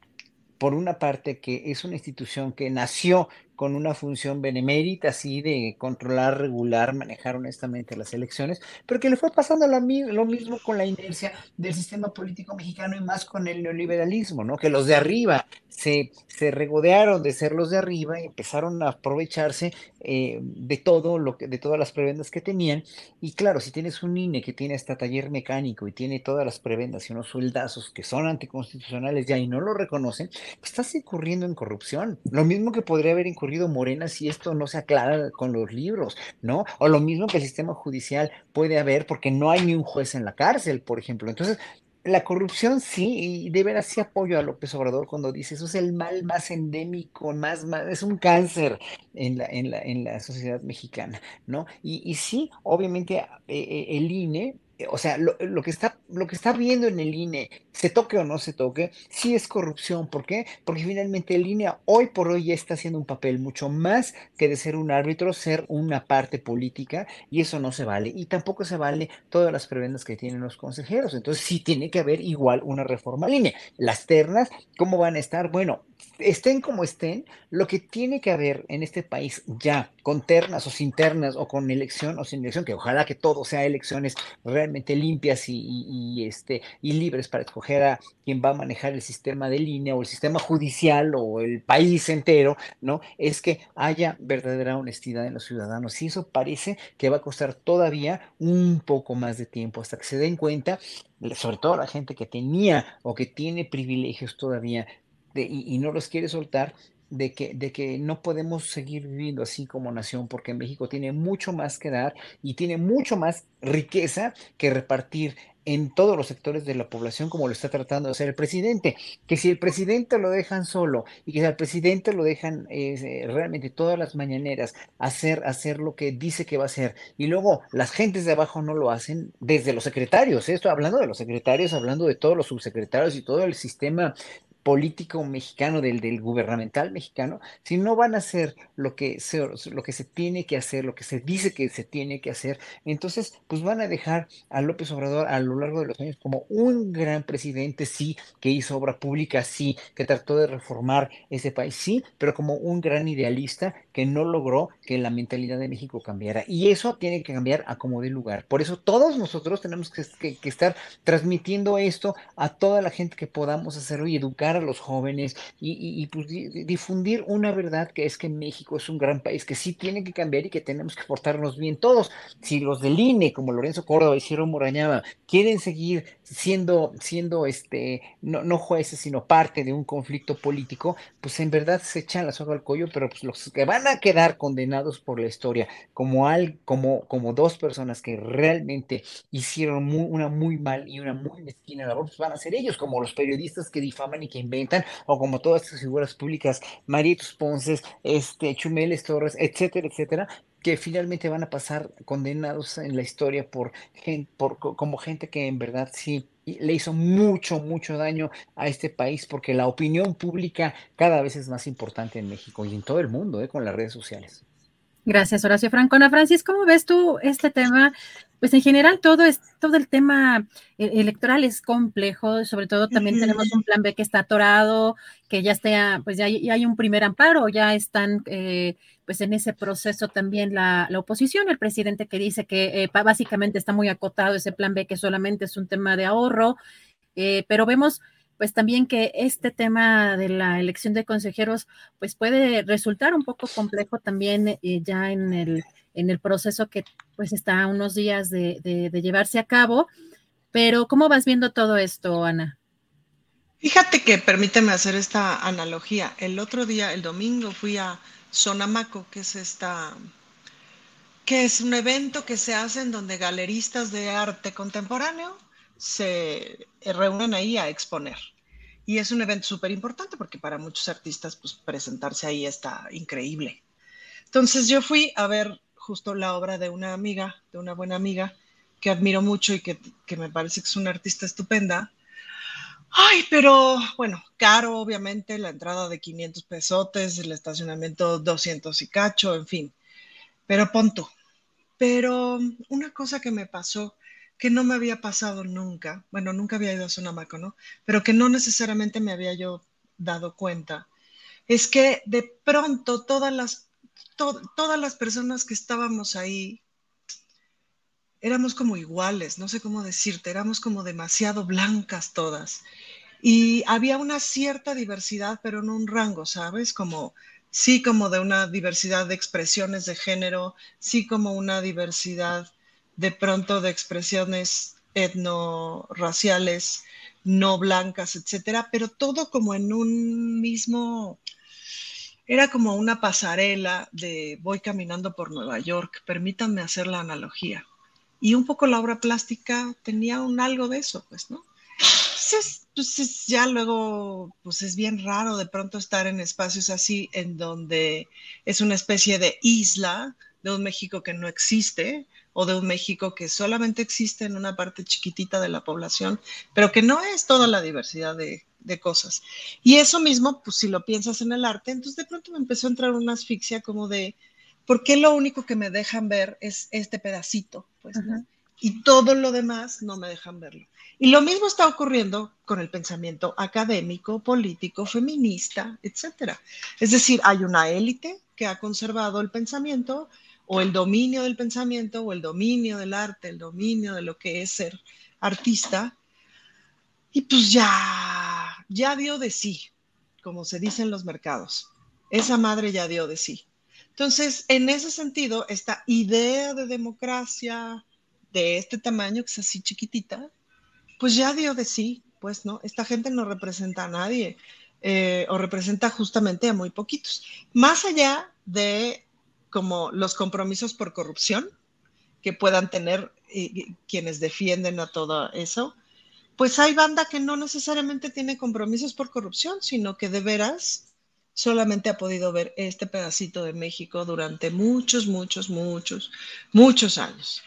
por una parte que es una institución que nació con una función benemérita, así de controlar, regular, manejar honestamente las elecciones, pero que le fue pasando lo, mismo con la inercia del sistema político mexicano y más con el neoliberalismo, ¿no? Que los de arriba se, se regodearon de ser los de arriba y empezaron a aprovecharse eh, de todo lo que, de todas las prebendas que tenían. Y claro, si tienes un INE que tiene hasta taller mecánico y tiene todas las prebendas y unos sueldazos que son anticonstitucionales ya y no lo reconocen, estás incurriendo en corrupción. Lo mismo que podría haber incurrido Morena si esto no se aclara con los libros, ¿no? O lo mismo que el sistema judicial puede haber porque no hay ni un juez en la cárcel, por ejemplo. Entonces, la corrupción sí, y de veras sí apoyo a López Obrador cuando dice eso es el mal más endémico, más, es un cáncer en la, en la, en la sociedad mexicana, ¿no? Y, y sí, obviamente eh, eh, el INE o sea, lo, que está, lo que está viendo en el INE, se toque o no se toque, sí es corrupción. ¿Por qué? Porque finalmente el INE hoy por hoy ya está haciendo un papel mucho más que de ser un árbitro, ser una parte política, y eso no se vale. Y tampoco se vale todas las prebendas que tienen los consejeros. Entonces sí tiene que haber igual una reforma al INE. Las ternas, ¿cómo van a estar? Bueno, estén como estén, lo que tiene que haber en este país ya, con ternas o sin ternas, o con elección o sin elección, que ojalá que todo sea elecciones realmente limpias y, este, y libres para escoger a quien va a manejar el sistema de línea o el sistema judicial o el país entero, ¿no? Es que haya verdadera honestidad en los ciudadanos. Y eso parece que va a costar todavía un poco más de tiempo hasta que se den cuenta sobre todo la gente que tenía o que tiene privilegios todavía y, no los quiere soltar, de que, de que no podemos seguir viviendo así como nación, porque México tiene mucho más que dar y tiene mucho más riqueza que repartir en todos los sectores de la población como lo está tratando de hacer el presidente. Que si el presidente lo dejan solo y que al presidente lo dejan eh, realmente todas las mañaneras hacer, hacer lo que dice que va a hacer y luego las gentes de abajo no lo hacen desde los secretarios, ¿eh? estoy hablando de los secretarios, hablando de todos los subsecretarios y todo el sistema político mexicano, del, del gubernamental mexicano, si no van a hacer lo que, se, lo que se tiene que hacer, lo que se dice que se tiene que hacer, entonces pues van a dejar a López Obrador a lo largo de los años como un gran presidente, sí, que hizo obra pública, sí, que trató de reformar ese país, sí, pero como un gran idealista que no logró que la mentalidad de México cambiara. Y eso tiene que cambiar a como de lugar. Por eso todos nosotros tenemos que, que estar transmitiendo esto a toda la gente que podamos hacerlo y educar a los jóvenes y, pues, difundir una verdad que es que México es un gran país que sí tiene que cambiar y que tenemos que portarnos bien todos. Si los del INE, como Lorenzo Córdoba y Ciro Morañaba, quieren seguir siendo, siendo este, no, no jueces, sino parte de un conflicto político, pues en verdad se echan la soga al cuello, pero pues los que van a quedar condenados por la historia, como, al, como, como dos personas que realmente hicieron una muy mal y una muy mezquina labor, pues van a ser ellos, como los periodistas que difaman y que inventan, o como todas estas figuras públicas, Maritos Ponces, este, Chumeles Torres, etcétera, etcétera, que finalmente van a pasar condenados en la historia por, por como gente que en verdad sí le hizo mucho, mucho daño a este país porque la opinión pública cada vez es más importante en México y en todo el mundo, ¿eh? con las redes sociales. Gracias, Horacio Francona. Francis, ¿cómo ves tú este tema pues en general todo es todo el tema eh, electoral es complejo, sobre todo también tenemos un plan B que está atorado, que ya está, pues ya hay, un primer amparo, ya están eh, pues en ese proceso también la, oposición, el presidente que dice que eh, básicamente está muy acotado ese plan B que solamente es un tema de ahorro, pero vemos pues también que este tema de la elección de consejeros pues puede resultar un poco complejo también ya en el en el proceso que pues está a unos días de, llevarse a cabo. Pero ¿cómo vas viendo todo esto, Ana? Fíjate que permíteme hacer esta analogía. El otro día, el domingo, fui a Sonamaco, que es esta, que es un evento que se hace en donde galeristas de arte contemporáneo se reúnen ahí a exponer. Y es un evento súper importante porque para muchos artistas, pues presentarse ahí está increíble. Entonces yo fui a ver justo la obra de una amiga, de una buena amiga, que admiro mucho y que, me parece que es una artista estupenda. Ay, pero bueno, caro, obviamente, la entrada de 500 pesotes, el estacionamiento 200 y cacho, en fin. Pero punto. Pero una cosa que me pasó, que no me había pasado nunca, bueno, nunca había ido a Sonamaco, ¿no? Pero que no necesariamente me había yo dado cuenta, es que de pronto todas las, todas las personas que estábamos ahí éramos como iguales, no sé cómo decirte, éramos como demasiado blancas todas. Y había una cierta diversidad, pero no un rango, ¿sabes? Como, sí, como de una diversidad de expresiones de género, sí, como una diversidad de pronto de expresiones etno-raciales, no blancas, etcétera, pero todo como en un mismo, era como una pasarela de voy caminando por Nueva York, permítanme hacer la analogía. Y un poco la obra plástica tenía un algo de eso, pues, ¿no? Entonces, pues ya luego, pues es bien raro de pronto estar en espacios así, en donde es una especie de isla de un México que no existe, o de un México que solamente existe en una parte chiquitita de la población, pero que no es toda la diversidad de, cosas. Y eso mismo, pues si lo piensas en el arte, entonces de pronto me empezó a entrar una asfixia como de, ¿por qué lo único que me dejan ver es este pedacito? Pues, Y todo lo demás no me dejan verlo. Y lo mismo está ocurriendo con el pensamiento académico, político, feminista, etcétera. Es decir, hay una élite que ha conservado el pensamiento o el dominio del pensamiento o el dominio del arte, el dominio de lo que es ser artista. Y pues ya, ya dio de sí, como se dice en los mercados. Esa madre ya dio de sí. Entonces, en ese sentido, esta idea de democracia de este tamaño, que es así chiquitita, pues ya dio de sí, pues no, esta gente no representa a nadie eh, o representa justamente a muy poquitos. Más allá de como los compromisos por corrupción que puedan tener quienes defienden a todo eso, pues hay banda que no necesariamente tiene compromisos por corrupción, sino que de veras solamente ha podido ver este pedacito de México durante muchos, muchos, muchos, muchos años.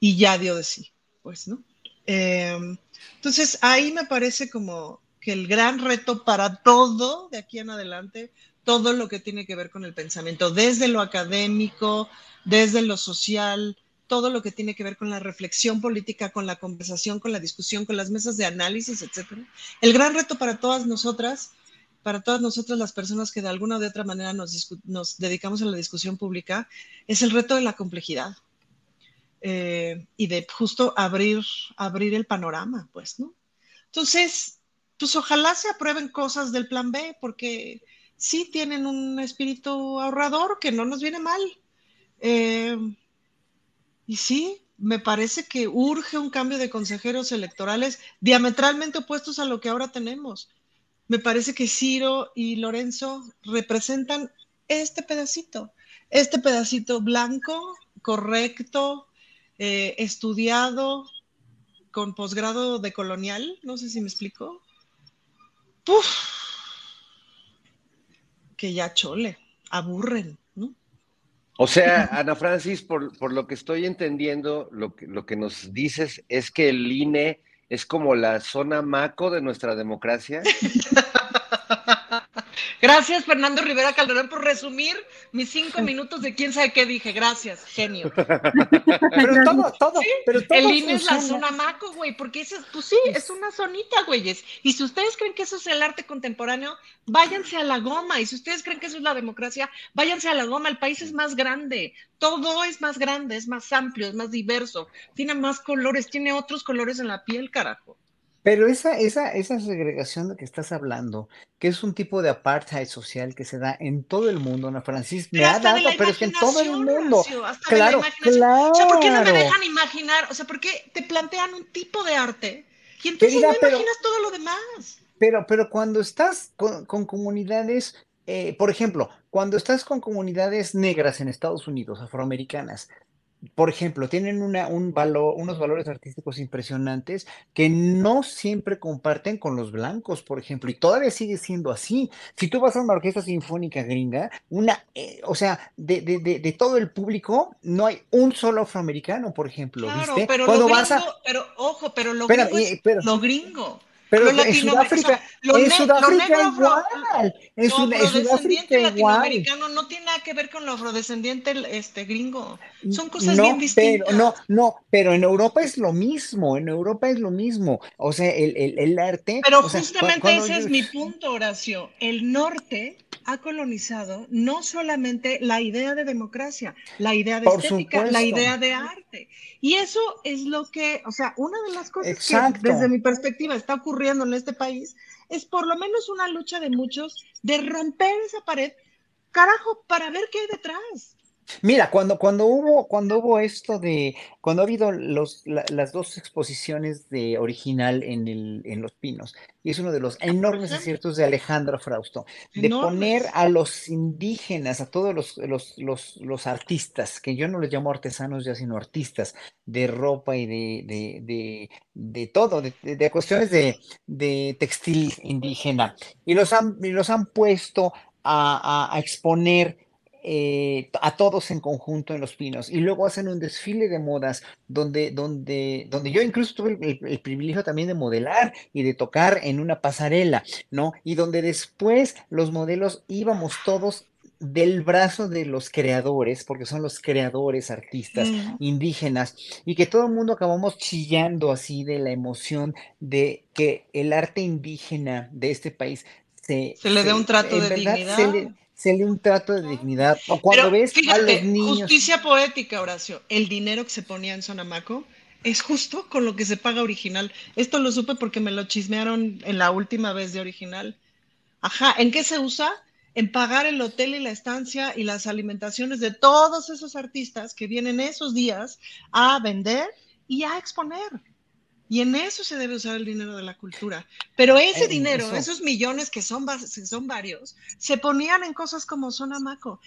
Y ya dio de sí, pues, ¿no? Em, entonces, ahí me parece como que el gran reto para todo de aquí en adelante todo lo que tiene que ver con el pensamiento, desde lo académico, desde lo social, todo lo que tiene que ver con la reflexión política, con la conversación, con la discusión, con las mesas de análisis, etcétera. El gran reto para todas nosotras, para todas nosotras las personas que de alguna de otra manera nos, nos dedicamos a la discusión pública, es el reto de la complejidad eh, y de justo abrir, abrir el panorama, pues, ¿no? Entonces, pues ojalá se aprueben cosas del plan B, porque sí tienen un espíritu ahorrador que no nos viene mal. Eh, y sí, me parece que urge un cambio de consejeros electorales diametralmente opuestos a lo que ahora tenemos. Me parece que Ciro y Lorenzo representan este pedacito, este pedacito blanco, correcto, eh, estudiado, con posgrado de colonial, no sé si me explico. Puf, que ya chole, aburren, ¿no? O sea, Ana Francis, por, por lo que estoy entendiendo, lo que, lo que nos dices es que el INE es como la zona maco de nuestra democracia. Gracias, Fernando Rivera Calderón, por resumir mis cinco minutos de quién sabe qué dije. Gracias, genio. pero todo, todo, pero todo El INE es la zona maco, güey, porque ese, pues sí, es una zonita, güeyes. Y si ustedes creen que eso es el arte contemporáneo, váyanse a la goma. Y si ustedes creen que eso es la democracia, váyanse a la goma. El país es más grande. Todo es más grande, es más amplio, es más diverso. Tiene más colores, tiene otros colores en la piel, carajo. Pero esa, esa, esa segregación de que estás hablando, que es un tipo de apartheid social que se da en todo el mundo, Ana Francis, me ha dado, pero es que en todo el mundo. claro, claro. O sea, ¿por qué no me dejan imaginar? O sea, ¿por qué te plantean un tipo de arte y entonces no imaginas todo lo demás? Pero, pero cuando estás con, comunidades, eh, por ejemplo, cuando estás con comunidades negras en Estados Unidos, afroamericanas, por ejemplo, tienen una, un valor, unos valores artísticos impresionantes que no siempre comparten con los blancos, por ejemplo, y todavía sigue siendo así. Si tú vas a una orquesta sinfónica gringa, una, eh, o sea, de, de, de, todo el público, no hay un solo afroamericano, por ejemplo, ¿viste? Pero, lo gringo, pero ojo, pero lo gringo, es, lo gringo. Pero en Sudáfrica, en Sudáfrica igual. En, Sudáfrica latinoamericano no tiene nada que ver con lo afrodescendiente este, gringo. Son cosas bien distintas. Pero, no, no, pero en Europa es lo mismo. En Europa es lo mismo. O sea, el, el, el arte. Pero justamente ese es mi punto, Horacio. El norte ha colonizado no solamente la idea de democracia, la idea de estética, la idea de arte. Y eso es lo que, o sea, una de las cosas que desde mi perspectiva está ocurriendo en este país es por lo menos una lucha de muchos de romper esa pared, carajo, para ver qué hay detrás. Mira, cuando, cuando hubo, cuando hubo esto de, cuando ha habido los, las dos exposiciones de original en, el, en Los Pinos, y es uno de los enormes aciertos de Alejandro Frausto, de poner a los indígenas, a todos los, los, los, los, artistas, que yo no les llamo artesanos ya, sino artistas de ropa y de, de, de, de todo, de, de, cuestiones de, de textil indígena, y los han, y los han puesto a, a, a exponer eh, a todos en conjunto en Los Pinos y luego hacen un desfile de modas donde, donde, donde yo incluso tuve el, privilegio también de modelar y de tocar en una pasarela, ¿no? Y donde después los modelos íbamos todos del brazo de los creadores, porque son los creadores artistas mm. indígenas, y que todo el mundo acabamos chillando así de la emoción de que el arte indígena de este país se, se le dé un trato de dignidad se le un trato de dignidad. O cuando ves a los niños. Justicia poética, Horacio. El dinero que se ponía en Sonamaco es justo con lo que se paga original. Esto lo supe porque me lo chismearon en la última vez de original. Ajá, ¿en qué se usa? En pagar el hotel y la estancia y las alimentaciones de todos esos artistas que vienen esos días a vender y a exponer. Y en eso se debe usar el dinero de la cultura. Pero ese dinero, esos millones que son, son varios, se ponían en cosas como Sonamaco.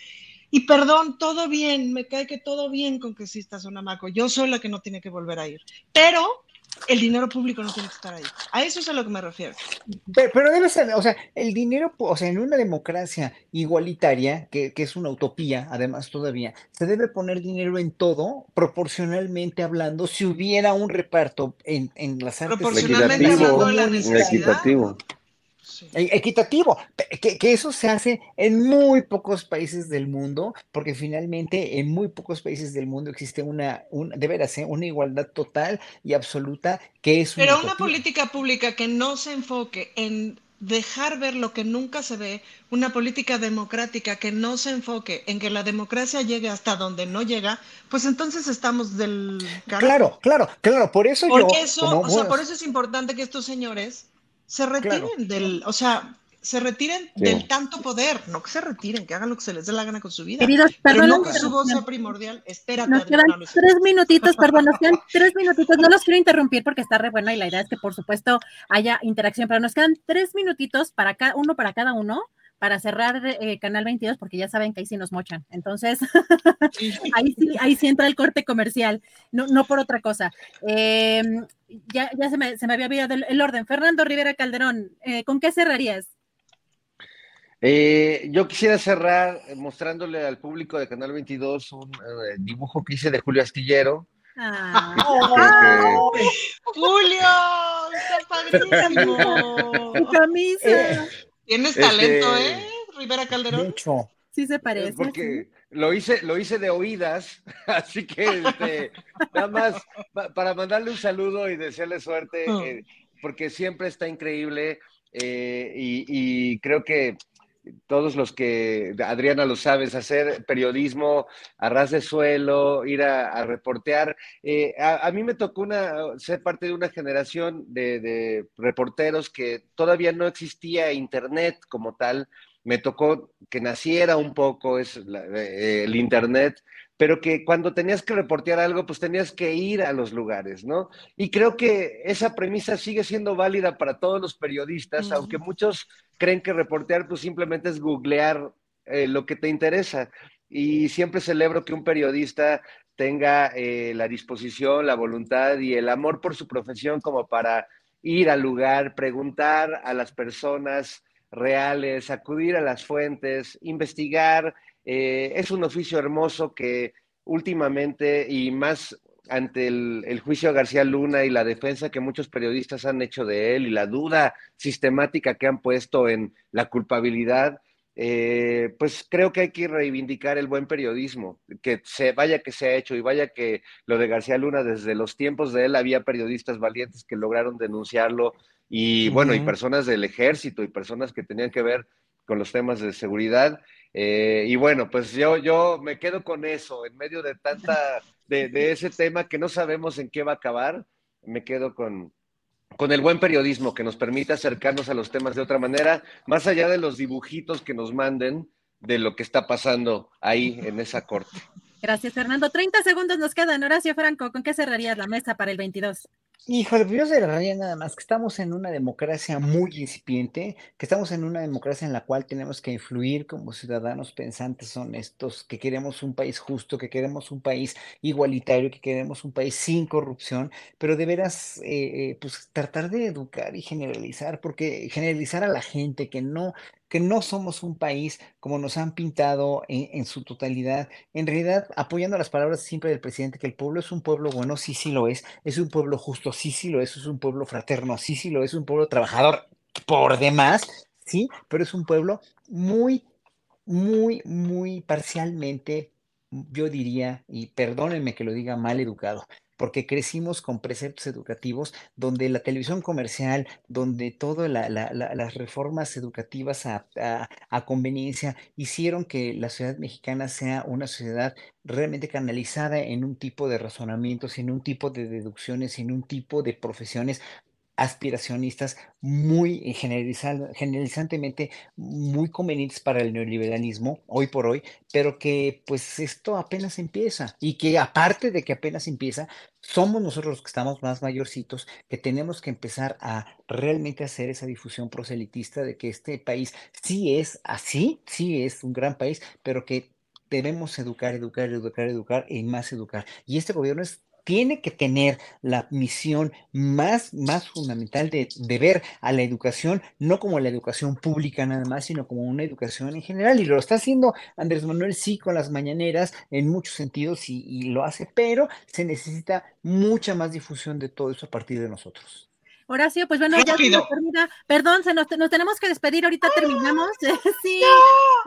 Y perdón, todo bien, me cae que todo bien con que exista Sonamaco. Yo soy la que no tiene que volver a ir. Pero el dinero público no tiene que estar ahí. A eso es a lo que me refiero. Pero, debe ser, o sea, el dinero, o sea, en una democracia igualitaria, que, es una utopía, además todavía, se debe poner dinero en todo, proporcionalmente hablando, si hubiera un reparto en, en las artes. Proporcionalmente hablando de la necesidad. E-, equitativo, que, que, eso se hace en muy pocos países del mundo, porque finalmente en muy pocos países del mundo existe una, un, de veras, ¿eh? una igualdad total y absoluta que es Pero una, política pública que no se enfoque en dejar ver lo que nunca se ve, una política democrática que no se enfoque en que la democracia llegue hasta donde no llega, pues entonces estamos del Claro, claro, claro, por eso Porque yo, eso, o sea, por eso es importante que estos señores se retiren del, o sea, se retiren del tanto poder, no que se retiren, que hagan lo que se les dé la gana con su vida. Queridos, pero no que su voz sea primordial. Espérate. Nos quedan tres minutitos, perdón, nos quedan tres minutitos. No los quiero interrumpir porque está re bueno y la idea es que, por supuesto, haya interacción, pero nos quedan tres minutitos para cada uno para cada uno para cerrar eh, Canal 22, porque ya saben que ahí sí nos mochan. Entonces, ahí, sí, ahí sí entra el corte comercial, no, no por otra cosa. Em, ya ya se, me, se me había olvidado el, orden. Fernando Rivera Calderón, eh, ¿con qué cerrarías? Eh, yo quisiera cerrar mostrándole al público de Canal 22 un dibujo que hice de Julio Astillero. Ah. Julio, está padrísimo. camisa. Tienes talento, este, ¿eh? Rivera Calderón. Mucho. Sí se parece. Porque lo hice, lo hice de oídas, así que este, nada más para mandarle un saludo y desearle suerte, oh. eh, porque siempre está increíble eh, y, creo que todos los que, Adriana lo sabes, hacer periodismo a ras de suelo, ir a, reportear. Eh, a, mí me tocó una, ser parte de una generación de, reporteros que todavía no existía Internet como tal. Me tocó que naciera un poco es eh, el Internet, pero que cuando tenías que reportear algo, pues tenías que ir a los lugares, ¿no? Y creo que esa premisa sigue siendo válida para todos los periodistas, aunque muchos creen que reportear pues simplemente es googlear eh, lo que te interesa. Y siempre celebro que un periodista tenga eh, la disposición, la voluntad y el amor por su profesión como para ir al lugar, preguntar a las personas reales, acudir a las fuentes, investigar, eh, es un oficio hermoso que últimamente y más ante el, juicio a García Luna y la defensa que muchos periodistas han hecho de él y la duda sistemática que han puesto en la culpabilidad, eh, pues creo que hay que reivindicar el buen periodismo, que se vaya que se ha hecho y vaya que lo de García Luna desde los tiempos de él había periodistas valientes que lograron denunciarlo y bueno, y personas del ejército y personas que tenían que ver con los temas de seguridad. Eh, y bueno, pues yo, yo me quedo con eso, en medio de tanta, de, ese tema que no sabemos en qué va a acabar, me quedo con, con el buen periodismo que nos permite acercarnos a los temas de otra manera, más allá de los dibujitos que nos manden de lo que está pasando ahí en esa corte. Gracias, Fernando. 30 segundos nos quedan. Horacio Franco, ¿con qué cerrarías la mesa para el 22? Híjole, yo cerraría nada más que estamos en una democracia muy incipiente, que estamos en una democracia en la cual tenemos que influir como ciudadanos pensantes honestos, que queremos un país justo, que queremos un país igualitario, que queremos un país sin corrupción, pero de veras, eh, eh, pues tratar de educar y generalizar, porque generalizar a la gente que no que no somos un país como nos han pintado en, su totalidad. En realidad, apoyando las palabras siempre del presidente, que el pueblo es un pueblo bueno, sí, sí lo es, es un pueblo justo, sí, sí lo es, es un pueblo fraterno, sí, sí lo es, un pueblo trabajador por demás, sí, pero es un pueblo muy, muy, muy parcialmente, yo diría, y perdónenme que lo diga mal educado, porque crecimos con preceptos educativos donde la televisión comercial, donde todas las reformas educativas a, a, conveniencia hicieron que la sociedad mexicana sea una sociedad realmente canalizada en un tipo de razonamientos, en un tipo de deducciones, en un tipo de profesiones aspiracionistas muy generalizantemente muy convenientes para el neoliberalismo hoy por hoy, pero que pues esto apenas empieza y que aparte de que apenas empieza, somos nosotros los que estamos más mayorcitos que tenemos que empezar a realmente hacer esa difusión proselitista de que este país sí es así, sí es un gran país, pero que debemos educar, educar, educar, educar y más educar. Y este gobierno es tiene que tener la misión más, más fundamental de, ver a la educación, no como la educación pública nada más, sino como una educación en general. Y lo está haciendo Andrés Manuel sí con las mañaneras en muchos sentidos y, y lo hace, pero se necesita mucha más difusión de todo eso a partir de nosotros. Horacio, pues bueno, ya se nos termina. Perdón, se nos, tenemos que despedir, ahorita terminamos. sí,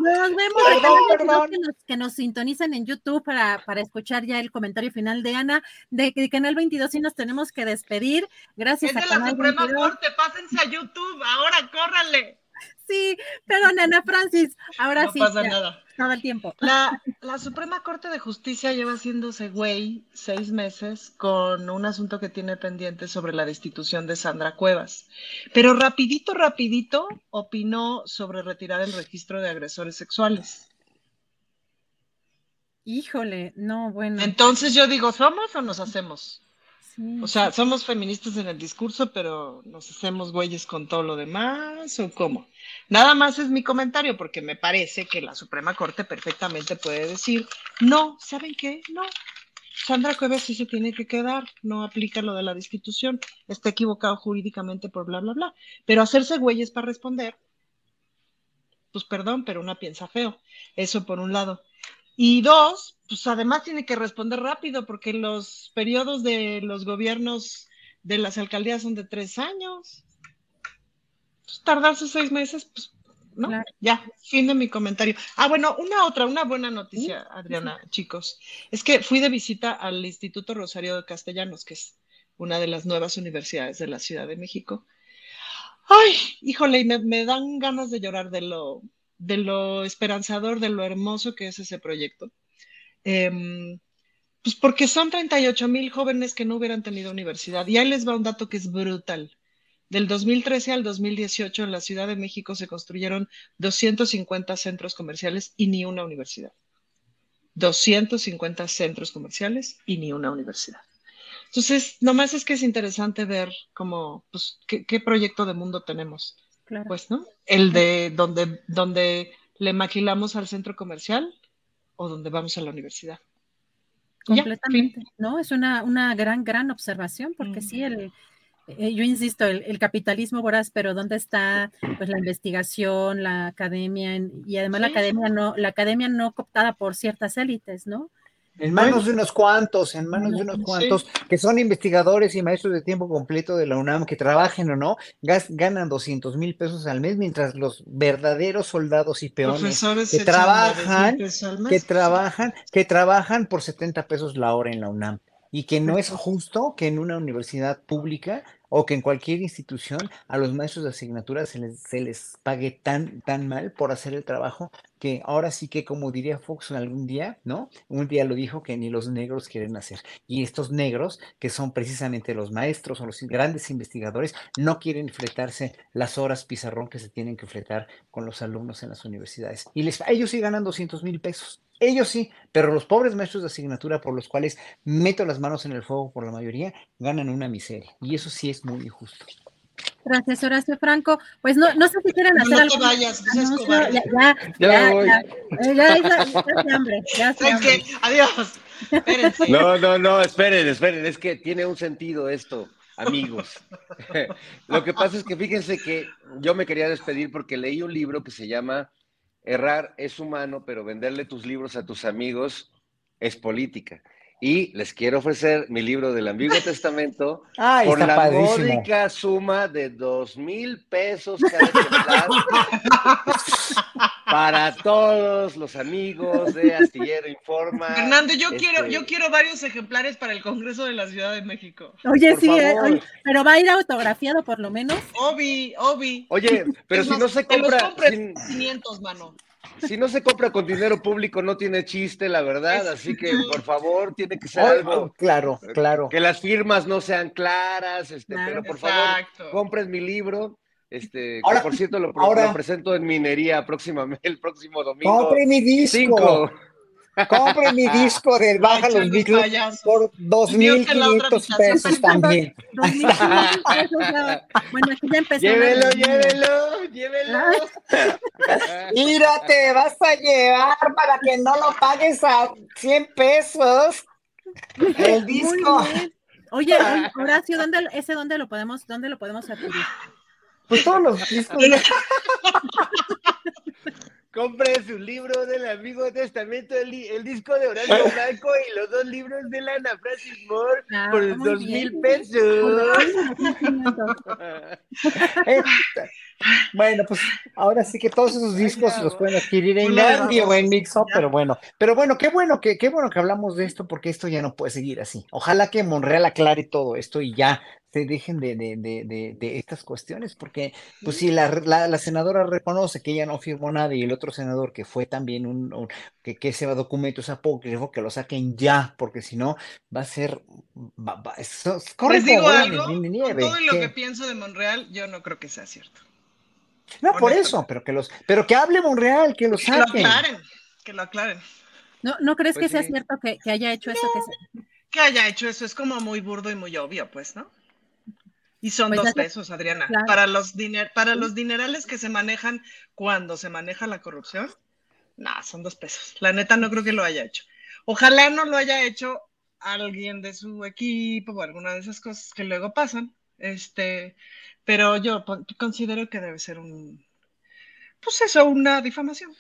nos vemos. Perdón, perdón. Que, nos, que nos sintonicen en YouTube para, para escuchar ya el comentario final de Ana de, Canal 22 y nos tenemos que despedir. Gracias es a la Suprema Corte, pásense a YouTube, ahora córranle. Sí, perdón, Ana Francis, ahora sí. No pasa nada. Todo el tiempo. La, la, Suprema Corte de Justicia lleva haciéndose güey seis meses con un asunto que tiene pendiente sobre la destitución de Sandra Cuevas. Pero rapidito, rapidito opinó sobre retirar el registro de agresores sexuales. Híjole, no, bueno. Entonces yo digo, ¿somos o nos hacemos? O sea, somos feministas en el discurso, pero nos hacemos güeyes con todo lo demás, ¿o cómo? Nada más es mi comentario, porque me parece que la Suprema Corte perfectamente puede decir, no, ¿saben qué? No. Sandra Cuevas sí se tiene que quedar, no aplica lo de la destitución, está equivocado jurídicamente por bla, bla, bla. Pero hacerse güeyes para responder, pues perdón, pero una piensa feo. Eso por un lado. Y dos, pues además tiene que responder rápido porque los periodos de los gobiernos de las alcaldías son de tres años. Pues, tardarse seis meses, pues ¿no? Ya, fin de mi comentario. Ah, bueno, una otra, una buena noticia, Adriana, chicos. Es que fui de visita al Instituto Rosario de Castellanos, que es una de las nuevas universidades de la Ciudad de México. Ay, híjole, me, me dan ganas de llorar de lo, de lo esperanzador, de lo hermoso que es ese proyecto. Em, pues porque son 38 mil jóvenes que no hubieran tenido universidad. Y ahí les va un dato que es brutal. Del 2013 al 2018 en la Ciudad de México se construyeron 250 centros comerciales y ni una universidad. 250 centros comerciales y ni una universidad. Entonces, nomás es que es interesante ver cómo, pues, qué, qué proyecto de mundo tenemos. Pues, ¿no? El de donde, donde le maquilamos al centro comercial o donde vamos a la universidad. Completamente, ¿no? Es una, una gran, gran observación, porque sí, el, eh, yo insisto, el, capitalismo voraz, pero ¿dónde está pues la investigación, la academia? y además la academia no, la academia no cooptada por ciertas élites, ¿no? En manos de unos cuantos, en manos de unos cuantos, que son investigadores y maestros de tiempo completo de la UNAM, que trabajen o no, ganan 200 mil pesos al mes, mientras los verdaderos soldados y peones que trabajan, que trabajan, que trabajan por 70 pesos la hora en la UNAM. Y que no es justo que en una universidad pública o que en cualquier institución a los maestros de asignatura se les, se les pague tan, tan mal por hacer el trabajo que ahora sí que, como diría Fox algún día, ¿no? Un día lo dijo que ni los negros quieren hacer. Y estos negros, que son precisamente los maestros o los grandes investigadores, no quieren fletarse las horas pizarrón que se tienen que fletar con los alumnos en las universidades. Y les, ellos sí ganan 200 mil pesos. Ellos sí, pero los pobres maestros de asignatura por los cuales meto las manos en el fuego por la mayoría, ganan una miseria. Y eso sí es muy injusto. Gracias, Horacio Franco. Pues no, no sé si quieren hacer no algo. te vayas, no seas anuncio. cobarde. Ya, ya, Ya ya, voy. ya, Eh, ya, ya, ya hace hambre, ya hace ¿Saben hambre. Adiós. Espérense. No, no, no, esperen, esperen, es que tiene un sentido esto, amigos. Lo que pasa es que fíjense que yo me quería despedir porque leí un libro que se llama Errar es humano, pero venderle tus libros a tus amigos es política. Y les quiero ofrecer mi libro del Ambiguo Testamento Ay, por la módica suma de dos mil pesos cada para todos los amigos de Astillero Informa. Fernando, yo quiero, Este, yo quiero varios ejemplares para el Congreso de la Ciudad de México. Oye, Por sí, eh, oye, pero va a ir autografiado por lo menos. Obi, Obi. Oye, pero Es si más, no se te los compra, si, 500, mano. si no se compra con dinero público no tiene chiste, la verdad. Así que por favor tiene que ser Oh, algo oh, claro, claro. que las firmas no sean claras, este, Claro. pero por Exacto. favor compren mi libro. Este, que Ahora- por cierto lo, pro- ahora- lo presento en minería próximamente el próximo domingo. Compre mi disco. Cinco. Compre mi disco de Baja Ay, los Beatles por Dios que en la otra 2.500 habitación. pesos también. Dos mil quinientos pesos, ya- Bueno, aquí ya empezó. Llévelo, llévelo, llévelo. Mira, te vas a llevar para que no lo pagues a 100 pesos. El disco. oye, Horacio, ¿dónde, ese dónde lo podemos, dónde lo podemos adquirir? Pues todos los discos. Compre su libro del Amigo Testamento, el, disco de Horacio Blanco y los dos libros de la Ana Francis Moore Ah, por dos bien. mil pesos. Eh, Bueno, pues ahora sí que todos esos discos los pueden adquirir en Gandhi o en Mixup, pero bueno, pero bueno, qué bueno que qué bueno que hablamos de esto porque esto ya no puede seguir así. Ojalá que Monreal aclare todo esto y ya se dejen de, de, de, de, estas cuestiones, porque pues si la, la, la senadora reconoce que ella no firmó nada y el otro senador que fue también un, un- que, que ese documento es apócrifo, que lo saquen ya, porque si no va a ser va- va- eso- corre Les digo algo, con todo lo que pienso de Monreal, yo no creo que sea cierto. No, por eso, pero que los, pero que hable Monreal, que lo Que lo saquen. aclaren, que lo aclaren. ¿No, ¿No crees Pues que sea sí. cierto que, que haya hecho eso? Que se- Que haya hecho eso es como muy burdo y muy obvio, pues, ¿no? Y son Pues dos pesos, Adriana. claro. Para los diner, para los dinerales que se manejan cuando se maneja la corrupción, nada, son dos pesos. La neta no creo que lo haya hecho. Ojalá no lo haya hecho alguien de su equipo o alguna de esas cosas que luego pasan. Este, pero yo considero que debe ser un, pues eso, una difamación.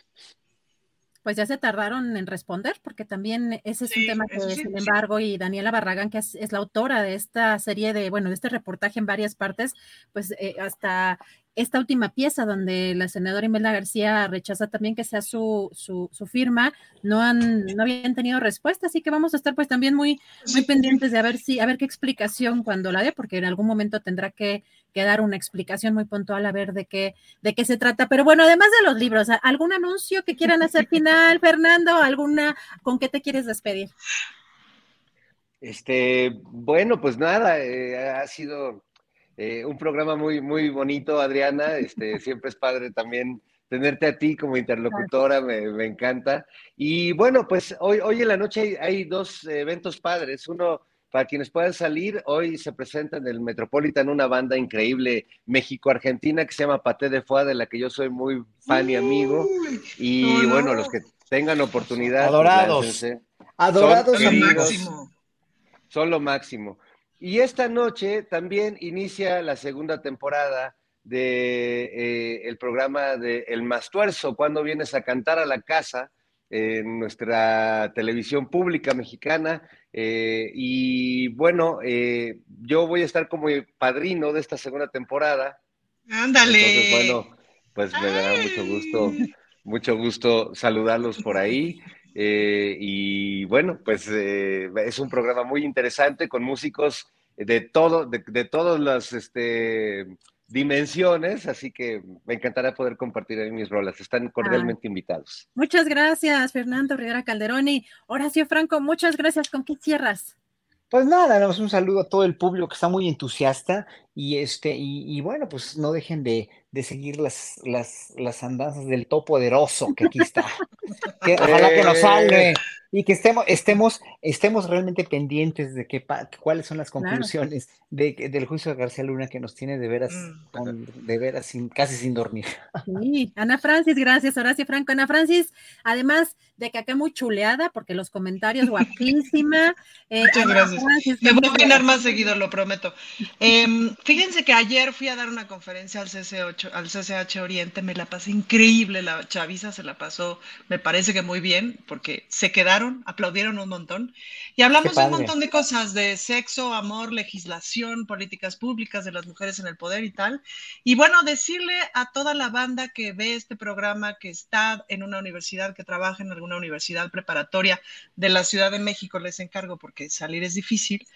Pues ya se tardaron en responder, porque también ese es un tema que, sí, sin sí. embargo, y Daniela Barragán, que es, es la autora de esta serie de, bueno, de este reportaje en varias partes, pues eh, hasta esta última pieza donde la senadora Imelda García rechaza también que sea su, su, su firma, no han, no habían tenido respuesta, así que vamos a estar pues también muy, muy pendientes de a ver si, a ver qué explicación cuando la dé, porque en algún momento tendrá que, que dar una explicación muy puntual a ver de qué, de qué se trata. Pero bueno, además de los libros, ¿algún anuncio que quieran hacer final, Fernando? ¿Alguna, con qué te quieres despedir? Este, bueno, pues nada, eh, ha sido eh, un programa muy, muy bonito, Adriana. Este, siempre es padre también tenerte a ti como interlocutora, me, me encanta. Y bueno, pues hoy, hoy en la noche hay, hay dos eventos padres. Uno, para quienes puedan salir, hoy se presenta en el Metropolitan una banda increíble México-Argentina que se llama Paté de Foie, de la que yo soy muy fan y amigo. Y no, no. bueno, los que tengan oportunidad, Adorados. láncense. Adorados Son amigos. máximo. son lo máximo. Y esta noche también inicia la segunda temporada de eh, el programa de El Mastuerzo, cuando vienes a cantar a la casa en nuestra televisión pública mexicana. Eh, y bueno, eh, yo voy a estar como padrino de esta segunda temporada. Ándale. Entonces, bueno, pues me dará mucho gusto, mucho gusto saludarlos por ahí. Eh, y bueno, pues eh, es un programa muy interesante con músicos de todo, de, de todas las este, dimensiones, así que me encantará poder compartir ahí mis rolas. Están cordialmente invitados. Muchas gracias, Fernando Rivera Calderoni. Horacio Franco, muchas gracias. ¿Con qué cierras? Pues nada, damos un saludo a todo el público que está muy entusiasta y este, y, y bueno, pues no dejen de, de seguir las, las, las andanzas del topoderoso que aquí está. Que, ojalá que nos salve y que estemos, estemos, estemos realmente pendientes de qué cuáles son las conclusiones de, del juicio de García Luna que nos tiene de veras, con, de veras sin, casi sin dormir. Sí, Ana Francis, gracias, Horacio Franco. Ana Francis, además de que acá muy chuleada, porque los comentarios guapísima. Eh, Muchas Ana gracias. Francis, Me voy a opinar más seguido, lo prometo. Eh, fíjense que ayer fui a dar una conferencia al CC8 al CCH Oriente, me la pasé increíble, la chaviza se la pasó, me parece que muy bien, porque se quedaron, aplaudieron un montón, y hablamos de un montón de cosas, de sexo, amor, legislación, políticas públicas de las mujeres en el poder y tal, y bueno, decirle a toda la banda que ve este programa, que está en una universidad, que trabaja en alguna universidad preparatoria de la Ciudad de México, les encargo porque salir es difícil,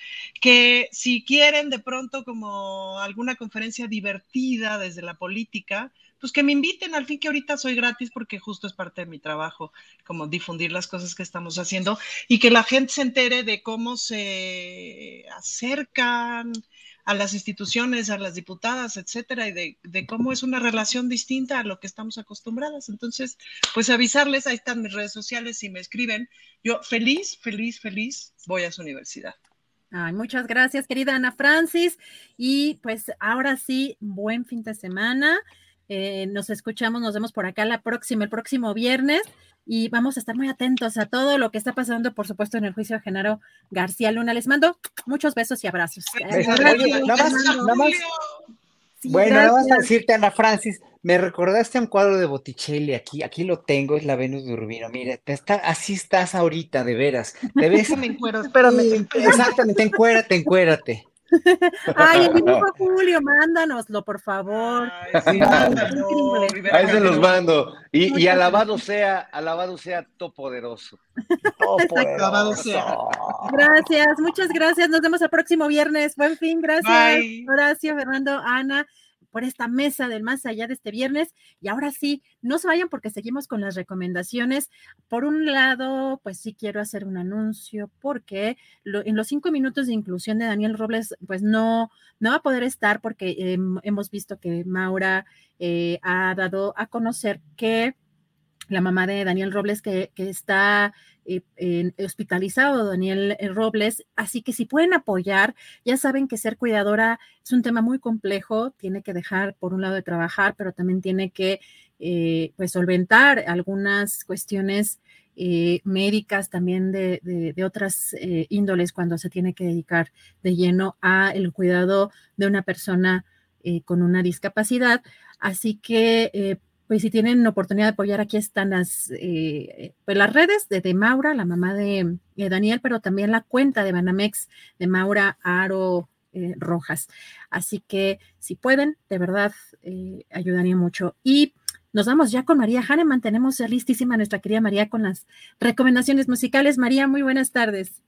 que si quieren de pronto como alguna conferencia divertida desde la política, pues que me inviten, al fin que ahorita soy gratis porque justo es parte de mi trabajo, como difundir las cosas que estamos haciendo y que la gente se entere de cómo se acercan a las instituciones, a las diputadas, etcétera, y de, de, cómo es una relación distinta a lo que estamos acostumbradas. Entonces, pues avisarles, ahí están mis redes sociales, si me escriben, yo feliz, feliz, feliz voy a su universidad. Ay, muchas gracias, querida Ana Francis. Y pues ahora sí, buen fin de semana. Eh, nos escuchamos, nos vemos por acá la próxima, el próximo viernes y vamos a estar muy atentos a todo lo que está pasando, por supuesto, en el juicio de Genaro García Luna. Les mando muchos besos y abrazos. nada más, bueno, vamos a decirte, Ana Francis, me recordaste un cuadro de Botticelli aquí, aquí lo tengo, es la Venus de Urbino. Mira, está, así estás ahorita, de veras. Te ves. me encuero, espérame. Exactamente, encuérate, encuérate. Ay, el dibujo Julio, mándanoslo, por favor. Ay, sí, Ahí se los mando. Y, y, alabado sea, alabado sea Topoderoso. Topoderoso. sea. Gracias, muchas gracias. Nos vemos el próximo viernes. Buen fin, gracias. Bye. Horacio, Fernando, Ana por esta mesa del más allá de este viernes. Y ahora sí, no se vayan porque seguimos con las recomendaciones. Por un lado, pues sí quiero hacer un anuncio porque en los cinco minutos de inclusión de Daniel Robles, pues no, no va a poder estar porque eh, hemos visto que Maura eh, ha dado a conocer que la mamá de Daniel Robles que, que está eh, hospitalizado, Daniel eh, Robles. Así que si pueden apoyar, ya saben que ser cuidadora es un tema muy complejo, tiene que dejar por un lado de trabajar, pero también tiene que eh, pues solventar algunas cuestiones médicas, también de, de, otras índoles cuando se tiene que dedicar de lleno a el cuidado de una persona con una discapacidad. Así que pues si tienen oportunidad de apoyar, aquí están las, eh, pues las redes de, de, Maura, la mamá de, de, Daniel, pero también la cuenta de Banamex de Maura Aro eh, Rojas. Así que si pueden, de verdad, eh, ayudaría mucho. Y nos vamos ya con María Hahnemann. Tenemos listísima nuestra querida María con las recomendaciones musicales. María, muy buenas tardes.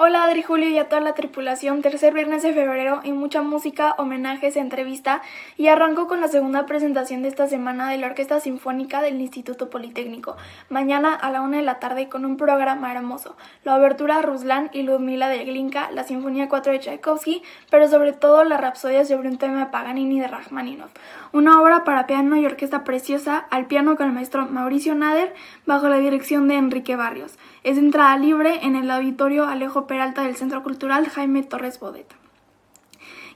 Hola Adri Julio y a toda la tripulación, tercer viernes de febrero y mucha música, homenajes, entrevista. Y arranco con la segunda presentación de esta semana de la Orquesta Sinfónica del Instituto Politécnico, mañana a la una de la tarde con un programa hermoso, la obertura Ruslan y Ludmila de Glinka, la Sinfonía 4 de Tchaikovsky, pero sobre todo la Rapsodia sobre un tema de Paganini de Rachmaninoff, una obra para piano y orquesta preciosa al piano con el maestro Mauricio Nader bajo la dirección de Enrique Barrios. Es entrada libre en el auditorio Alejo Peralta del Centro Cultural Jaime Torres Bodet.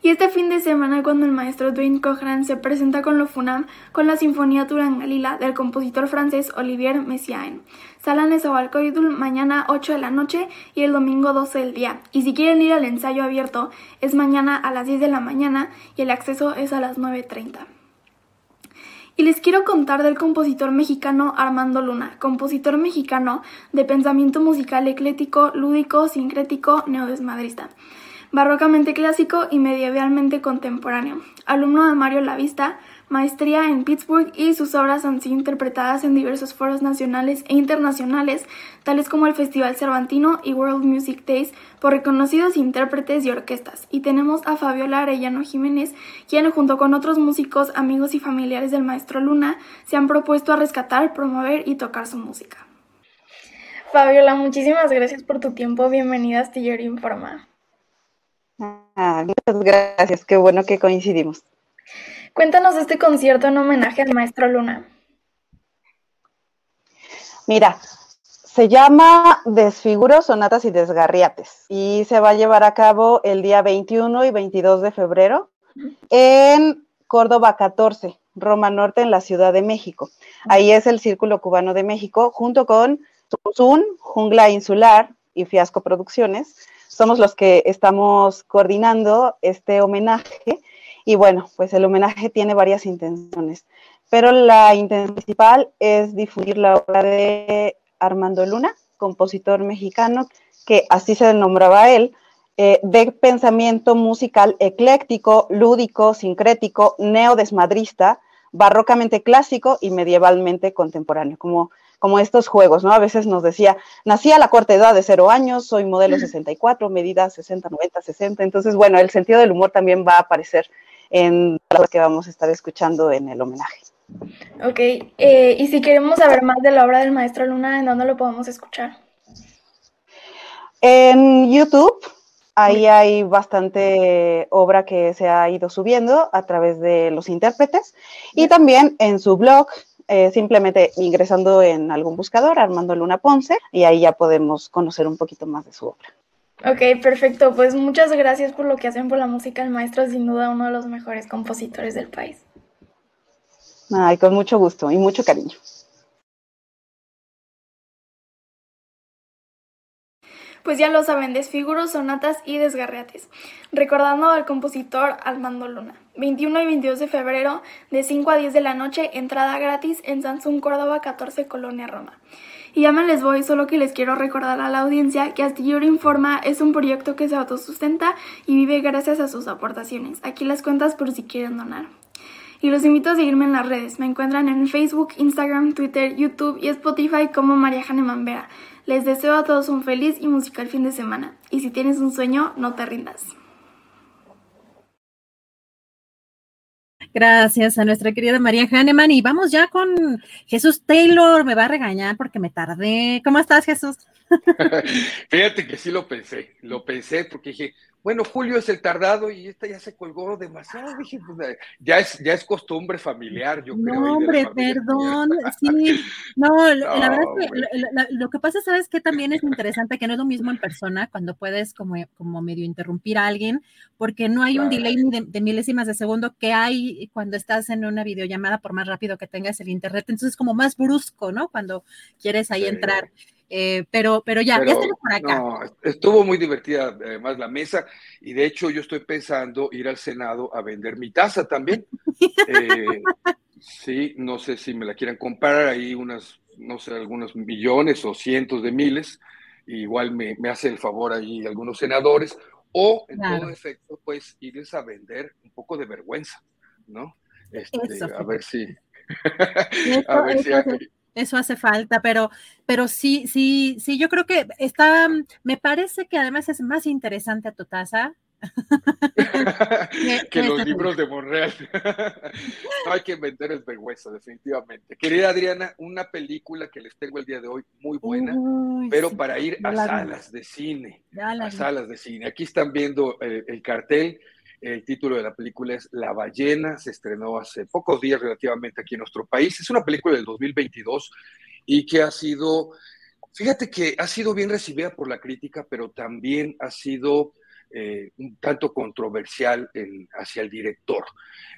Y este fin de semana, cuando el maestro Dwayne Cochran se presenta con lo FUNAM con la Sinfonía Turangalila del compositor francés Olivier Messiaen. Sala Nezahualcóyotl mañana 8 de la noche y el domingo 12 del día. Y si quieren ir al ensayo abierto, es mañana a las 10 de la mañana y el acceso es a las 9.30. Y les quiero contar del compositor mexicano Armando Luna, compositor mexicano de pensamiento musical eclético, lúdico, sincrético, neodesmadrista. barrocamente clásico y medievalmente contemporáneo. Alumno de Mario Lavista, maestría en Pittsburgh y sus obras han sido interpretadas en diversos foros nacionales e internacionales, tales como el Festival Cervantino y World Music Days, por reconocidos intérpretes y orquestas. Y tenemos a Fabiola Arellano Jiménez, quien junto con otros músicos, amigos y familiares del maestro Luna, se han propuesto a rescatar, promover y tocar su música. Fabiola, muchísimas gracias por tu tiempo. Bienvenida a Astillero Informa. Ah, muchas gracias, qué bueno que coincidimos. Cuéntanos este concierto en homenaje al maestro Luna. Mira, se llama Desfiguro, Sonatas y Desgarriates y se va a llevar a cabo el día 21 y 22 de febrero en Córdoba 14, Roma Norte, en la Ciudad de México. Ahí es el Círculo Cubano de México, junto con Zun, Jungla Insular y Fiasco Producciones. Somos los que estamos coordinando este homenaje y bueno, pues el homenaje tiene varias intenciones, pero la intención principal es difundir la obra de Armando Luna, compositor mexicano, que así se nombraba él, eh, de pensamiento musical ecléctico, lúdico, sincrético, neodesmadrista, barrocamente clásico y medievalmente contemporáneo, como, como estos juegos, ¿no? A veces nos decía, nací a la corta edad de cero años, soy modelo 64, medida 60, 90, 60, entonces, bueno, el sentido del humor también va a aparecer en lo que vamos a estar escuchando en el homenaje. Ok, eh, y si queremos saber más de la obra del maestro Luna, ¿en dónde lo podemos escuchar? En YouTube, ahí hay bastante obra que se ha ido subiendo a través de los intérpretes y también en su blog, eh, simplemente ingresando en algún buscador, Armando Luna Ponce, y ahí ya podemos conocer un poquito más de su obra. Ok, perfecto. Pues muchas gracias por lo que hacen por la música. El maestro es sin duda uno de los mejores compositores del país. Ay, con mucho gusto y mucho cariño. Pues ya lo saben, desfiguros, sonatas y desgarriates. Recordando al compositor Armando Luna. 21 y 22 de febrero, de 5 a 10 de la noche, entrada gratis en Samsung Córdoba 14, Colonia Roma. Y ya me les voy, solo que les quiero recordar a la audiencia que Astillero Informa es un proyecto que se autosustenta y vive gracias a sus aportaciones. Aquí las cuentas por si quieren donar. Y los invito a seguirme en las redes. Me encuentran en Facebook, Instagram, Twitter, YouTube y Spotify como María Jane Vera. Les deseo a todos un feliz y musical fin de semana. Y si tienes un sueño, no te rindas. Gracias a nuestra querida María Hahnemann. Y vamos ya con Jesús Taylor. Me va a regañar porque me tardé. ¿Cómo estás, Jesús? Fíjate que sí lo pensé. Lo pensé porque dije, bueno, Julio es el tardado y esta ya se colgó demasiado. Dije, pues, eh, ya es, ya es costumbre familiar, yo creo. No, hombre, perdón. Sí, no, la verdad es que lo, que pasa, ¿sabes que También es interesante que no es lo mismo en persona cuando puedes como, como medio interrumpir a alguien, porque no hay un delay de, de, milésimas de segundo que hay cuando estás en una videollamada, por más rápido que tengas el internet. Entonces, es como más brusco, ¿no? Cuando quieres ahí entrar. Eh, pero, pero ya, ya estamos por acá. No, estuvo muy divertida además la mesa y de hecho yo estoy pensando ir al Senado a vender mi taza también. Eh, sí, no sé si me la quieran comprar ahí unas, no sé, algunos millones o cientos de miles. Igual me, me hace el favor ahí algunos senadores o en todo efecto, pues irles a vender un poco de vergüenza, ¿no? Este, a ver si... a ver si eso hace falta, pero, pero sí, sí, sí, yo creo que está, me parece que además es más interesante tu taza. que, los libros de Monreal. no hay que vender el vergüenza, definitivamente. Querida Adriana, una película que les tengo el día de hoy muy buena, pero para ir a salas de cine. A salas de cine. Aquí están viendo eh, el cartel el título de la película es La ballena, se estrenó hace pocos días relativamente aquí en nuestro país. Es una película del 2022 y que ha sido, fíjate que ha sido bien recibida por la crítica, pero también ha sido eh, un tanto controversial hacia el director,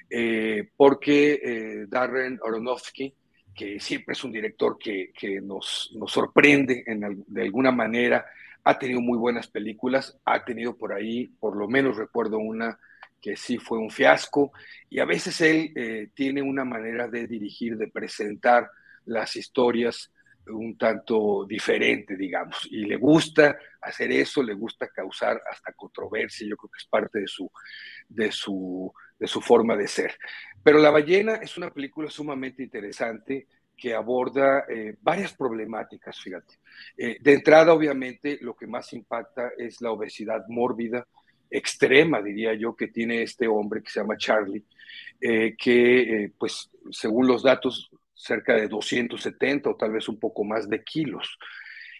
eh, porque eh, Darren Aronofsky, que siempre es un director que, nos, nos, sorprende de alguna manera, ha tenido muy buenas películas, ha tenido por ahí, por lo menos recuerdo una que sí fue un fiasco, y a veces él eh, tiene una manera de dirigir, de presentar las historias un tanto diferente, digamos, y le gusta hacer eso, le gusta causar hasta controversia, yo creo que es parte de su, de su, de su forma de ser. Pero La ballena es una película sumamente interesante que aborda eh, varias problemáticas, fíjate. Eh, de entrada, obviamente, lo que más impacta es la obesidad mórbida, extrema, diría yo, que tiene este hombre que se llama Charlie, eh, que, pues, según los datos, cerca de 270 o tal vez un poco más de kilos.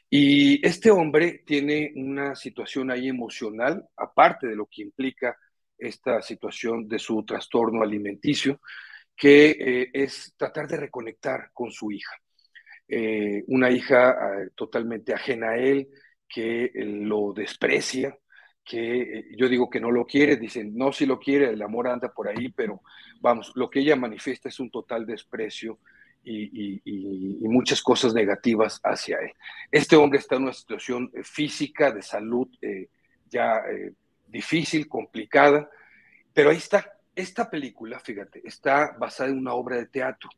Y este hombre tiene una situación ahí emocional, aparte de lo que implica esta situación de su trastorno alimenticio, que eh, es tratar de reconectar con su hija. Eh, una hija ah, totalmente ajena a él, que lo desprecia, que eh, yo digo que no lo quiere, dicen, no, si lo quiere, el amor anda por ahí, pero vamos, lo que ella manifiesta es un total desprecio y, muchas cosas negativas hacia él. Este hombre está en una situación física, de salud ya difícil, complicada, pero ahí está, esta película, fíjate, está basada en una obra de teatro.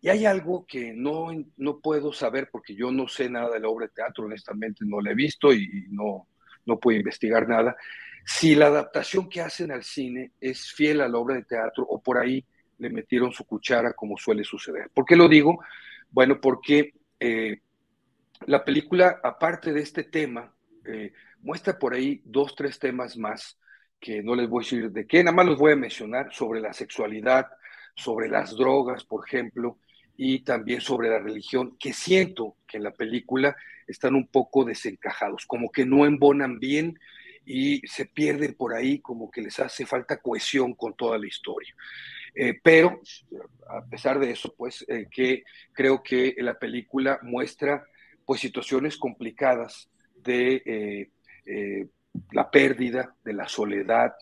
Y hay algo que no, no puedo saber porque yo no sé nada de la obra de teatro, honestamente no la he visto y no, no puedo investigar nada. Si la adaptación que hacen al cine es fiel a la obra de teatro o por ahí le metieron su cuchara como suele suceder. ¿Por qué lo digo? Bueno, porque eh, la película, aparte de este tema, eh, muestra por ahí dos, tres temas más que no les voy a decir de qué, nada más los voy a mencionar sobre la sexualidad, sobre las drogas, por ejemplo, y también sobre la religión, que siento que en la película están un poco desencajados, como que no embonan bien y se pierden por ahí, como que les hace falta cohesión con toda la historia. Eh, pero a pesar de eso, pues eh, que creo que la película muestra pues situaciones complicadas de eh, la pérdida, de la soledad,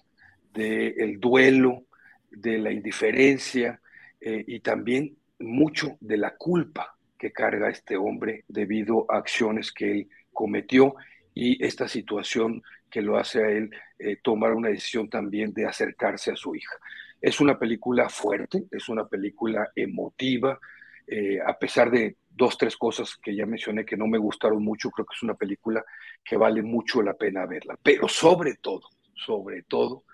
del duelo, de la indiferencia y también mucho de la culpa que carga este hombre debido a acciones que él cometió y esta situación que lo hace a él eh, tomar una decisión también de acercarse a su hija. Es una película fuerte, es una película emotiva, eh, a pesar de dos, tres cosas que ya mencioné que no me gustaron mucho, creo que es una película que vale mucho la pena verla. Pero sobre todo, sobre todo,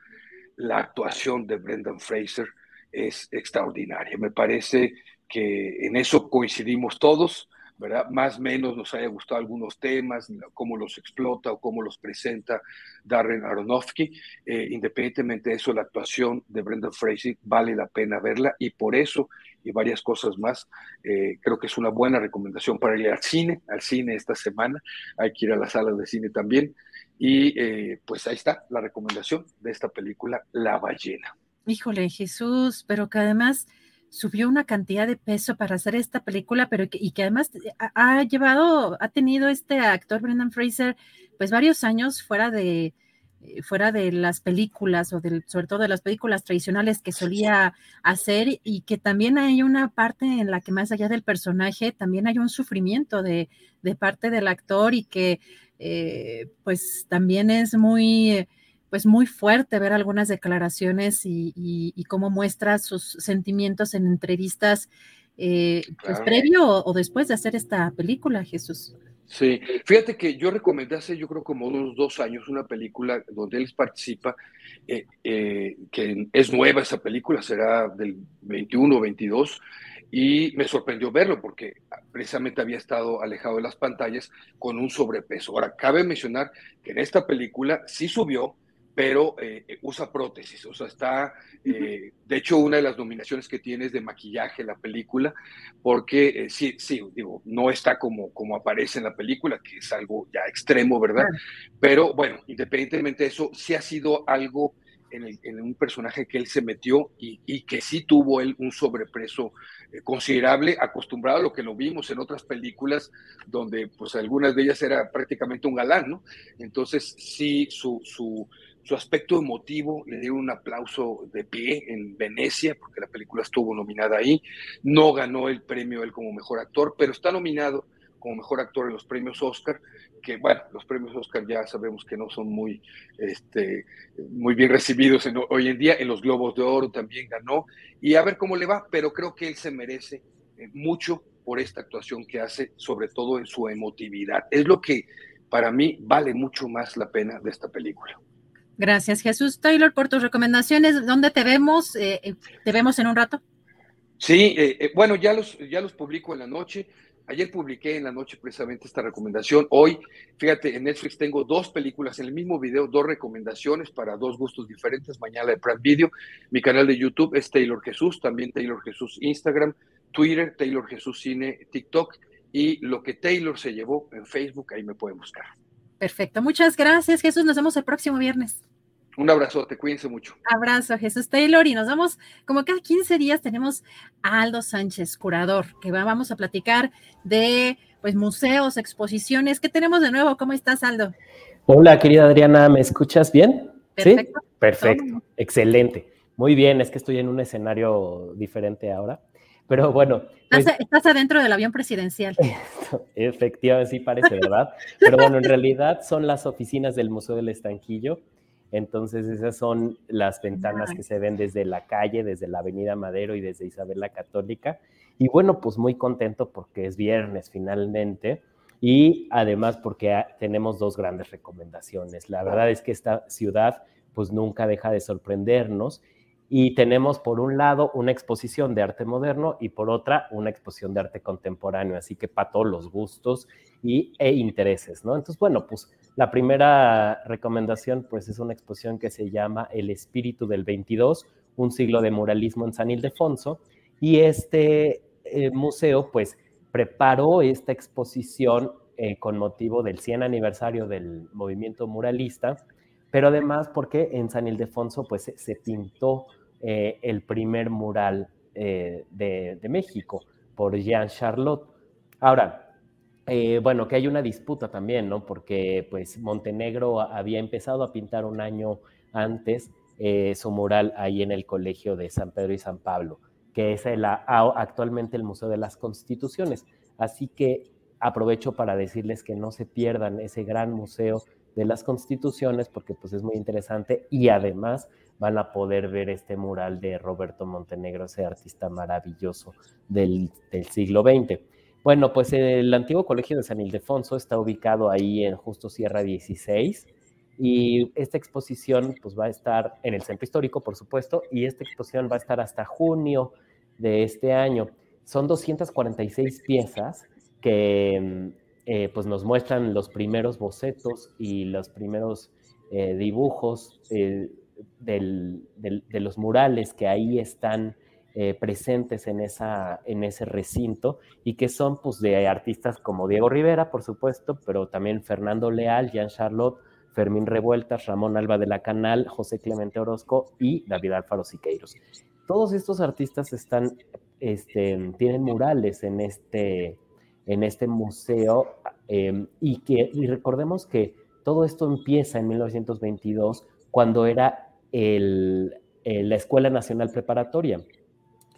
la actuación de Brendan Fraser es extraordinaria. Me parece que en eso coincidimos todos. ¿verdad? Más o menos nos haya gustado algunos temas, cómo los explota o cómo los presenta Darren Aronofsky. Eh, independientemente de eso, la actuación de Brendan Fraser vale la pena verla y por eso y varias cosas más, eh, creo que es una buena recomendación para ir al cine, al cine esta semana. Hay que ir a las salas de cine también. Y eh, pues ahí está la recomendación de esta película, La ballena. Híjole, Jesús, pero que además subió una cantidad de peso para hacer esta película, pero y que además eh, ha, llevado, ha tenido este actor Brendan Fraser, pues varios años fuera de, eh, fuera de las películas o del, sobre todo de las películas tradicionales que solía hacer y que también hay una parte en la que más allá del personaje también hay un sufrimiento de, de parte del actor y que eh, pues también es muy pues muy fuerte ver algunas declaraciones y, cómo muestra sus sentimientos en entrevistas, eh, pues previo o, después de hacer esta película, Jesús. Sí, fíjate que yo recomendé hace yo creo como unos dos años una película donde él participa, eh, eh, que es nueva esa película, será del 21 o 22, y me sorprendió verlo porque precisamente había estado alejado de las pantallas con un sobrepeso. Ahora, cabe mencionar que en esta película sí subió, pero eh, usa prótesis, o sea, está, eh, de hecho, una de las nominaciones que tiene es de maquillaje la película, porque eh, sí, sí, digo, no está como, como aparece en la película, que es algo ya extremo, ¿verdad? Pero bueno, independientemente de eso, sí ha sido algo en, un personaje que él se metió y, y, que sí tuvo él un sobrepreso considerable, acostumbrado a lo que lo vimos en otras películas, donde pues algunas de ellas era prácticamente un galán, ¿no? Entonces sí, su, su su aspecto emotivo, le dieron un aplauso de pie en Venecia, porque la película estuvo nominada ahí. No ganó el premio él como mejor actor, pero está nominado como mejor actor en los premios Oscar, que bueno, los premios Oscar ya sabemos que no son muy, este, muy bien recibidos hoy en día. En los Globos de Oro también ganó, y a ver cómo le va, pero creo que él se merece eh, mucho por esta actuación que hace, sobre todo en su emotividad. Es lo que para mí vale mucho más la pena de esta película. Gracias, Jesús Taylor, por tus recomendaciones. ¿Dónde te vemos? Eh, eh, ¿Te vemos en un rato? Sí, eh, bueno, ya los, ya los publico en la noche. Ayer publiqué en la noche precisamente esta recomendación. Hoy, fíjate, en Netflix tengo dos películas en el mismo video, dos recomendaciones para dos gustos diferentes. Mañana de Prime Video. Mi canal de YouTube es Taylor Jesús, también Taylor Jesús Instagram, Twitter, Taylor Jesús Cine, TikTok y lo que Taylor se llevó en Facebook, ahí me pueden buscar. Perfecto, muchas gracias Jesús, nos vemos el próximo viernes. Un abrazote, cuídense mucho. Abrazo Jesús Taylor y nos vemos como cada 15 días tenemos a Aldo Sánchez, curador, que vamos a platicar de pues museos, exposiciones. ¿Qué tenemos de nuevo? ¿Cómo estás, Aldo? Hola, querida Adriana, ¿me escuchas bien? Perfecto. ¿Sí? Perfecto, excelente. Muy bien, es que estoy en un escenario diferente ahora. Pero bueno. Pues estás, adentro del avión presidencial. Efectivamente, sí parece, ¿verdad? Pero bueno, en realidad son las oficinas del Museo del Estanquillo. Entonces, esas son las ventanas que se ven desde la calle, desde la Avenida Madero y desde Isabel la Católica. Y bueno, pues muy contento porque es viernes finalmente y además porque tenemos dos grandes recomendaciones. La verdad es que esta ciudad pues nunca deja de sorprendernos y tenemos por un lado una exposición de arte moderno y por otra una exposición de arte contemporáneo, así que para todos los gustos y, e intereses, ¿no? Entonces, bueno, pues la primera recomendación pues es una exposición que se llama El espíritu del 22, un siglo de muralismo en San Ildefonso, y este eh, museo pues preparó esta exposición eh, con motivo del 100 aniversario del movimiento muralista, pero además porque en San Ildefonso pues se pintó eh, el primer mural eh, de, México por Jean Charlotte. Ahora, eh, bueno, que hay una disputa también, ¿no? Porque pues Montenegro había empezado a pintar un año antes su mural ahí en el Colegio de San Pedro y San Pablo, que es el, actualmente el Museo de las Constituciones. Así que aprovecho para decirles que no se pierdan ese gran museo de las constituciones porque pues es muy interesante y además van a poder ver este mural de Roberto Montenegro, ese artista maravilloso del, siglo XX. Bueno, pues el antiguo colegio de San Ildefonso está ubicado ahí en justo Sierra 16 y esta exposición pues va a estar en el centro histórico, por supuesto, y esta exposición va a estar hasta junio de este año. Son 246 piezas que eh, pues nos muestran los primeros bocetos y los primeros eh, dibujos eh, de los murales que ahí están presentes en, esa, en ese recinto y que son pues de artistas como Diego Rivera, por supuesto, pero también Fernando Leal, Jean Charlotte, Fermín Revueltas, Ramón Alba de la Canal, José Clemente Orozco y David Alfaro Siqueiros. Todos estos artistas están, este, tienen murales en este, en este museo em, y que recordemos que todo esto empieza en 1922 cuando era el, la Escuela Nacional Preparatoria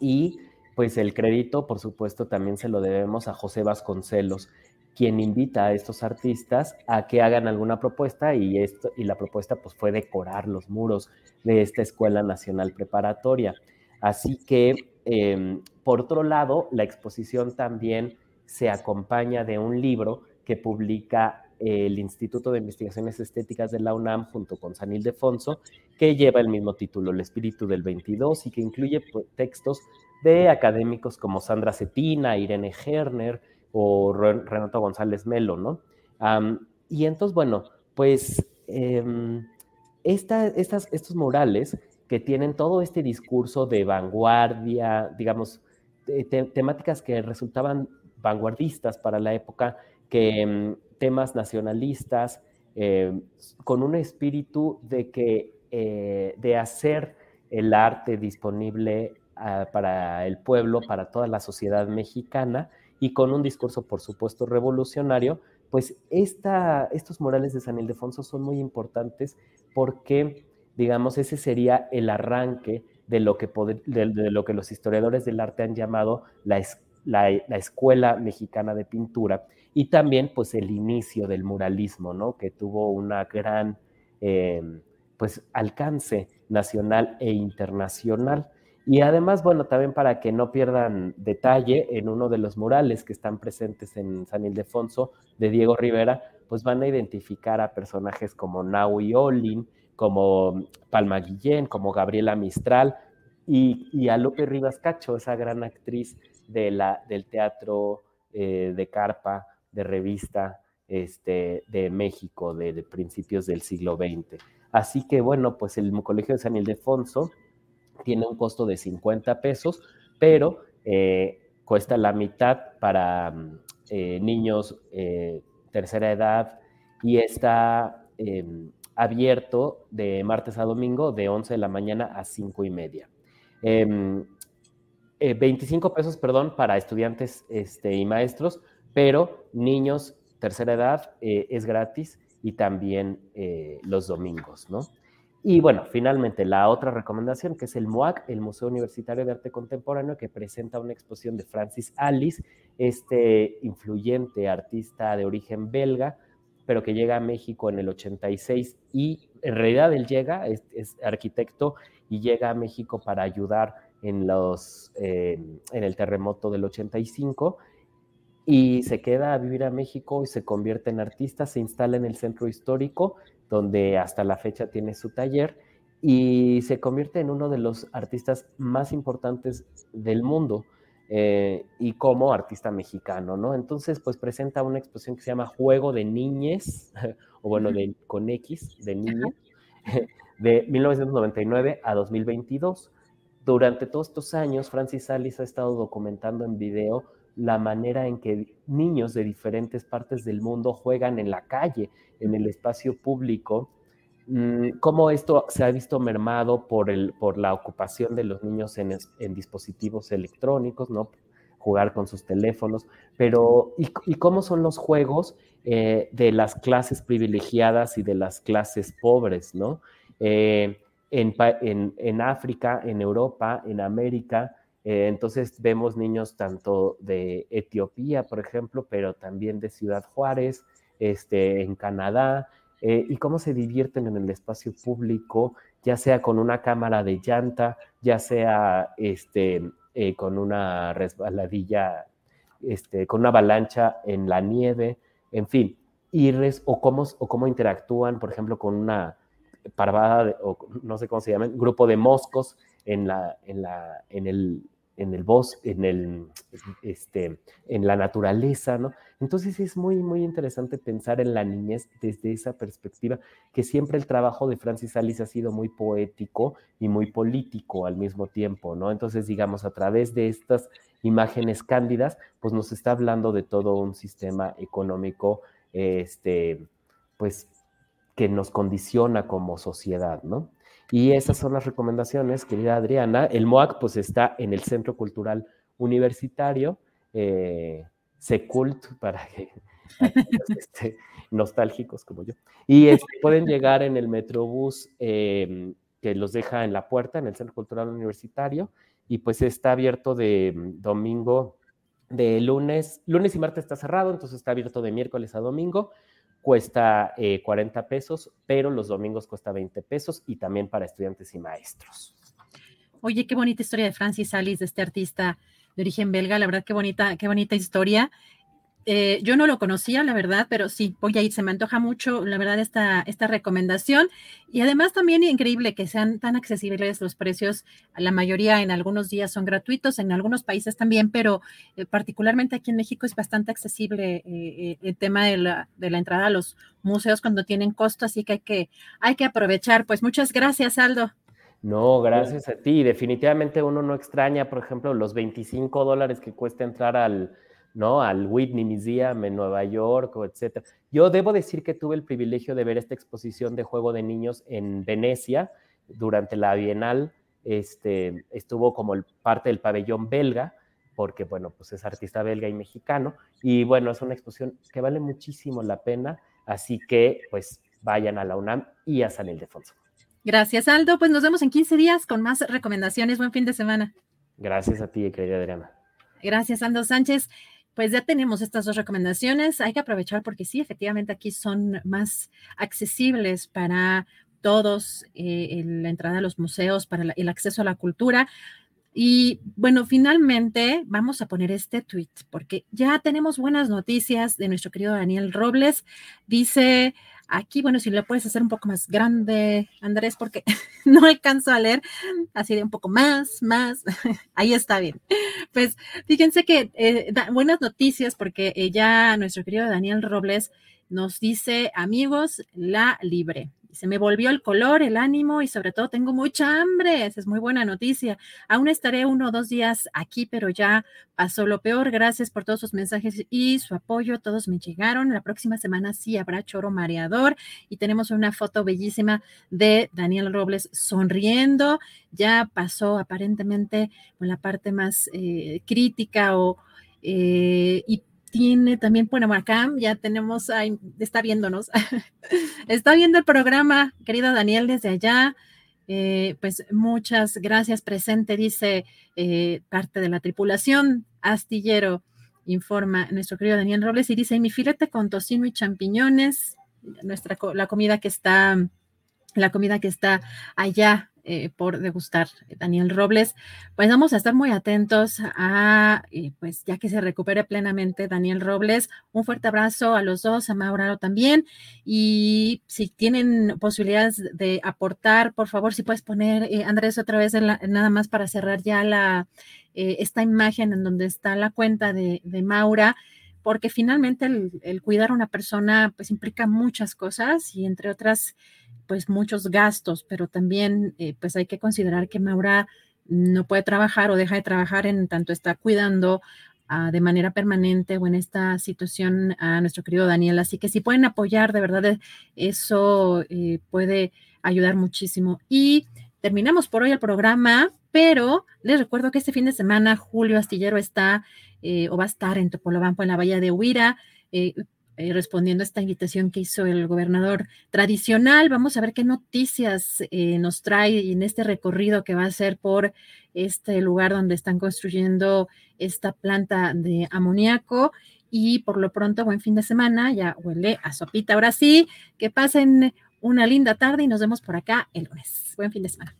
y pues el crédito por supuesto también se lo debemos a José Vasconcelos quien invita a estos artistas a que hagan alguna propuesta y, esto, y la propuesta pues fue decorar los muros de esta Escuela Nacional Preparatoria. Así que, em, por otro lado, la exposición también se acompaña de un libro que publica el Instituto de Investigaciones Estéticas de la UNAM junto con San Ildefonso, que lleva el mismo título, El Espíritu del 22, y que incluye pues, textos de académicos como Sandra Cetina, Irene Herner o Renato González Melo, ¿no? y entonces, bueno, pues em, estas, estos murales que tienen todo este discurso de vanguardia, digamos, temáticas que resultaban vanguardistas para la época, que mm, temas nacionalistas, eh, con un espíritu de que eh, de hacer el arte disponible ah, para el pueblo, para toda la sociedad mexicana, y con un discurso, por supuesto, revolucionario, pues esta, estos murales de San Ildefonso son muy importantes porque, digamos, ese sería el arranque de lo que, de lo que los historiadores del arte han llamado la, la, Escuela Mexicana de Pintura y también pues el inicio del muralismo, ¿no? Que tuvo una gran em, pues alcance nacional e internacional. Y además, bueno, también para que no pierdan detalle, en uno de los murales que están presentes en San Ildefonso de Diego Rivera, pues van a identificar a personajes como Naui Olin, como Palma Guillén, como Gabriela Mistral y, a Lope Rivas Cacho, esa gran actriz de la, del teatro eh, de carpa, de revista este, de México, de, principios del siglo XX. Así que bueno, pues el Colegio de San Ildefonso tiene un costo de 50 pesos, pero eh, cuesta la mitad para eh, niños tercera edad y está em, abierto de martes a domingo de 11 de la mañana a 5 y media. 25 em, eh, pesos, perdón, para estudiantes este, y maestros, pero niños tercera edad eh, es gratis y también eh, los domingos, ¿no? Y bueno, finalmente la otra recomendación, que es el MUAC, el Museo Universitario de Arte Contemporáneo, que presenta una exposición de Francis Alice, este influyente artista de origen belga, pero que llega a México en el 86 y en realidad él llega, es, arquitecto y llega a México para ayudar en, los, en el terremoto del 85 y se queda a vivir a México y se convierte en artista, se instala en el centro histórico, donde hasta la fecha tiene su taller y se convierte en uno de los artistas más importantes del mundo. Eh, y como artista mexicano, ¿no? Entonces, pues presenta una exposición que se llama Juego de Niñez, o bueno, de, con X, de niña, de 1999 a 2022. Durante todos estos años, Francis Salis ha estado documentando en video la manera en que niños de diferentes partes del mundo juegan en la calle, en el espacio público, Mm, cómo esto se ha visto mermado por, el, por la ocupación de los niños en, dispositivos electrónicos, ¿no? Jugar con sus teléfonos, pero ¿y, cómo son los juegos eh, de las clases privilegiadas y de las clases pobres, ¿no? Eh, en, África, en Europa, en América, eh, entonces vemos niños tanto de Etiopía, por ejemplo, pero también de Ciudad Juárez, este, en Canadá, eh, y cómo se divierten en el espacio público, ya sea con una cámara de llanta, ya sea este, eh, con una resbaladilla, este, con una avalancha en la nieve, en fin, y o, cómo, o cómo interactúan, por ejemplo, con una parvada, o no sé cómo se llama, grupo de moscos en, la, en, la, en el en el bosque, en, el, este, en la naturaleza, ¿no? Entonces es muy, muy interesante pensar en la niñez desde esa perspectiva, que siempre el trabajo de Francis Alice ha sido muy poético y muy político al mismo tiempo, ¿no? Entonces, digamos, a través de estas imágenes cándidas, pues nos está hablando de todo un sistema económico, este, pues, que nos condiciona como sociedad, ¿no? Y esas son las recomendaciones, querida Adriana. El MOAC pues está en el Centro Cultural Universitario, eh, Secult, para que este, nostálgicos como yo. Y este, pueden llegar en el Metrobús em, que los deja en la puerta, en el Centro Cultural Universitario, y pues está abierto de mm, domingo, de lunes, lunes y martes está cerrado, entonces está abierto de miércoles a domingo cuesta 40 eh, pesos, pero los domingos cuesta 20 pesos y también para estudiantes y maestros. Oye, qué bonita historia de Francis Alice, de este artista de origen belga, la verdad qué bonita, qué bonita historia. Eh, yo no lo conocía, la verdad, pero sí, voy a ir, se me antoja mucho, la verdad, esta, esta recomendación. Y además también increíble que sean tan accesibles los precios. La mayoría en algunos días son gratuitos, en algunos países también, pero eh, particularmente aquí en México es bastante accesible eh, el tema de la, de la, entrada a los museos cuando tienen costo, así que hay que, hay que aprovechar. Pues muchas gracias, Aldo. No, gracias a ti. Definitivamente uno no extraña, por ejemplo, los 25 dólares que cuesta entrar al ¿no? Al Whitney Museum en Nueva York, etc. Yo debo decir que tuve el privilegio de ver esta exposición de juego de niños en Venecia durante la Bienal. Este, estuvo como parte del pabellón belga, porque, bueno, pues es artista belga y mexicano. Y bueno, es una exposición que vale muchísimo la pena. Así que, pues, vayan a la UNAM y a San Ildefonso. Gracias, Aldo. Pues nos vemos en 15 días con más recomendaciones. Buen fin de semana. Gracias a ti, querida Adriana. Gracias, Aldo Sánchez pues ya tenemos estas dos recomendaciones. Hay que aprovechar porque sí, efectivamente aquí son más accesibles para todos, eh, la entrada a los museos, para el acceso a la cultura. Y bueno, finalmente vamos a poner este tweet porque ya tenemos buenas noticias de nuestro querido Daniel Robles. Dice aquí, bueno, si lo puedes hacer un poco más grande, Andrés, porque no alcanzo a leer, así de un poco más, más. Ahí está bien. Pues fíjense que eh, buenas noticias porque eh, ya nuestro querido Daniel Robles nos dice, amigos, la libre. Se me volvió el color, el ánimo y sobre todo tengo mucha hambre. Esa es muy buena noticia. Aún estaré uno o dos días aquí, pero ya pasó lo peor. Gracias por todos sus mensajes y su apoyo. Todos me llegaron. La próxima semana sí habrá choro mareador y tenemos una foto bellísima de Daniel Robles sonriendo. Ya pasó aparentemente la parte más eh, crítica o eh, tiene también, bueno, acá ya tenemos, está viéndonos, está viendo el programa, querido Daniel, desde allá. Eh, pues muchas gracias, presente, dice eh, parte de la tripulación, astillero, informa nuestro querido Daniel Robles y dice, mi filete con tocino y champiñones, nuestra, la comida que está, la comida que está allá eh, por degustar, Daniel Robles. Pues vamos a estar muy atentos a, eh, pues ya que se recupere plenamente Daniel Robles. Un fuerte abrazo a los dos, a Mauraro también. Y si tienen posibilidades de aportar, por favor, si puedes poner, eh, Andrés, otra vez nada más para cerrar ya la, esta imagen en donde está la cuenta de, de Maura porque finalmente el, el, cuidar a una persona pues implica muchas cosas y entre otras pues muchos gastos, pero también eh, pues hay que considerar que Maura no puede trabajar o deja de trabajar en tanto está cuidando ah, de manera permanente o en esta situación a nuestro querido Daniel. Así que si pueden apoyar, de verdad eso eh, puede ayudar muchísimo. Y terminamos por hoy el programa, pero les recuerdo que este fin de semana Julio Astillero está eh, o va a estar en Topolobampo, en la Bahía de Huira. Eh, respondiendo a esta invitación que hizo el gobernador tradicional. Vamos a ver qué noticias eh, nos trae en este recorrido que va a ser por este lugar donde están construyendo esta planta de amoníaco. Y por lo pronto, buen fin de semana, ya huele a sopita. Ahora sí, que pasen una linda tarde y nos vemos por acá el lunes. Buen fin de semana.